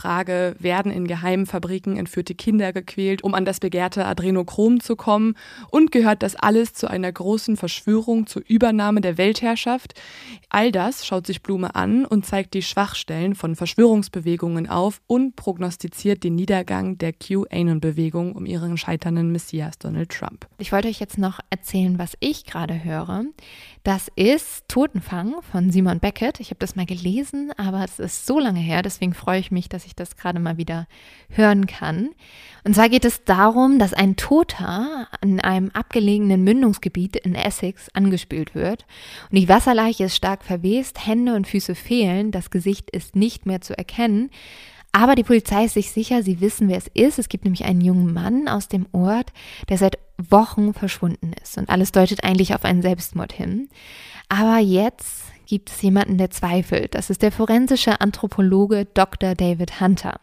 [SPEAKER 2] Frage, werden in geheimen Fabriken entführte Kinder gequält, um an das begehrte Adrenochrom zu kommen? Und gehört das alles zu einer großen Verschwörung zur Übernahme der Weltherrschaft? All das schaut sich Blume an und zeigt die Schwachstellen von Verschwörungsbewegungen auf und prognostiziert den Niedergang der QAnon-Bewegung um ihren scheiternden Messias Donald Trump.
[SPEAKER 1] Ich wollte euch jetzt noch erzählen, was ich gerade höre. Das ist Totenfang von Simon Beckett. Ich habe das mal gelesen, aber es ist so lange her, deswegen freue ich mich, dass ich das gerade mal wieder hören kann. Und zwar geht es darum, dass ein Toter in einem abgelegenen Mündungsgebiet in Essex angespült wird. Und die Wasserleiche ist stark verwest, Hände und Füße fehlen, das Gesicht ist nicht mehr zu erkennen. Aber die Polizei ist sich sicher, sie wissen, wer es ist. Es gibt nämlich einen jungen Mann aus dem Ort, der seit Wochen verschwunden ist. Und alles deutet eigentlich auf einen Selbstmord hin. Aber jetzt gibt es jemanden, der zweifelt. Das ist der forensische Anthropologe Dr. David Hunter.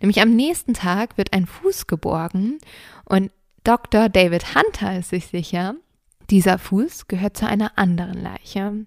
[SPEAKER 1] Nämlich am nächsten Tag wird ein Fuß geborgen und Dr. David Hunter ist sich sicher, dieser Fuß gehört zu einer anderen Leiche.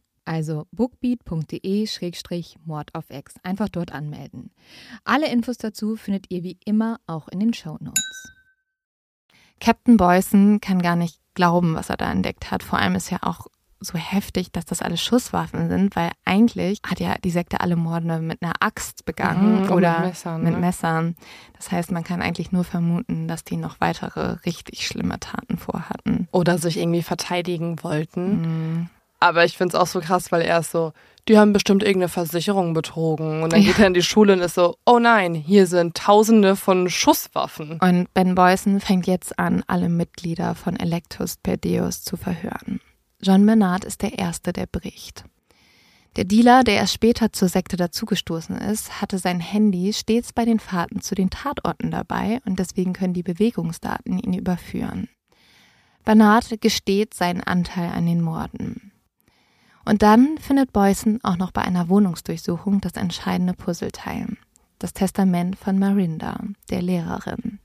[SPEAKER 1] Also bookbeat.de-mord auf X. Einfach dort anmelden. Alle Infos dazu findet ihr wie immer auch in den Show Notes. Captain Boyson kann gar nicht glauben, was er da entdeckt hat. Vor allem ist ja auch so heftig, dass das alles Schusswaffen sind, weil eigentlich hat ja die Sekte alle Morde mit einer Axt begangen mhm, oder mit Messern, mit ne? Messern. Das heißt, man kann eigentlich nur vermuten, dass die noch weitere richtig schlimme Taten vorhatten.
[SPEAKER 2] Oder sich irgendwie verteidigen wollten. Mhm. Aber ich finde es auch so krass, weil er ist so, die haben bestimmt irgendeine Versicherung betrogen. Und dann ja. geht er in die Schule und ist so, oh nein, hier sind tausende von Schusswaffen.
[SPEAKER 1] Und Ben Boyson fängt jetzt an, alle Mitglieder von Electus per Deus zu verhören. John Bernard ist der Erste, der bricht. Der Dealer, der erst später zur Sekte dazugestoßen ist, hatte sein Handy stets bei den Fahrten zu den Tatorten dabei und deswegen können die Bewegungsdaten ihn überführen. Bernard gesteht seinen Anteil an den Morden. Und dann findet Boyson auch noch bei einer Wohnungsdurchsuchung das entscheidende Puzzleteil. Das Testament von Marinda, der Lehrerin.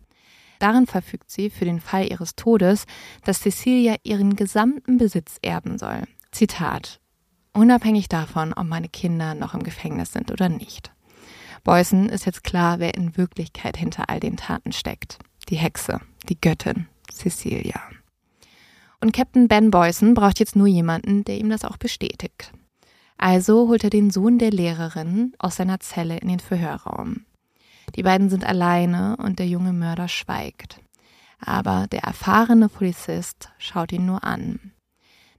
[SPEAKER 1] Darin verfügt sie für den Fall ihres Todes, dass Cecilia ihren gesamten Besitz erben soll. Zitat. Unabhängig davon, ob meine Kinder noch im Gefängnis sind oder nicht. Boyson ist jetzt klar, wer in Wirklichkeit hinter all den Taten steckt. Die Hexe, die Göttin, Cecilia. Und Captain Ben Boyson braucht jetzt nur jemanden, der ihm das auch bestätigt. Also holt er den Sohn der Lehrerin aus seiner Zelle in den Verhörraum. Die beiden sind alleine und der junge Mörder schweigt. Aber der erfahrene Polizist schaut ihn nur an.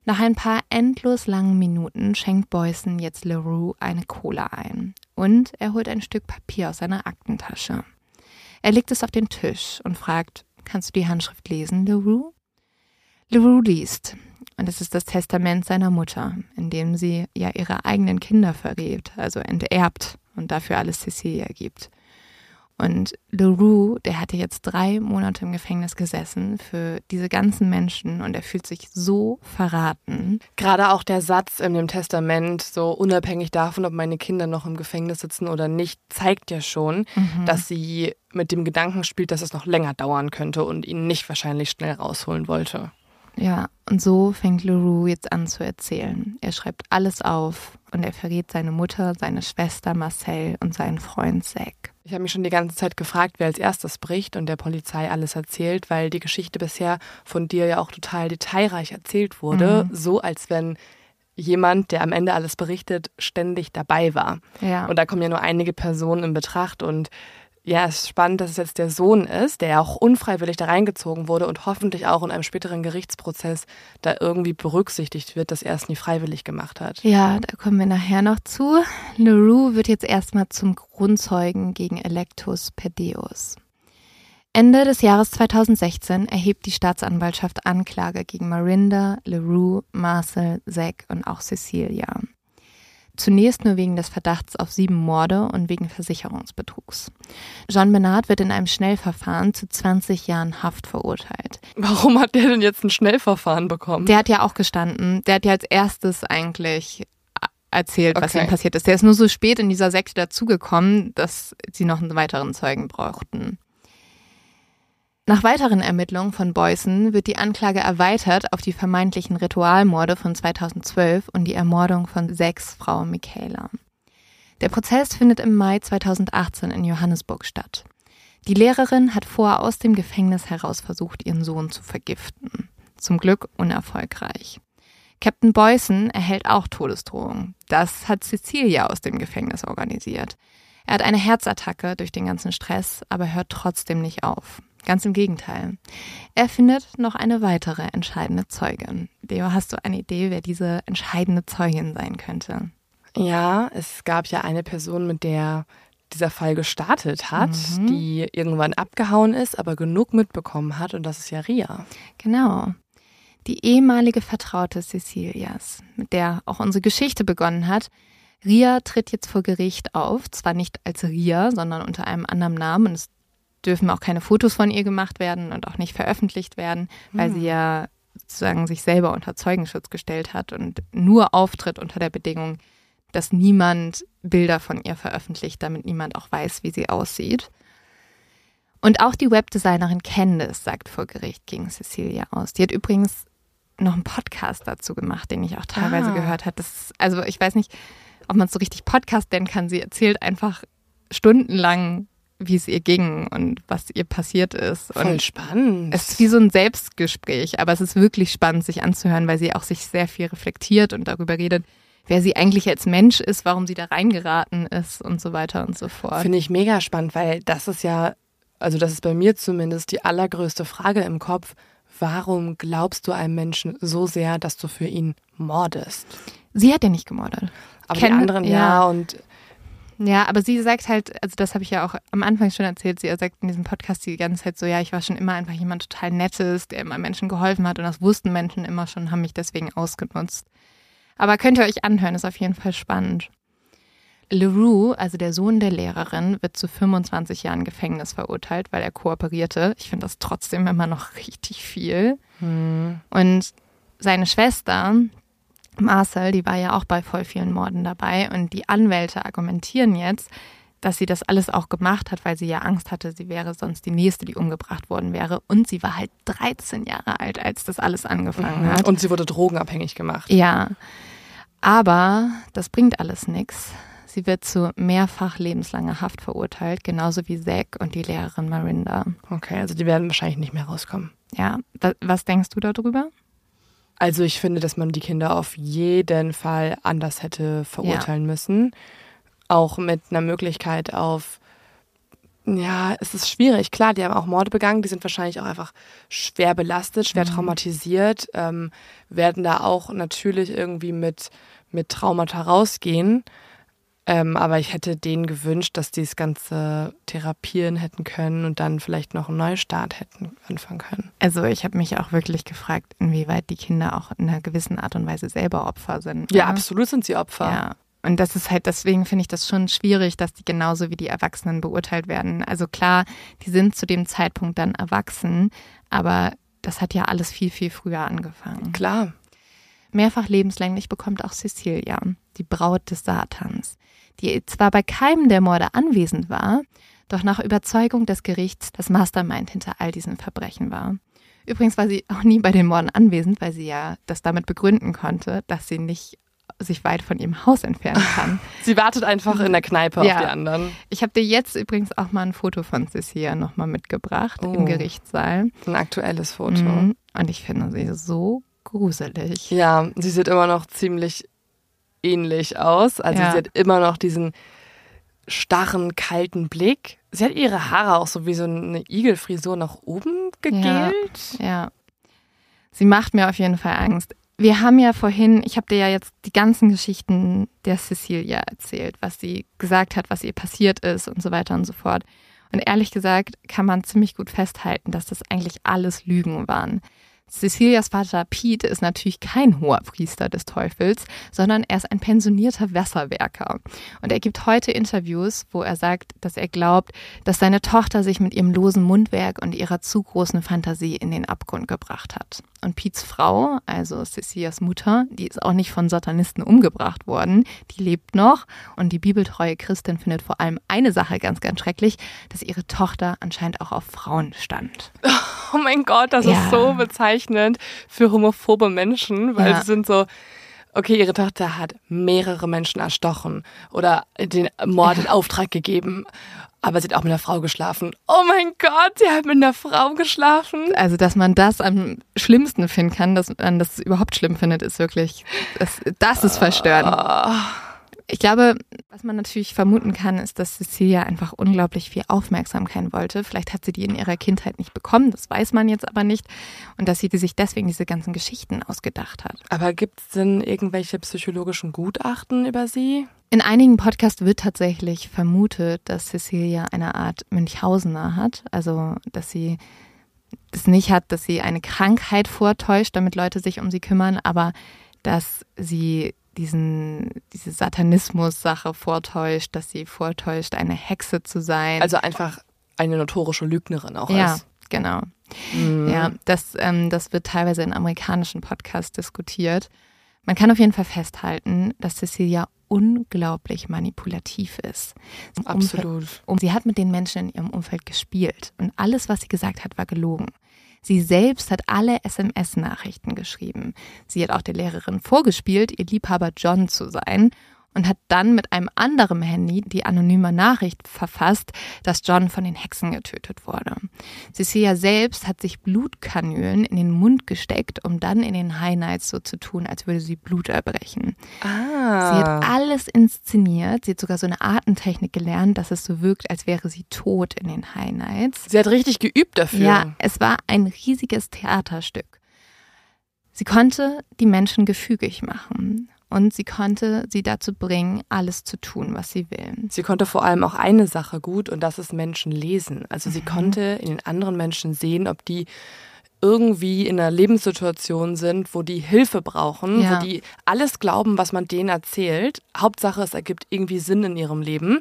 [SPEAKER 1] Nach ein paar endlos langen Minuten schenkt Boyson jetzt LaRue eine Cola ein. Und er holt ein Stück Papier aus seiner Aktentasche. Er legt es auf den Tisch und fragt, kannst du die Handschrift lesen, LaRue? LaRue liest. Und es ist das Testament seiner Mutter, in dem sie ja ihre eigenen Kinder verrät, also enterbt und dafür alles Cecilia gibt. Und LaRue, der hatte jetzt drei Monate im Gefängnis gesessen für diese ganzen Menschen und er fühlt sich so verraten.
[SPEAKER 2] Gerade auch der Satz in dem Testament, so unabhängig davon, ob meine Kinder noch im Gefängnis sitzen oder nicht, zeigt ja schon, mhm. dass sie mit dem Gedanken spielt, dass es noch länger dauern könnte und ihn nicht wahrscheinlich schnell rausholen wollte.
[SPEAKER 1] Ja, und so fängt LaRue jetzt an zu erzählen. Er schreibt alles auf und er verrät seine Mutter, seine Schwester Marcel und seinen Freund Zack.
[SPEAKER 2] Ich habe mich schon die ganze Zeit gefragt, wer als erstes bricht und der Polizei alles erzählt, weil die Geschichte bisher von dir ja auch total detailreich erzählt wurde, mhm. so als wenn jemand, der am Ende alles berichtet, ständig dabei war. Ja. Und da kommen ja nur einige Personen in Betracht und ja, es ist spannend, dass es jetzt der Sohn ist, der ja auch unfreiwillig da reingezogen wurde und hoffentlich auch in einem späteren Gerichtsprozess da irgendwie berücksichtigt wird, dass er es nie freiwillig gemacht hat.
[SPEAKER 1] Ja, da kommen wir nachher noch zu. LaRue wird jetzt erstmal zum Grundzeugen gegen Electus Pedeus. Ende des Jahres 2016 erhebt die Staatsanwaltschaft Anklage gegen Marinda, LaRue, Marcel, Zack und auch Cecilia. Zunächst nur wegen des Verdachts auf sieben Morde und wegen Versicherungsbetrugs. Jean Bernard wird in einem Schnellverfahren zu 20 Jahren Haft verurteilt.
[SPEAKER 2] Warum hat der denn jetzt ein Schnellverfahren bekommen?
[SPEAKER 1] Der hat ja auch gestanden. Der hat ja als erstes eigentlich erzählt, was okay. ihm passiert ist. Der ist nur so spät in dieser Sekte dazugekommen, dass sie noch einen weiteren Zeugen brauchten. Nach weiteren Ermittlungen von Beuys wird die Anklage erweitert auf die vermeintlichen Ritualmorde von 2012 und die Ermordung von sechs Frauen Michaela. Der Prozess findet im Mai 2018 in Johannesburg statt. Die Lehrerin hat vorher aus dem Gefängnis heraus versucht, ihren Sohn zu vergiften. Zum Glück unerfolgreich. Captain Boyson erhält auch Todesdrohungen. Das hat Cecilia aus dem Gefängnis organisiert. Er hat eine Herzattacke durch den ganzen Stress, aber hört trotzdem nicht auf. Ganz im Gegenteil. Er findet noch eine weitere entscheidende Zeugin. Leo, hast du eine Idee, wer diese entscheidende Zeugin sein könnte?
[SPEAKER 2] Ja, es gab ja eine Person, mit der dieser Fall gestartet hat, mhm. die irgendwann abgehauen ist, aber genug mitbekommen hat und das ist ja Ria.
[SPEAKER 1] Genau. Die ehemalige Vertraute Cecilias, mit der auch unsere Geschichte begonnen hat. Ria tritt jetzt vor Gericht auf, zwar nicht als Ria, sondern unter einem anderen Namen und es dürfen auch keine Fotos von ihr gemacht werden und auch nicht veröffentlicht werden, weil sie hm. ja sozusagen sich selber unter Zeugenschutz gestellt hat und nur auftritt unter der Bedingung, dass niemand Bilder von ihr veröffentlicht, damit niemand auch weiß, wie sie aussieht. Und auch die Webdesignerin Candice sagt vor Gericht gegen Cecilia aus. Die hat übrigens noch einen Podcast dazu gemacht, den ich auch teilweise ah. gehört habe. also ich weiß nicht, ob man es so richtig Podcast nennen kann. Sie erzählt einfach stundenlang wie es ihr ging und was ihr passiert ist.
[SPEAKER 2] Voll
[SPEAKER 1] und
[SPEAKER 2] spannend.
[SPEAKER 1] Es ist wie so ein Selbstgespräch, aber es ist wirklich spannend, sich anzuhören, weil sie auch sich sehr viel reflektiert und darüber redet, wer sie eigentlich als Mensch ist, warum sie da reingeraten ist und so weiter und so fort.
[SPEAKER 2] Finde ich mega spannend, weil das ist ja, also das ist bei mir zumindest die allergrößte Frage im Kopf. Warum glaubst du einem Menschen so sehr, dass du für ihn mordest?
[SPEAKER 1] Sie hat ja nicht gemordet.
[SPEAKER 2] Aber Ken, die anderen ja, ja und
[SPEAKER 1] ja, aber sie sagt halt, also das habe ich ja auch am Anfang schon erzählt, sie sagt in diesem Podcast die ganze Zeit so, ja, ich war schon immer einfach jemand total Nettes, der immer Menschen geholfen hat und das wussten Menschen immer schon, haben mich deswegen ausgenutzt. Aber könnt ihr euch anhören, ist auf jeden Fall spannend. LeRoux, also der Sohn der Lehrerin, wird zu 25 Jahren Gefängnis verurteilt, weil er kooperierte. Ich finde das trotzdem immer noch richtig viel. Hm. Und seine Schwester, Marcel, die war ja auch bei voll vielen Morden dabei und die Anwälte argumentieren jetzt, dass sie das alles auch gemacht hat, weil sie ja Angst hatte, sie wäre sonst die nächste, die umgebracht worden wäre. Und sie war halt 13 Jahre alt, als das alles angefangen mhm. hat.
[SPEAKER 2] Und sie wurde drogenabhängig gemacht.
[SPEAKER 1] Ja. Aber das bringt alles nichts. Sie wird zu mehrfach lebenslanger Haft verurteilt, genauso wie Zack und die Lehrerin Marinda.
[SPEAKER 2] Okay, also die werden wahrscheinlich nicht mehr rauskommen.
[SPEAKER 1] Ja, was denkst du darüber?
[SPEAKER 2] Also ich finde, dass man die Kinder auf jeden Fall anders hätte verurteilen ja. müssen. Auch mit einer Möglichkeit auf, ja, es ist schwierig. Klar, die haben auch Morde begangen, die sind wahrscheinlich auch einfach schwer belastet, schwer mhm. traumatisiert, ähm, werden da auch natürlich irgendwie mit, mit Traumata rausgehen. Ähm, aber ich hätte denen gewünscht, dass die das Ganze therapieren hätten können und dann vielleicht noch einen Neustart hätten anfangen können.
[SPEAKER 1] Also ich habe mich auch wirklich gefragt, inwieweit die Kinder auch in einer gewissen Art und Weise selber Opfer sind.
[SPEAKER 2] Ja, ne? absolut sind sie Opfer.
[SPEAKER 1] Ja. Und das ist halt, deswegen finde ich das schon schwierig, dass die genauso wie die Erwachsenen beurteilt werden. Also klar, die sind zu dem Zeitpunkt dann erwachsen, aber das hat ja alles viel, viel früher angefangen.
[SPEAKER 2] Klar.
[SPEAKER 1] Mehrfach lebenslänglich bekommt auch Cecilia, die Braut des Satans, die zwar bei keinem der Morde anwesend war, doch nach Überzeugung des Gerichts das Mastermind hinter all diesen Verbrechen war. Übrigens war sie auch nie bei den Morden anwesend, weil sie ja das damit begründen konnte, dass sie nicht sich weit von ihrem Haus entfernen kann.
[SPEAKER 2] Sie wartet einfach in der Kneipe ja. auf die anderen.
[SPEAKER 1] Ich habe dir jetzt übrigens auch mal ein Foto von Cecilia nochmal mitgebracht oh. im Gerichtssaal.
[SPEAKER 2] Ein aktuelles Foto.
[SPEAKER 1] Mhm. Und ich finde sie so gruselig.
[SPEAKER 2] Ja, sie sieht immer noch ziemlich ähnlich aus. Also ja. sie hat immer noch diesen starren, kalten Blick. Sie hat ihre Haare auch so wie so eine Igelfrisur nach oben gegelt.
[SPEAKER 1] Ja, ja. Sie macht mir auf jeden Fall Angst. Wir haben ja vorhin, ich habe dir ja jetzt die ganzen Geschichten der Cecilia erzählt, was sie gesagt hat, was ihr passiert ist und so weiter und so fort. Und ehrlich gesagt kann man ziemlich gut festhalten, dass das eigentlich alles Lügen waren. Cecilias Vater Pete ist natürlich kein hoher Priester des Teufels, sondern er ist ein pensionierter Wasserwerker. Und er gibt heute Interviews, wo er sagt, dass er glaubt, dass seine Tochter sich mit ihrem losen Mundwerk und ihrer zu großen Fantasie in den Abgrund gebracht hat. Und Pete's Frau, also Cecilias Mutter, die ist auch nicht von Satanisten umgebracht worden, die lebt noch. Und die bibeltreue Christin findet vor allem eine Sache ganz, ganz schrecklich, dass ihre Tochter anscheinend auch auf Frauen stand.
[SPEAKER 2] Oh mein Gott, das ja. ist so bezeichnend für homophobe Menschen, weil ja. sie sind so, okay, ihre Tochter hat mehrere Menschen erstochen oder den Mord in Auftrag gegeben. Aber sie hat auch mit einer Frau geschlafen. Oh mein Gott, sie hat mit einer Frau geschlafen.
[SPEAKER 1] Also, dass man das am schlimmsten finden kann, dass man das überhaupt schlimm findet, ist wirklich, das, das ist verstörend. Oh. Ich glaube, was man natürlich vermuten kann, ist, dass Cecilia einfach unglaublich viel Aufmerksamkeit wollte. Vielleicht hat sie die in ihrer Kindheit nicht bekommen, das weiß man jetzt aber nicht. Und dass sie sich deswegen diese ganzen Geschichten ausgedacht hat.
[SPEAKER 2] Aber gibt es denn irgendwelche psychologischen Gutachten über sie?
[SPEAKER 1] In einigen Podcasts wird tatsächlich vermutet, dass Cecilia eine Art Münchhausener hat. Also, dass sie es nicht hat, dass sie eine Krankheit vortäuscht, damit Leute sich um sie kümmern, aber dass sie diesen, diese Satanismus-Sache vortäuscht, dass sie vortäuscht, eine Hexe zu sein.
[SPEAKER 2] Also einfach eine notorische Lügnerin auch
[SPEAKER 1] ja,
[SPEAKER 2] ist.
[SPEAKER 1] Genau. Mhm. Ja, das, ähm, das wird teilweise in amerikanischen Podcasts diskutiert. Man kann auf jeden Fall festhalten, dass Cecilia unglaublich manipulativ ist.
[SPEAKER 2] Absolut.
[SPEAKER 1] Umfeld, um, sie hat mit den Menschen in ihrem Umfeld gespielt und alles, was sie gesagt hat, war gelogen. Sie selbst hat alle SMS-Nachrichten geschrieben. Sie hat auch der Lehrerin vorgespielt, ihr Liebhaber John zu sein und hat dann mit einem anderen Handy die anonyme Nachricht verfasst, dass John von den Hexen getötet wurde. Cecilia selbst hat sich Blutkanülen in den Mund gesteckt, um dann in den Highlights so zu tun, als würde sie Blut erbrechen.
[SPEAKER 2] Ah.
[SPEAKER 1] Sie hat alles inszeniert. Sie hat sogar so eine Artentechnik gelernt, dass es so wirkt, als wäre sie tot in den Highlights.
[SPEAKER 2] Sie hat richtig geübt dafür.
[SPEAKER 1] Ja, es war ein riesiges Theaterstück. Sie konnte die Menschen gefügig machen und sie konnte sie dazu bringen, alles zu tun, was sie will.
[SPEAKER 2] Sie konnte vor allem auch eine Sache gut und das ist Menschen lesen. Also sie mhm. konnte in den anderen Menschen sehen, ob die irgendwie in einer Lebenssituation sind, wo die Hilfe brauchen, ja. wo die alles glauben, was man denen erzählt. Hauptsache, es ergibt irgendwie Sinn in ihrem Leben.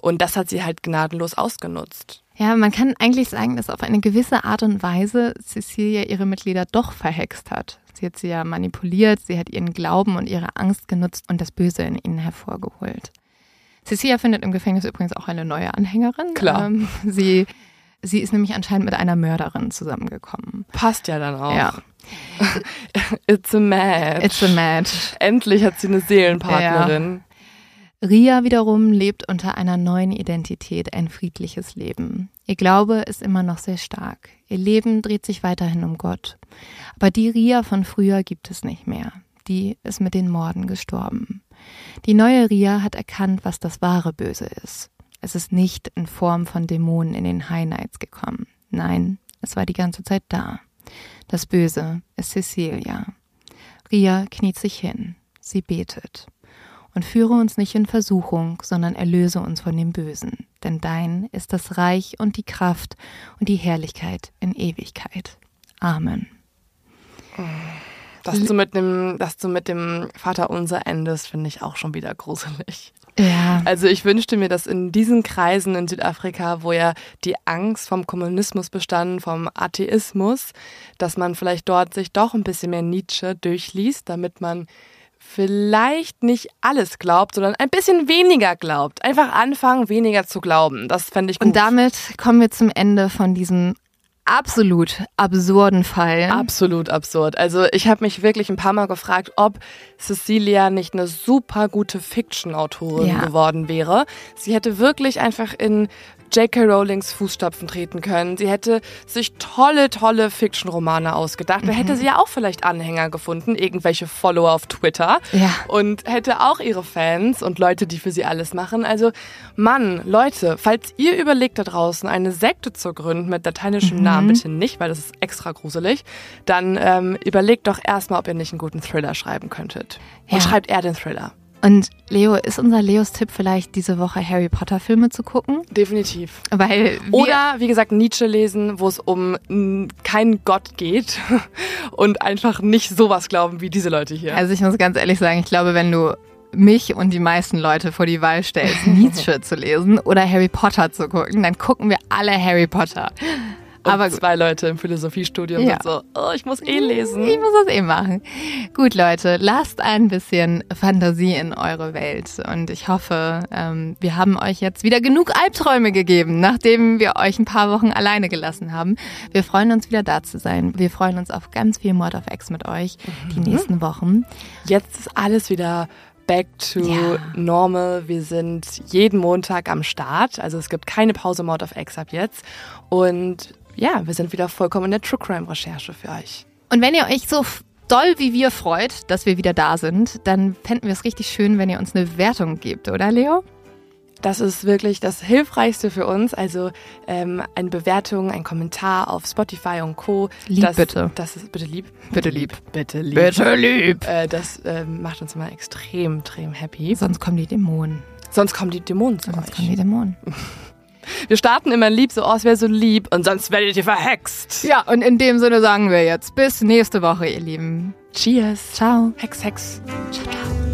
[SPEAKER 2] Und das hat sie halt gnadenlos ausgenutzt.
[SPEAKER 1] Ja, man kann eigentlich sagen, dass auf eine gewisse Art und Weise Cecilia ihre Mitglieder doch verhext hat. Sie hat sie ja manipuliert, sie hat ihren Glauben und ihre Angst genutzt und das Böse in ihnen hervorgeholt. Cecilia findet im Gefängnis übrigens auch eine neue Anhängerin.
[SPEAKER 2] Klar. Ähm,
[SPEAKER 1] sie, sie ist nämlich anscheinend mit einer Mörderin zusammengekommen.
[SPEAKER 2] Passt ja dann auch.
[SPEAKER 1] Ja.
[SPEAKER 2] It's a match.
[SPEAKER 1] It's a match.
[SPEAKER 2] Endlich hat sie eine Seelenpartnerin.
[SPEAKER 1] Ja. Ria wiederum lebt unter einer neuen Identität ein friedliches Leben. Ihr Glaube ist immer noch sehr stark. Ihr Leben dreht sich weiterhin um Gott. Aber die Ria von früher gibt es nicht mehr. Die ist mit den Morden gestorben. Die neue Ria hat erkannt, was das wahre Böse ist. Es ist nicht in Form von Dämonen in den High Nights gekommen. Nein, es war die ganze Zeit da. Das Böse ist Cecilia. Ria kniet sich hin. Sie betet und führe uns nicht in Versuchung, sondern erlöse uns von dem Bösen. Denn dein ist das Reich und die Kraft und die Herrlichkeit in Ewigkeit. Amen.
[SPEAKER 2] Dass du mit dem, dass du mit dem Vater unser endest, finde ich auch schon wieder gruselig.
[SPEAKER 1] Ja.
[SPEAKER 2] Also ich wünschte mir, dass in diesen Kreisen in Südafrika, wo ja die Angst vom Kommunismus bestand, vom Atheismus, dass man vielleicht dort sich doch ein bisschen mehr Nietzsche durchliest, damit man vielleicht nicht alles glaubt, sondern ein bisschen weniger glaubt. Einfach anfangen, weniger zu glauben. Das fände ich gut.
[SPEAKER 1] Und damit kommen wir zum Ende von diesem absolut absurden Fall.
[SPEAKER 2] Absolut absurd. Also ich habe mich wirklich ein paar Mal gefragt, ob Cecilia nicht eine super gute Fiction-Autorin
[SPEAKER 1] Ja.
[SPEAKER 2] geworden wäre. Sie hätte wirklich einfach in J.K. Rowlings Fußstapfen treten können. Sie hätte sich tolle, tolle Fiction-Romane ausgedacht. Da hätte sie ja auch vielleicht Anhänger gefunden, irgendwelche Follower auf Twitter.
[SPEAKER 1] Ja.
[SPEAKER 2] Und hätte auch ihre Fans und Leute, die für sie alles machen. Also, Mann, Leute, falls ihr überlegt da draußen, eine Sekte zu gründen mit lateinischem Namen, bitte nicht, weil das ist extra gruselig, dann ähm, überlegt doch erstmal, ob ihr nicht einen guten Thriller schreiben könntet. Und
[SPEAKER 1] Ja.
[SPEAKER 2] schreibt er den Thriller.
[SPEAKER 1] Und Leo, ist unser Leos Tipp vielleicht diese Woche Harry Potter Filme zu gucken?
[SPEAKER 2] Definitiv.
[SPEAKER 1] Weil
[SPEAKER 2] Oder, wie gesagt, Nietzsche lesen, wo es um keinen Gott geht und einfach nicht sowas glauben wie diese Leute hier.
[SPEAKER 1] also ich muss ganz ehrlich sagen, ich glaube, wenn du mich und die meisten Leute vor die Wahl stellst, Nietzsche zu lesen oder Harry Potter zu gucken, dann gucken wir alle Harry Potter.
[SPEAKER 2] Und
[SPEAKER 1] Aber
[SPEAKER 2] zwei Leute im Philosophiestudium
[SPEAKER 1] Ja.
[SPEAKER 2] sind so, oh, ich muss eh lesen.
[SPEAKER 1] Ich muss das eh machen. Gut, Leute, lasst ein bisschen Fantasie in eure Welt. Und ich hoffe, ähm, wir haben euch jetzt wieder genug Albträume gegeben, nachdem wir euch ein paar Wochen alleine gelassen haben. Wir freuen uns wieder da zu sein. Wir freuen uns auf ganz viel Mord of X mit euch die nächsten Wochen.
[SPEAKER 2] Jetzt ist alles wieder back to
[SPEAKER 1] Ja.
[SPEAKER 2] normal. Wir sind jeden Montag am Start. Also es gibt keine Pause Mode of X ab jetzt. Und ja, wir sind wieder vollkommen in der True Crime Recherche für euch.
[SPEAKER 1] Und wenn ihr euch so doll wie wir freut, dass wir wieder da sind, dann fänden wir es richtig schön, wenn ihr uns eine Bewertung gebt, oder Leo?
[SPEAKER 2] Das ist wirklich das Hilfreichste für uns. Also ähm, eine Bewertung, ein Kommentar auf Spotify und Co.
[SPEAKER 1] Lieb
[SPEAKER 2] das,
[SPEAKER 1] bitte.
[SPEAKER 2] Das ist bitte lieb.
[SPEAKER 1] Bitte lieb.
[SPEAKER 2] Bitte lieb.
[SPEAKER 1] Bitte lieb.
[SPEAKER 2] Äh, das ähm, macht uns immer extrem, extrem happy.
[SPEAKER 1] Sonst kommen die Dämonen.
[SPEAKER 2] Sonst kommen die Dämonen zu
[SPEAKER 1] Sonst kommen
[SPEAKER 2] euch.
[SPEAKER 1] die Dämonen.
[SPEAKER 2] Wir starten immer lieb, so, oh, es wäre so lieb und sonst werdet ihr verhext.
[SPEAKER 1] Ja, und in dem Sinne sagen wir jetzt bis nächste Woche, ihr Lieben.
[SPEAKER 2] Cheers.
[SPEAKER 1] Ciao.
[SPEAKER 2] Hex, Hex.
[SPEAKER 1] Ciao, ciao.